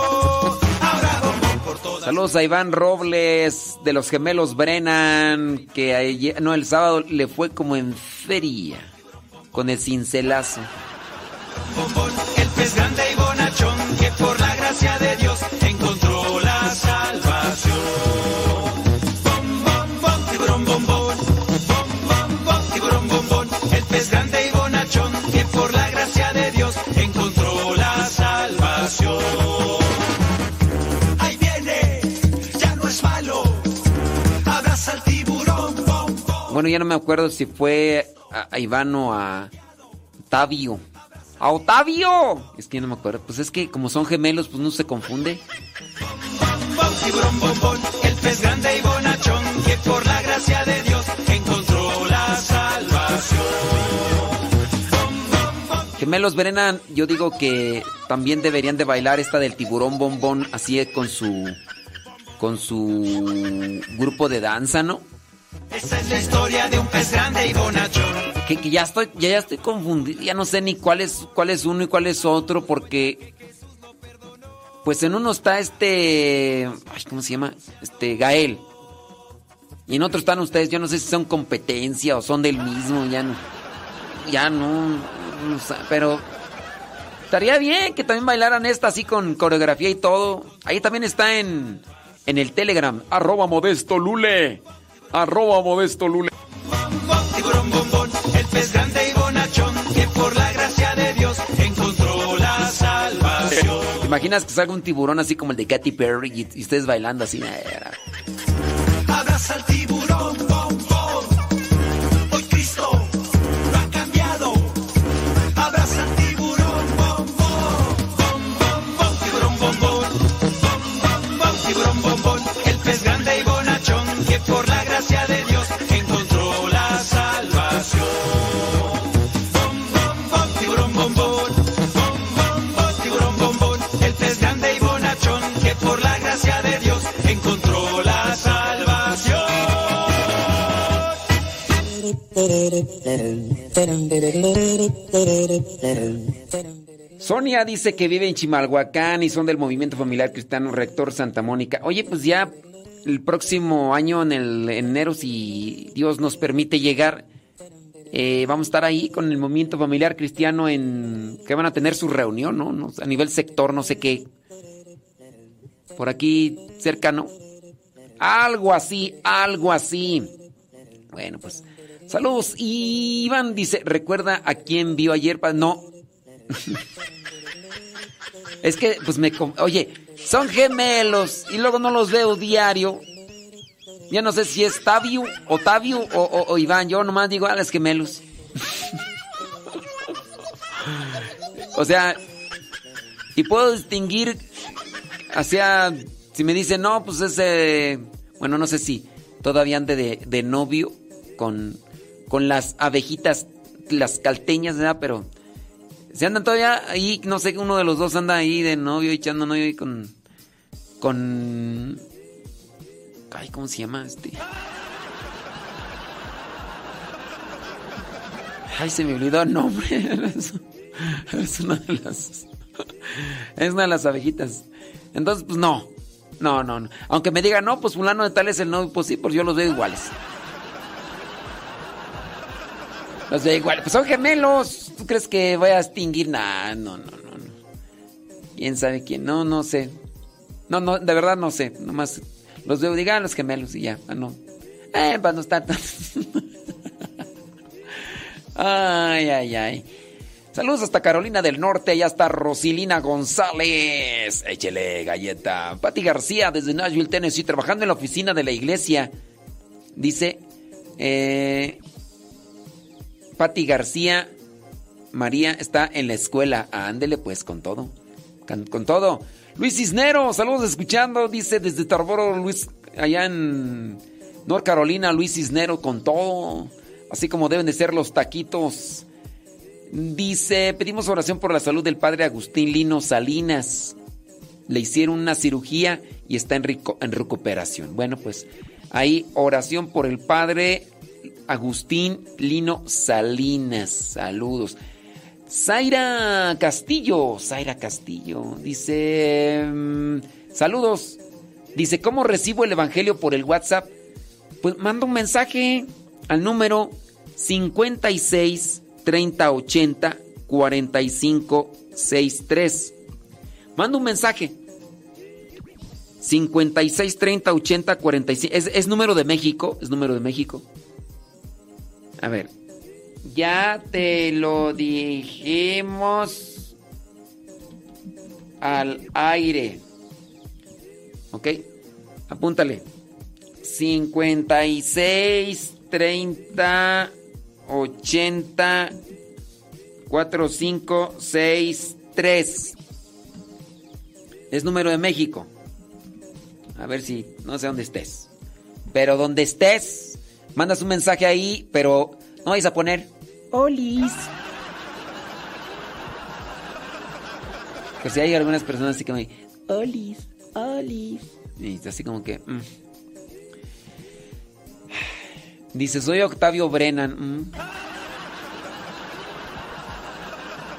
Saludos a Iván Robles de los gemelos Brennan, que ayer- no, el sábado le fue como en feria con el cincelazo. el pez grande y bonachón que por la gracia de Dios Bueno, ya no me acuerdo si fue a, a Iván o a Otavio. ¡A Otavio! Es que ya no me acuerdo. Pues es que como son gemelos, pues no se confunde. el pez grande y que por la gracia de Dios encontró la salvación. Gemelos Brennan, yo digo que también deberían de bailar esta del tiburón bombón así con su con su grupo de danza, ¿no? Esa es la historia de un pez grande y bonachón. Que, ya estoy ya, ya estoy confundido, ya no sé ni cuál es cuál es uno y cuál es otro porque pues en uno está este ¿cómo se llama? Este Gael. Y en otro están ustedes, yo no sé si son competencia o son del mismo, ya no ya no, pero estaría bien que también bailaran esta así con coreografía y todo. Ahí también está en, en el Telegram, arroba modesto lule, arroba modesto lule. Tiburón, bombón, el pez grande y bonachón que por la gracia de Dios encontró la salvación. ¿Te imaginas que salga un tiburón así como el de Katy Perry y, y ustedes bailando así? Abraza al tiburón, bom, Sonia dice que vive en Chimalhuacán y son del movimiento familiar cristiano Rector Santa Mónica. Oye, pues ya el próximo año, en el en enero, si Dios nos permite llegar, eh, vamos a estar ahí con el movimiento familiar cristiano en que van a tener su reunión, ¿no? No a nivel sector, no sé qué. Por aquí cercano. Algo así, algo así. Bueno, pues Saludos. Y Iván dice, ¿recuerda a quién vio ayer? No. *laughs* es que, pues me... Oye, son gemelos y luego no los veo diario. Ya no sé si es Tavio, o, o- o Iván. Yo nomás digo, a los gemelos. *laughs* o sea, y puedo distinguir hacia... Si me dicen, no, pues ese... Bueno, no sé si todavía ande de, de novio con, con las abejitas, las calteñas, ¿verdad? Pero se andan todavía ahí, no sé, uno de los dos anda ahí de novio, echando novio ahí con... Con... Ay, ¿cómo se llama este? Ay, se me olvidó el nombre. *laughs* Es, es una de las... Es una de las abejitas. Entonces, pues no. No, no, no. Aunque me digan, no, pues fulano de tal es el novio, pues sí, pues yo los veo iguales. Los veo iguales. Pues son gemelos. ¿Tú crees que voy a extinguir? Nah, no, no, no, no. ¿Quién sabe quién? No, no sé. No, no, de verdad no sé. Nomás los veo, digan los gemelos y ya. Ah, no. Eh, para no estar tan... *laughs* Ay, ay, ay. Saludos hasta Carolina del Norte, allá está Rosilina González. Échele galleta. Pati García desde Nashville, Tennessee, trabajando en la oficina de la iglesia. Dice, eh, Pati García, María está en la escuela. Ándele pues con todo. Con todo. Luis Cisnero, saludos escuchando. Dice desde Tarboro, Luis, allá en North Carolina, Luis Cisnero con todo. Así como deben de ser los taquitos. Dice, pedimos oración por la salud del padre Agustín Lino Salinas. Le hicieron una cirugía y está en, rico- en recuperación. Bueno, pues ahí oración por el padre Agustín Lino Salinas. Saludos. Zaira Castillo, Zaira Castillo, dice, mm, saludos. Dice, ¿cómo recibo el Evangelio por el WhatsApp? Pues manda un mensaje al número 56 30 80 45 63. Manda un mensaje. 56 30 80 45. Es, es número de México. Es número de México. A ver. Ya te lo dijimos al aire. ¿Ok? Apúntale. 56 30 80 45 63. Es número de México. A ver si no sé dónde estés. Pero donde estés, mandas un mensaje ahí, pero no vais a poner Olis. Que si hay algunas personas así que me Olis, Olis. Y así como que. mm. Dice, soy Octavio Brennan. mm.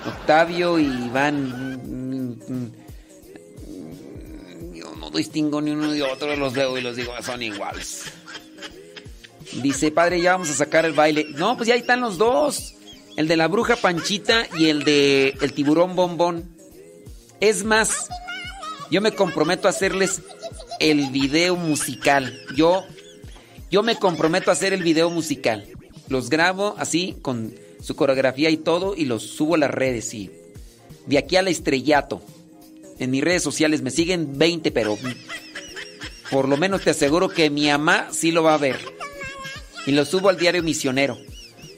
Octavio y Iván. mm, mm. Yo no distingo ni uno ni otro, los veo y los digo, son iguales. Dice, padre, ya vamos a sacar el baile. No, pues ya ahí están los dos. El de la bruja Panchita y el de el tiburón bombón. Es más, yo me comprometo a hacerles el video musical. Yo, yo me comprometo a hacer el video musical. Los grabo así, con su coreografía y todo, y los subo a las redes. Y de aquí al estrellato. En mis redes sociales me siguen 20, pero por lo menos te aseguro que mi mamá sí lo va a ver. Y lo subo al diario misionero.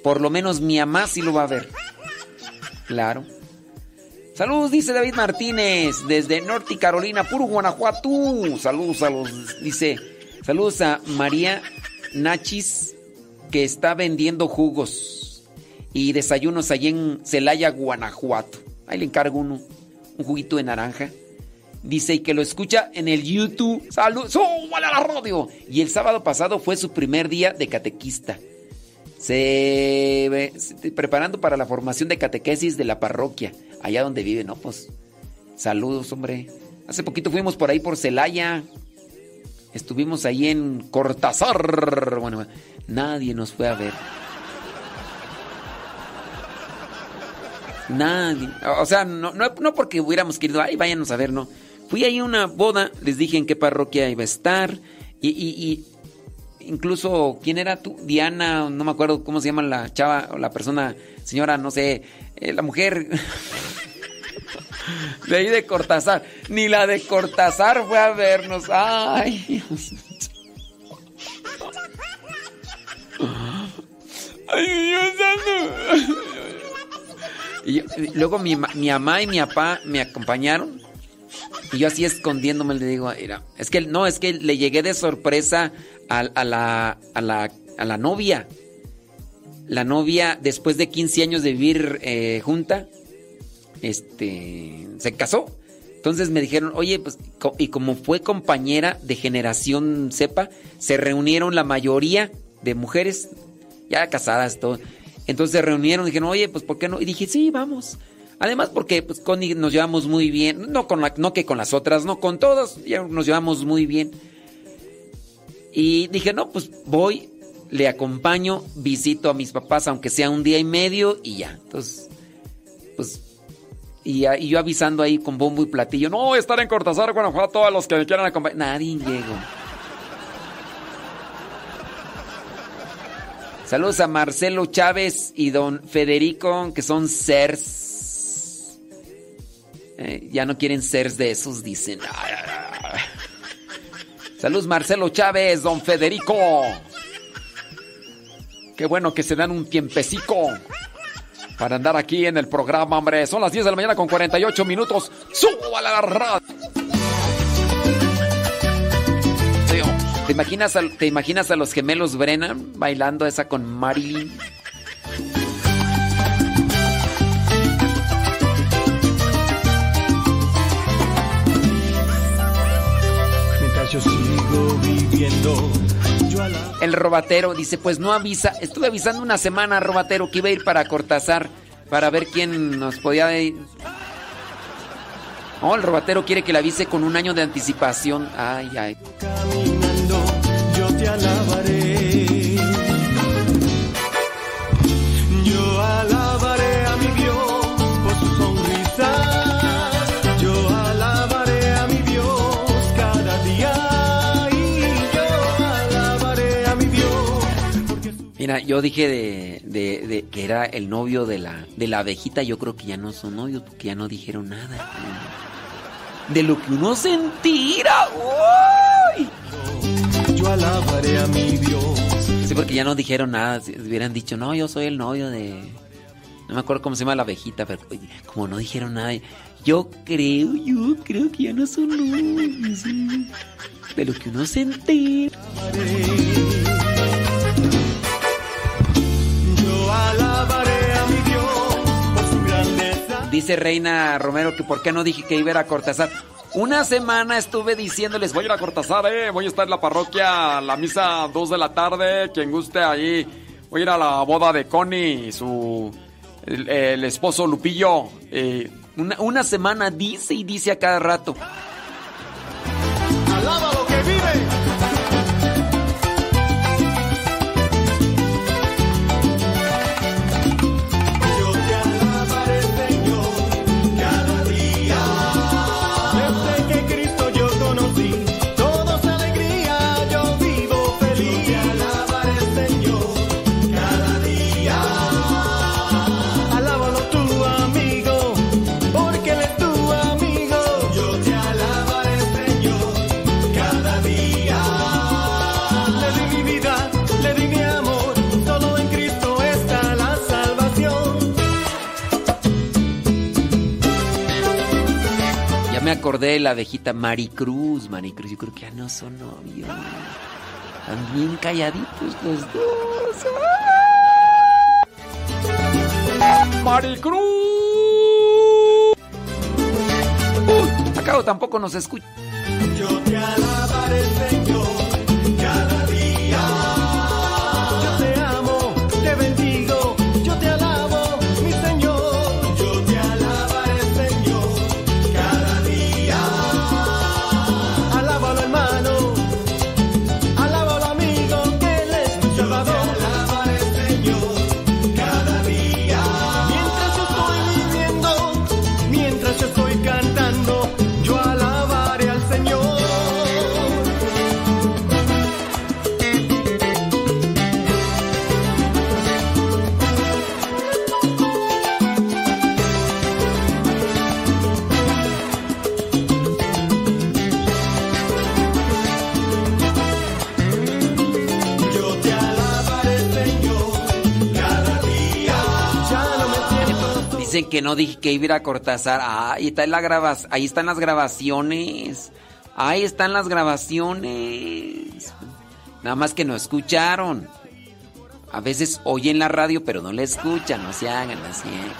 Por lo menos mi mamá sí lo va a ver. Claro. Saludos, dice David Martínez, desde Norte Carolina, puro Guanajuato. Saludos a los, dice, saludos a María Nachis, que está vendiendo jugos y desayunos allí en Celaya, Guanajuato. Ahí le encargo uno, un juguito de naranja. Dice y que lo escucha en el YouTube. ¡Salud! ¡Súbale a la radio! Y el sábado pasado fue su primer día de catequista. Se, preparando para la formación de catequesis de la parroquia, allá donde vive, ¿no? Pues saludos, hombre. Hace poquito fuimos por ahí por Celaya. Estuvimos ahí en Cortázar. Bueno, nadie nos fue a ver. Nadie. O sea, no, no, no porque hubiéramos querido, ay, váyanos a ver, no. Fui ahí a una boda, les dije en qué parroquia iba a estar. Y, y- y- incluso, ¿quién era tú? Diana, no me acuerdo cómo se llama la chava o la persona, señora, no sé, eh, la mujer. *laughs* De ahí de Cortázar. Ni la de Cortázar fue a vernos. Ay. Ay, Dios. Y yo- luego mi, mi mamá y mi papá me acompañaron. Y yo así escondiéndome le digo, mira, es que no, es que le llegué de sorpresa a, la, a, la, a la novia. La novia, después de 15 años de vivir eh, junta, este, se casó. Entonces me dijeron, oye, pues, y como fue compañera de generación cepa, se reunieron la mayoría de mujeres ya casadas, todo. Entonces se reunieron y dijeron, oye, pues, ¿por qué no? Y dije, sí, vamos. Además, porque pues Connie nos llevamos muy bien, no con la, no que con las otras, no con todas, ya nos llevamos muy bien. Y dije, no, pues voy, le acompaño, visito a mis papás, aunque sea un día y medio, y ya. Entonces, pues, y, y yo avisando ahí con bombo y platillo, no estar en Cortázar, Guanajuato, a los que me quieran acompañar. Nadie llegó. Saludos a Marcelo Chávez y don Federico, que son CERS. Eh, ya no quieren CERS de esos, dicen. Saludos Marcelo Chávez, don Federico. Qué bueno que se dan un tiempecico para andar aquí en el programa, hombre. Son las 10 de la mañana con 48 minutos. ¡Suba la radio! ¿Te imaginas, a, ¿Te imaginas a los gemelos Brennan bailando esa con Marilyn? Yo sigo viviendo, yo a la El robatero dice, pues no avisa. Estuve avisando una semana, robatero, que iba a ir para Cortázar para ver quién nos podía ir. Oh, el robatero quiere que le avise con un año de anticipación. Ay, ay. caminando, yo te alabaré. Mira, yo dije de, de- de que era el novio de la, de la abejita. Yo creo que ya no son novios porque ya no dijeron nada. De lo que uno se entera. ¡Uy! Yo alabaré a mi Dios. Sí, porque ya no dijeron nada. Si hubieran dicho, no, yo soy el novio de. No me acuerdo cómo se llama la abejita, pero como no dijeron nada, yo creo, yo creo que ya no son novios. sí. De lo que uno se Dice Reina Romero que por qué no dije que iba a ir a Cortázar. Una semana estuve diciéndoles, voy a ir a Cortázar, eh, voy a estar en la parroquia, la misa 2 de la tarde, quien guste ahí. Voy a ir a la boda de Connie, su el, el esposo Lupillo. Eh, una, una semana dice y dice a cada rato. Alaba acordé la abejita Maricruz, Maricruz, yo creo que ya no son novios. Están bien calladitos los dos. Maricruz. Uy, acá tampoco nos escucha. Yo te alabaré, que no dije que iba a ir a Cortázar. Ah, ahí, está la grabas, ahí están las grabaciones. Ahí están las grabaciones. Nada más que no escucharon. A veces oyen la radio, pero no la escuchan. No se hagan así. ¿eh?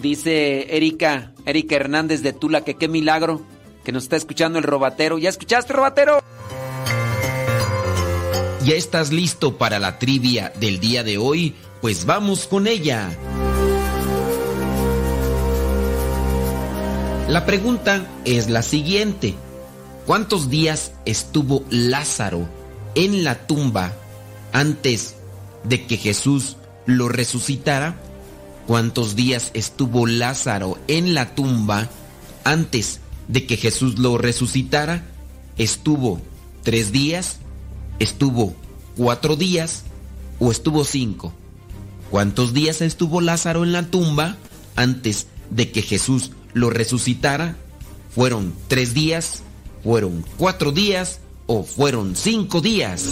Dice Erika, Erika Hernández de Tula, que qué milagro que nos está escuchando el robatero. ¿Ya escuchaste, robatero? ¿Ya estás listo para la trivia del día de hoy? Pues vamos con ella. La pregunta es la siguiente. ¿Cuántos días estuvo Lázaro en la tumba antes de que Jesús lo resucitara? ¿Cuántos días estuvo Lázaro en la tumba antes de que Jesús lo resucitara? ¿Estuvo tres días? ¿Estuvo cuatro días? ¿O estuvo cinco? ¿Cuántos días estuvo Lázaro en la tumba antes de que Jesús lo resucitara? ¿Fueron tres días? ¿Fueron cuatro días? ¿O fueron cinco días?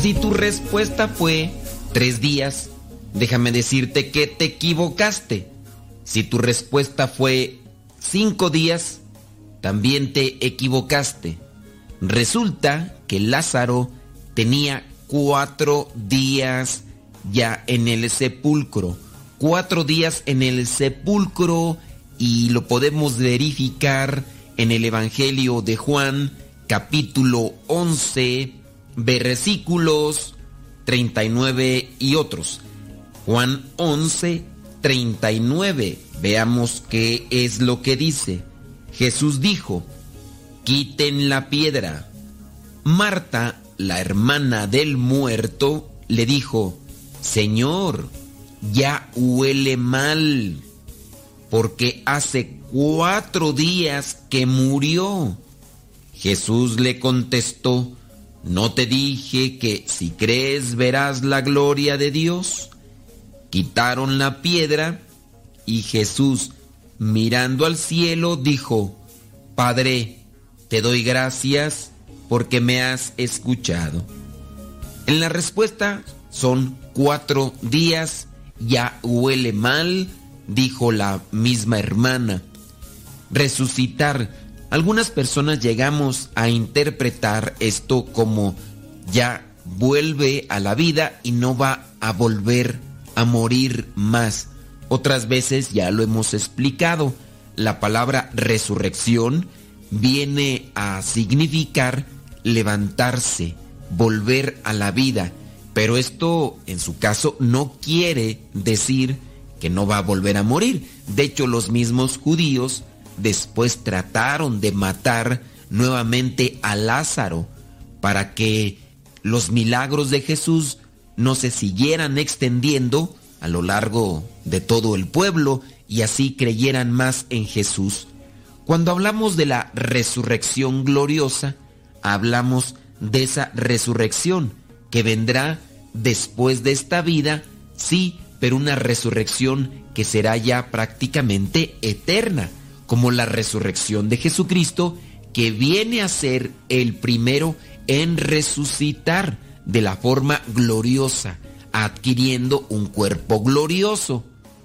Si tu respuesta fue tres días, déjame decirte que te equivocaste. Si tu respuesta fue cinco días, también te equivocaste. Resulta que Lázaro tenía cuatro días ya en el sepulcro. Cuatro días en el sepulcro y lo podemos verificar en el Evangelio de Juan capítulo 11 versículos 39 y otros. Juan 11, 39. Veamos qué es lo que dice. Jesús dijo, quiten la piedra. Marta, la hermana del muerto, le dijo, Señor, ya huele mal, porque hace cuatro días que murió. Jesús le contestó, ¿no te dije que si crees verás la gloria de Dios? Quitaron la piedra y Jesús, mirando al cielo, dijo, Padre, te doy gracias porque me has escuchado. En la respuesta son cuatro días, ya huele mal, dijo la misma hermana. Resucitar. Algunas personas llegamos a interpretar esto como ya vuelve a la vida y no va a volver a morir más. Otras veces ya lo hemos explicado. La palabra resurrección viene a significar levantarse, volver a la vida. Pero esto, en su caso, no quiere decir que no va a volver a morir. De hecho, los mismos judíos después trataron de matar nuevamente a Lázaro para que los milagros de Jesús no se siguieran extendiendo a lo largo de todo el pueblo y así creyeran más en Jesús. Cuando hablamos de la resurrección gloriosa, hablamos de esa resurrección que vendrá después de esta vida, sí, pero una resurrección que será ya prácticamente eterna, como la resurrección de Jesucristo, que viene a ser el primero en resucitar de la forma gloriosa, adquiriendo un cuerpo glorioso.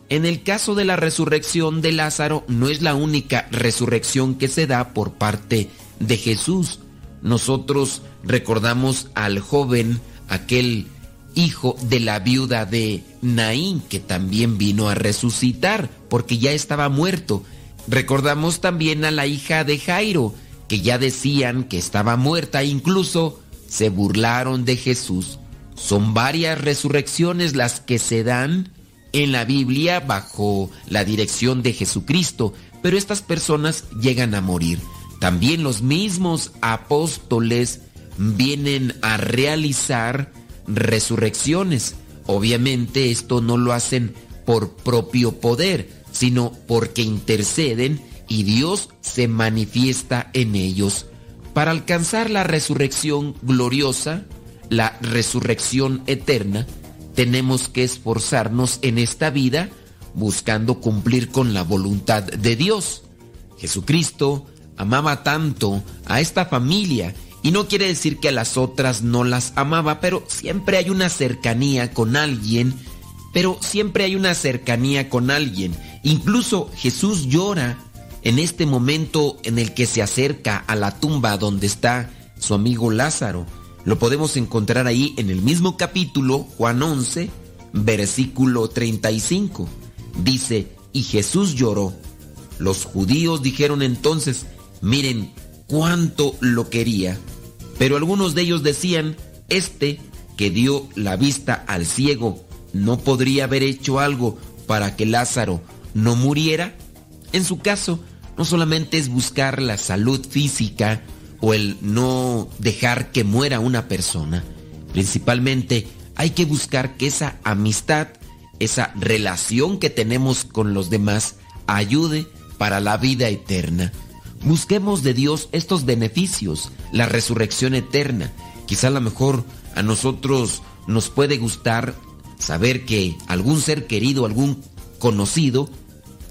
En el caso de la resurrección de Lázaro, no es la única resurrección que se da por parte de Jesús. Nosotros recordamos al joven, aquel hijo de la viuda de Naín, que también vino a resucitar porque ya estaba muerto. Recordamos también a la hija de Jairo, que ya decían que estaba muerta, incluso se burlaron de Jesús. Son varias resurrecciones las que se dan en la Biblia bajo la dirección de Jesucristo, pero estas personas llegan a morir. También los mismos apóstoles vienen a realizar resurrecciones. Obviamente esto no lo hacen por propio poder, sino porque interceden y Dios se manifiesta en ellos. Para alcanzar la resurrección gloriosa, la resurrección eterna, tenemos que esforzarnos en esta vida buscando cumplir con la voluntad de Dios. Jesucristo amaba tanto a esta familia y no quiere decir que a las otras no las amaba, pero siempre hay una cercanía con alguien, pero siempre hay una cercanía con alguien. Incluso Jesús llora en este momento en el que se acerca a la tumba donde está su amigo Lázaro. Lo podemos encontrar ahí en el mismo capítulo, Juan 11, versículo 35. Dice, y Jesús lloró. Los judíos dijeron entonces, miren cuánto lo quería. Pero algunos de ellos decían, este que dio la vista al ciego, ¿no podría haber hecho algo para que Lázaro no muriera? En su caso, no solamente es buscar la salud física o el no dejar que muera una persona, principalmente hay que buscar que esa amistad, esa relación que tenemos con los demás, ayude para la vida eterna. Busquemos de Dios estos beneficios, la resurrección eterna. Quizá a lo mejor a nosotros nos puede gustar saber que algún ser querido, algún conocido,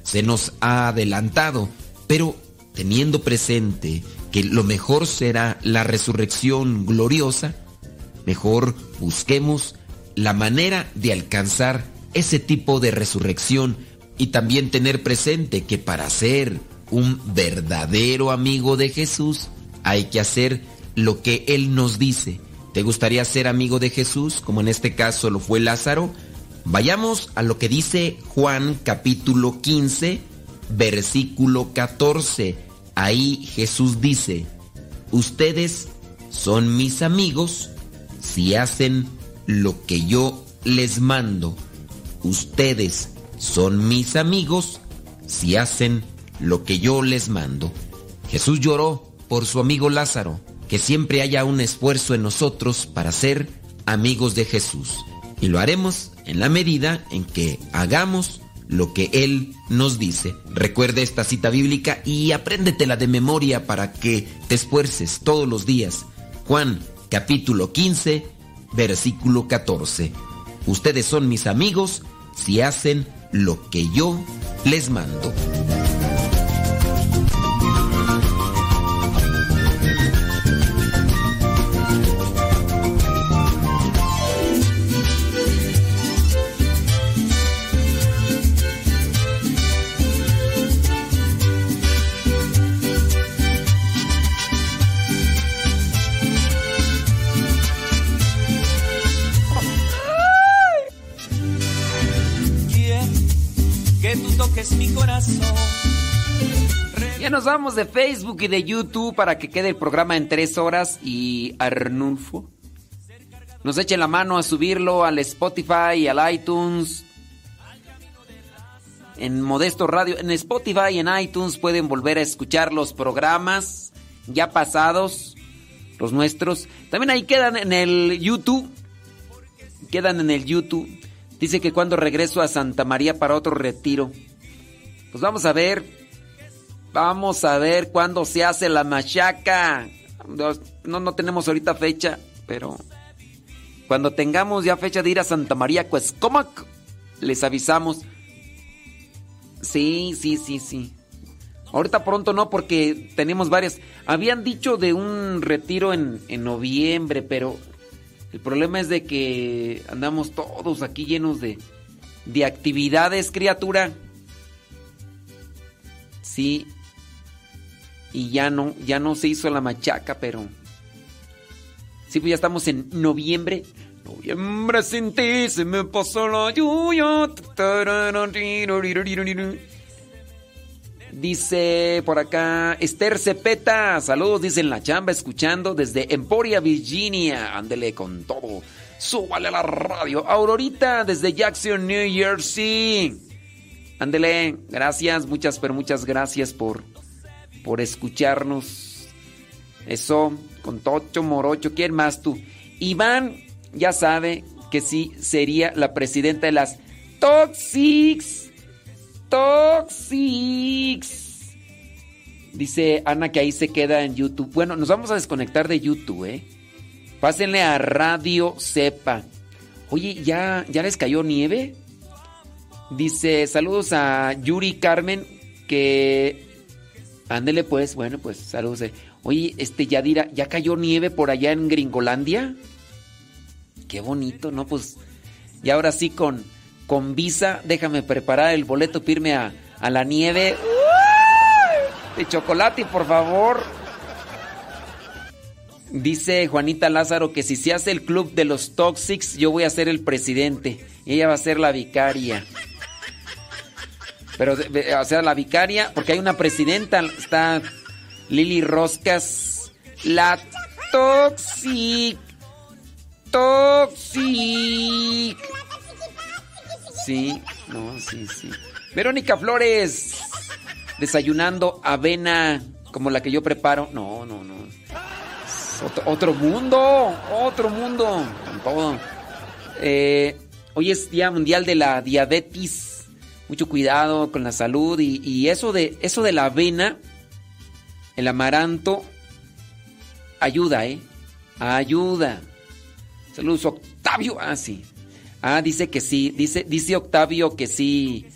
se nos ha adelantado, pero teniendo presente que lo mejor será la resurrección gloriosa, mejor busquemos la manera de alcanzar ese tipo de resurrección y también tener presente que para ser un verdadero amigo de Jesús hay que hacer lo que Él nos dice. ¿Te gustaría ser amigo de Jesús, como en este caso lo fue Lázaro? Vayamos a lo que dice Juan capítulo 15, versículo 14. Ahí Jesús dice, ustedes son mis amigos si hacen lo que yo les mando. Ustedes son mis amigos si hacen lo que yo les mando. Jesús lloró por su amigo Lázaro, que siempre haya un esfuerzo en nosotros para ser amigos de Jesús. Y lo haremos en la medida en que hagamos lo que Él nos dice. Recuerda esta cita bíblica y apréndetela de memoria para que te esfuerces todos los días. Juan capítulo 15, versículo 14. Ustedes son mis amigos si hacen lo que yo les mando. Nos vamos de Facebook y de YouTube para que quede el programa en tres horas y Arnulfo nos echen la mano a subirlo al Spotify y al iTunes. En Modesto Radio, en Spotify y en iTunes pueden volver a escuchar los programas ya pasados, los nuestros. También ahí quedan en el YouTube. Quedan en el YouTube. Dice que cuando regreso a Santa María para otro retiro. Pues vamos a ver. Vamos a ver cuándo se hace la machaca. No, no tenemos ahorita fecha, pero cuando tengamos ya fecha de ir a Santa María Cuescomac, les avisamos. Sí, sí, sí, sí. Ahorita pronto no, porque tenemos varias. Habían dicho de un retiro en, en noviembre, pero el problema es de que andamos todos aquí llenos de, de actividades, criatura. Sí. Y ya no, ya no se hizo la machaca, pero. Sí, pues ya estamos en noviembre. Noviembre sin ti se me pasó la lluvia. Dice por acá Esther Cepeta, saludos, dice en la chamba, escuchando desde Emporia, Virginia. Ándele con todo. Súbale a la radio. Aurorita desde Jackson, New Jersey. Ándele, gracias, muchas, pero muchas gracias por, por escucharnos. Eso, con Tocho Morocho, ¿quién más tú? Iván ya sabe que sí sería la presidenta de las Toxics. Toxics. Dice Ana que ahí se queda en YouTube. Bueno, nos vamos a desconectar de YouTube, ¿eh? Pásenle a Radio Cepa. Oye, ¿ya, ¿ya les cayó nieve? Dice, saludos a Yuri Carmen, que... Ándele pues, bueno, pues saludos. Oye, este Yadira, ¿ya cayó nieve por allá en Gringolandia? Qué bonito, ¿no? Pues, y ahora sí con, con visa, déjame preparar el boleto, para irme a, a la nieve. ¡Uy! De chocolate, por favor. Dice Juanita Lázaro que si se hace el club de los Toxics, yo voy a ser el presidente. Ella va a ser la vicaria. Pero, o sea, la vicaria, porque hay una presidenta, está Lili Roscas, la Toxic. Toxic. Sí, no, sí, sí. Verónica Flores, desayunando avena como la que yo preparo. No, no, no. Otro, otro mundo, otro mundo, con todo. Eh, hoy es Día Mundial de la Diabetes. Mucho cuidado con la salud y, y eso de eso de la avena, el amaranto, ayuda, ¿eh? Ayuda. Saludos, Octavio. Ah, sí. Ah, dice que sí. Dice, dice Octavio que sí.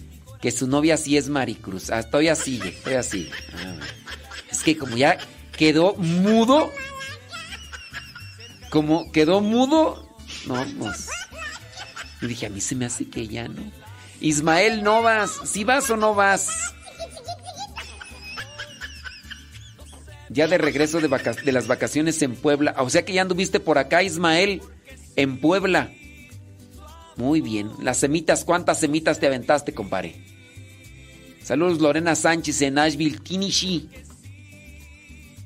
Que su novia sí es Maricruz. Ah, todavía sigue, todavía sigue. Ah, es que como ya quedó mudo. Como quedó mudo. No, pues. Yo dije, a mí se me hace que ya no. Ismael, no vas. ¿Sí vas o no vas? Ya de regreso de las vacaciones en Puebla. O sea que ya anduviste por acá, Ismael, en Puebla. Muy bien. Las semitas, ¿cuántas semitas te aventaste, compadre? Saludos, Lorena Sánchez en Nashville, Kinishi.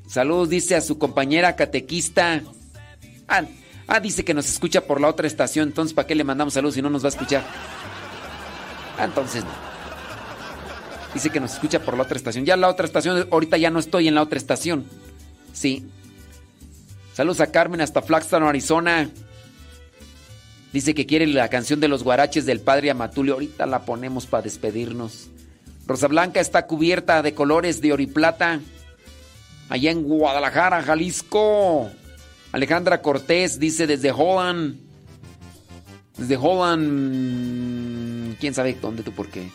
Saludos, dice a su compañera catequista. Ah, ah, dice que nos escucha por la otra estación. Entonces, ¿para qué le mandamos saludos si no nos va a escuchar? Entonces no. Dice que nos escucha por la otra estación. Ya la otra estación, ahorita ya no estoy en la otra estación. Sí. Saludos a Carmen hasta Flagstone, Arizona. Dice que quiere la canción de los guaraches del padre Amatulio. Ahorita la ponemos para despedirnos. Rosa Blanca está cubierta de colores de oro y plata. Allá en Guadalajara, Jalisco. Alejandra Cortés dice desde Holland. Desde Holland. ¿Quién sabe dónde tú por qué?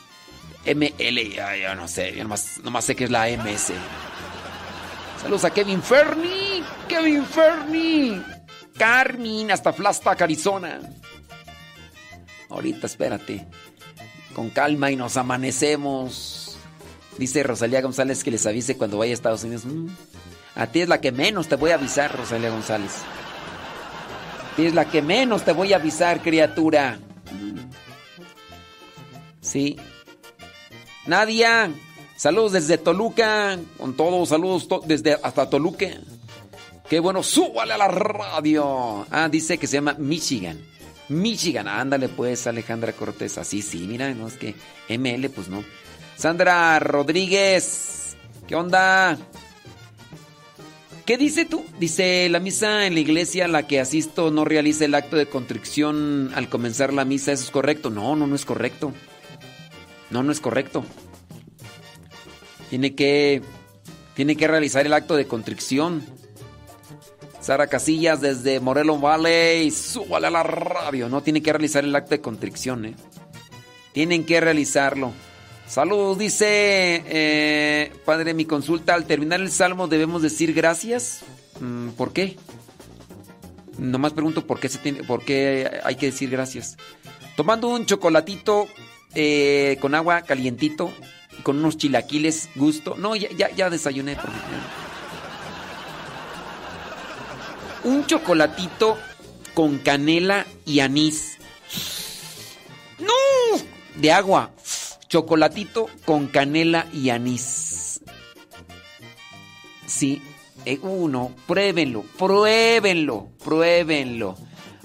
ML, ya no sé. Yo nomás, nomás sé que es la MS. Saludos a Kevin Ferni. Kevin Ferni. Carmen, hasta Flagstaff, Arizona. Ahorita espérate. Con calma y nos amanecemos. Dice Rosalía González que les avise cuando vaya a Estados Unidos. Mm, A ti es la que menos te voy a avisar, Rosalía González. A ti es la que menos te voy a avisar, criatura. Mm. Sí. Nadia, saludos desde Toluca. Con todos, saludos desde hasta Toluca. Qué bueno, súbale a la radio. Ah, dice que se llama Michigan. Michigan, ándale pues, Alejandra Cortés. Así, sí, mira, no es que ML, pues no. Sandra Rodríguez, ¿qué onda? ¿Qué dice tú? Dice, la misa en la iglesia a la que asisto no realiza el acto de contrición al comenzar la misa. ¿Eso es correcto? No, no, no es correcto. No, no es correcto. Tiene que, tiene que realizar el acto de contrición. Sara Casillas desde Morelos Valley, súbale a la radio. No tiene que realizar el acto de contrición, ¿eh? Tienen que realizarlo. Saludos, dice eh, Padre, mi consulta. Al terminar el salmo, ¿debemos decir gracias? Mm, ¿Por qué? Nomás pregunto por qué, se tiene, por qué hay que decir gracias. Tomando un chocolatito eh, con agua calientito con unos chilaquiles, gusto. No, ya, ya, ya desayuné. Un chocolatito con canela y anís. ¡No! De agua. Chocolatito con canela y anís. Sí. Eh, uno, pruébenlo, pruébenlo, pruébenlo.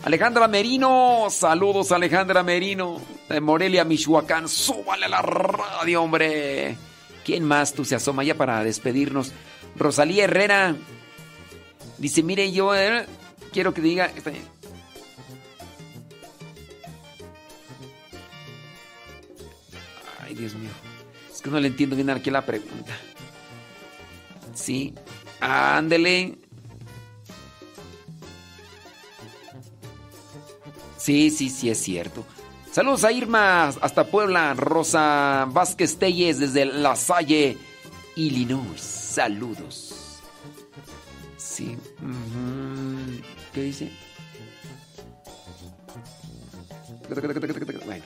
Alejandra Merino, saludos Alejandra Merino, de Morelia, Michoacán, súbale a la radio, hombre. ¿Quién más tú se asoma ya para despedirnos? Rosalía Herrera, Dice, mire, yo quiero que diga... Ay, Dios mío. Es que no le entiendo bien aquí la pregunta. Sí. Ándele. Sí, sí, sí, es cierto. Saludos a Irma hasta Puebla, Rosa Vázquez Telles desde La Salle, Illinois. Saludos. Sí. ¿Qué dice? Bueno.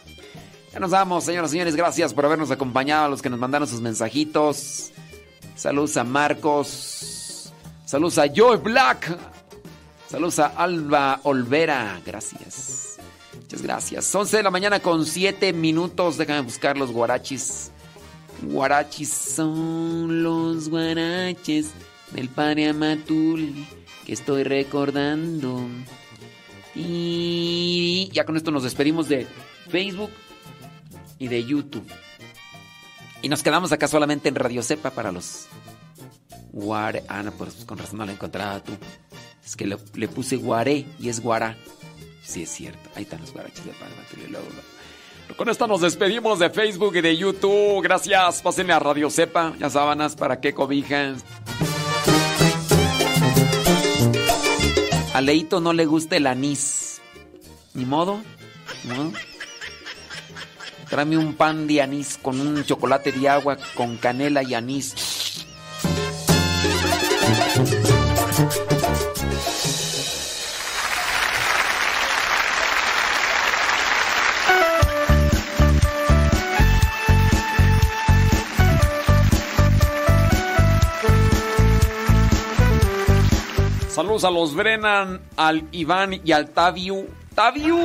Ya nos vamos, señoras y señores. Gracias por habernos acompañado, a los que nos mandaron sus mensajitos. Saludos a Marcos. Saludos a Joe Black. Saludos a Alba Olvera. Gracias. Muchas gracias. 11 de la mañana con 7 minutos. Déjame buscar los guarachis. Guarachis son los guaraches del padre Amatul que estoy recordando. Y ya con esto nos despedimos de Facebook y de YouTube. Y nos quedamos acá solamente en Radio Cepa para los Guare. Ah, no, pues con razón no la encontraba tú. Es que le, le puse Guaré y es Guará. Sí, es cierto. Ahí están los guaraches de lo- Con esto nos despedimos de Facebook y de YouTube. Gracias. Pásenle a Radio Cepa. Ya sábanas para qué cobijan. A Leito no le gusta el anís. Ni modo. Modo. Tráeme un pan de anís con un chocolate de agua con canela y anís. Saludos a los Brennan, al Iván y al Taviu. ¡Taviu!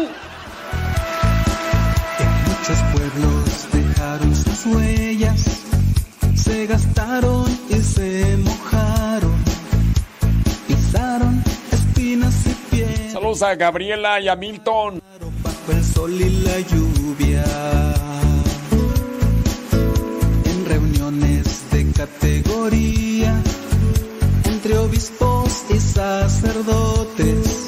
Muchos pueblos dejaron sus huellas, se gastaron y se mojaron, pisaron espinas y piedras Saludos a Gabriela y a Milton. bajo el sol y la lluvia. En reuniones de categoría, entre obispos y sacerdotes,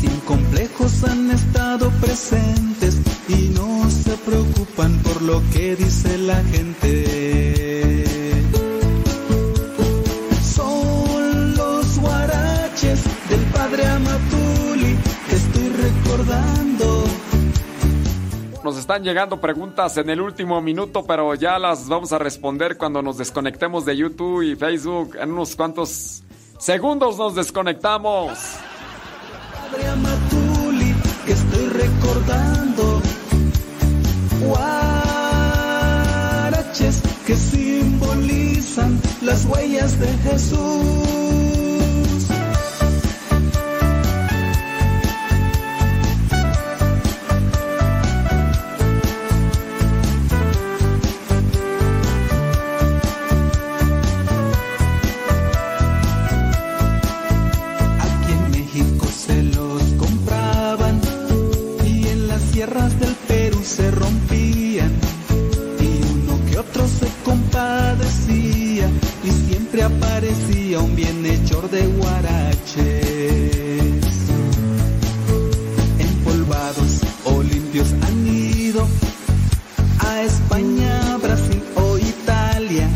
sin complejos han estado presentes y no se preocupan por lo que dice la gente. Nos están llegando preguntas en el último minuto, pero ya las vamos a responder cuando nos desconectemos de YouTube y Facebook. En unos cuantos segundos nos desconectamos. Estoy recordando. Que simbolizan las huellas de Jesús. Se rompían y uno que otro se compadecía y siempre aparecía un bienhechor de guaraches. Empolvados o limpios han ido a España, Brasil o Italia.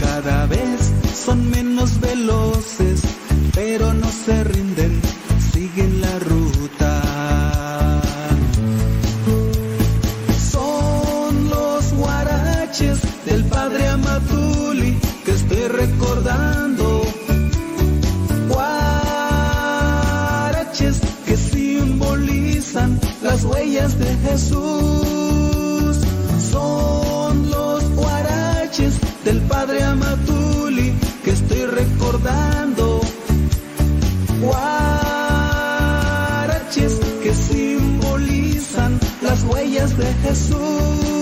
Cada vez son menos veloces, pero no se rinden, que estoy recordando. Guaraches que simbolizan las huellas de Jesús.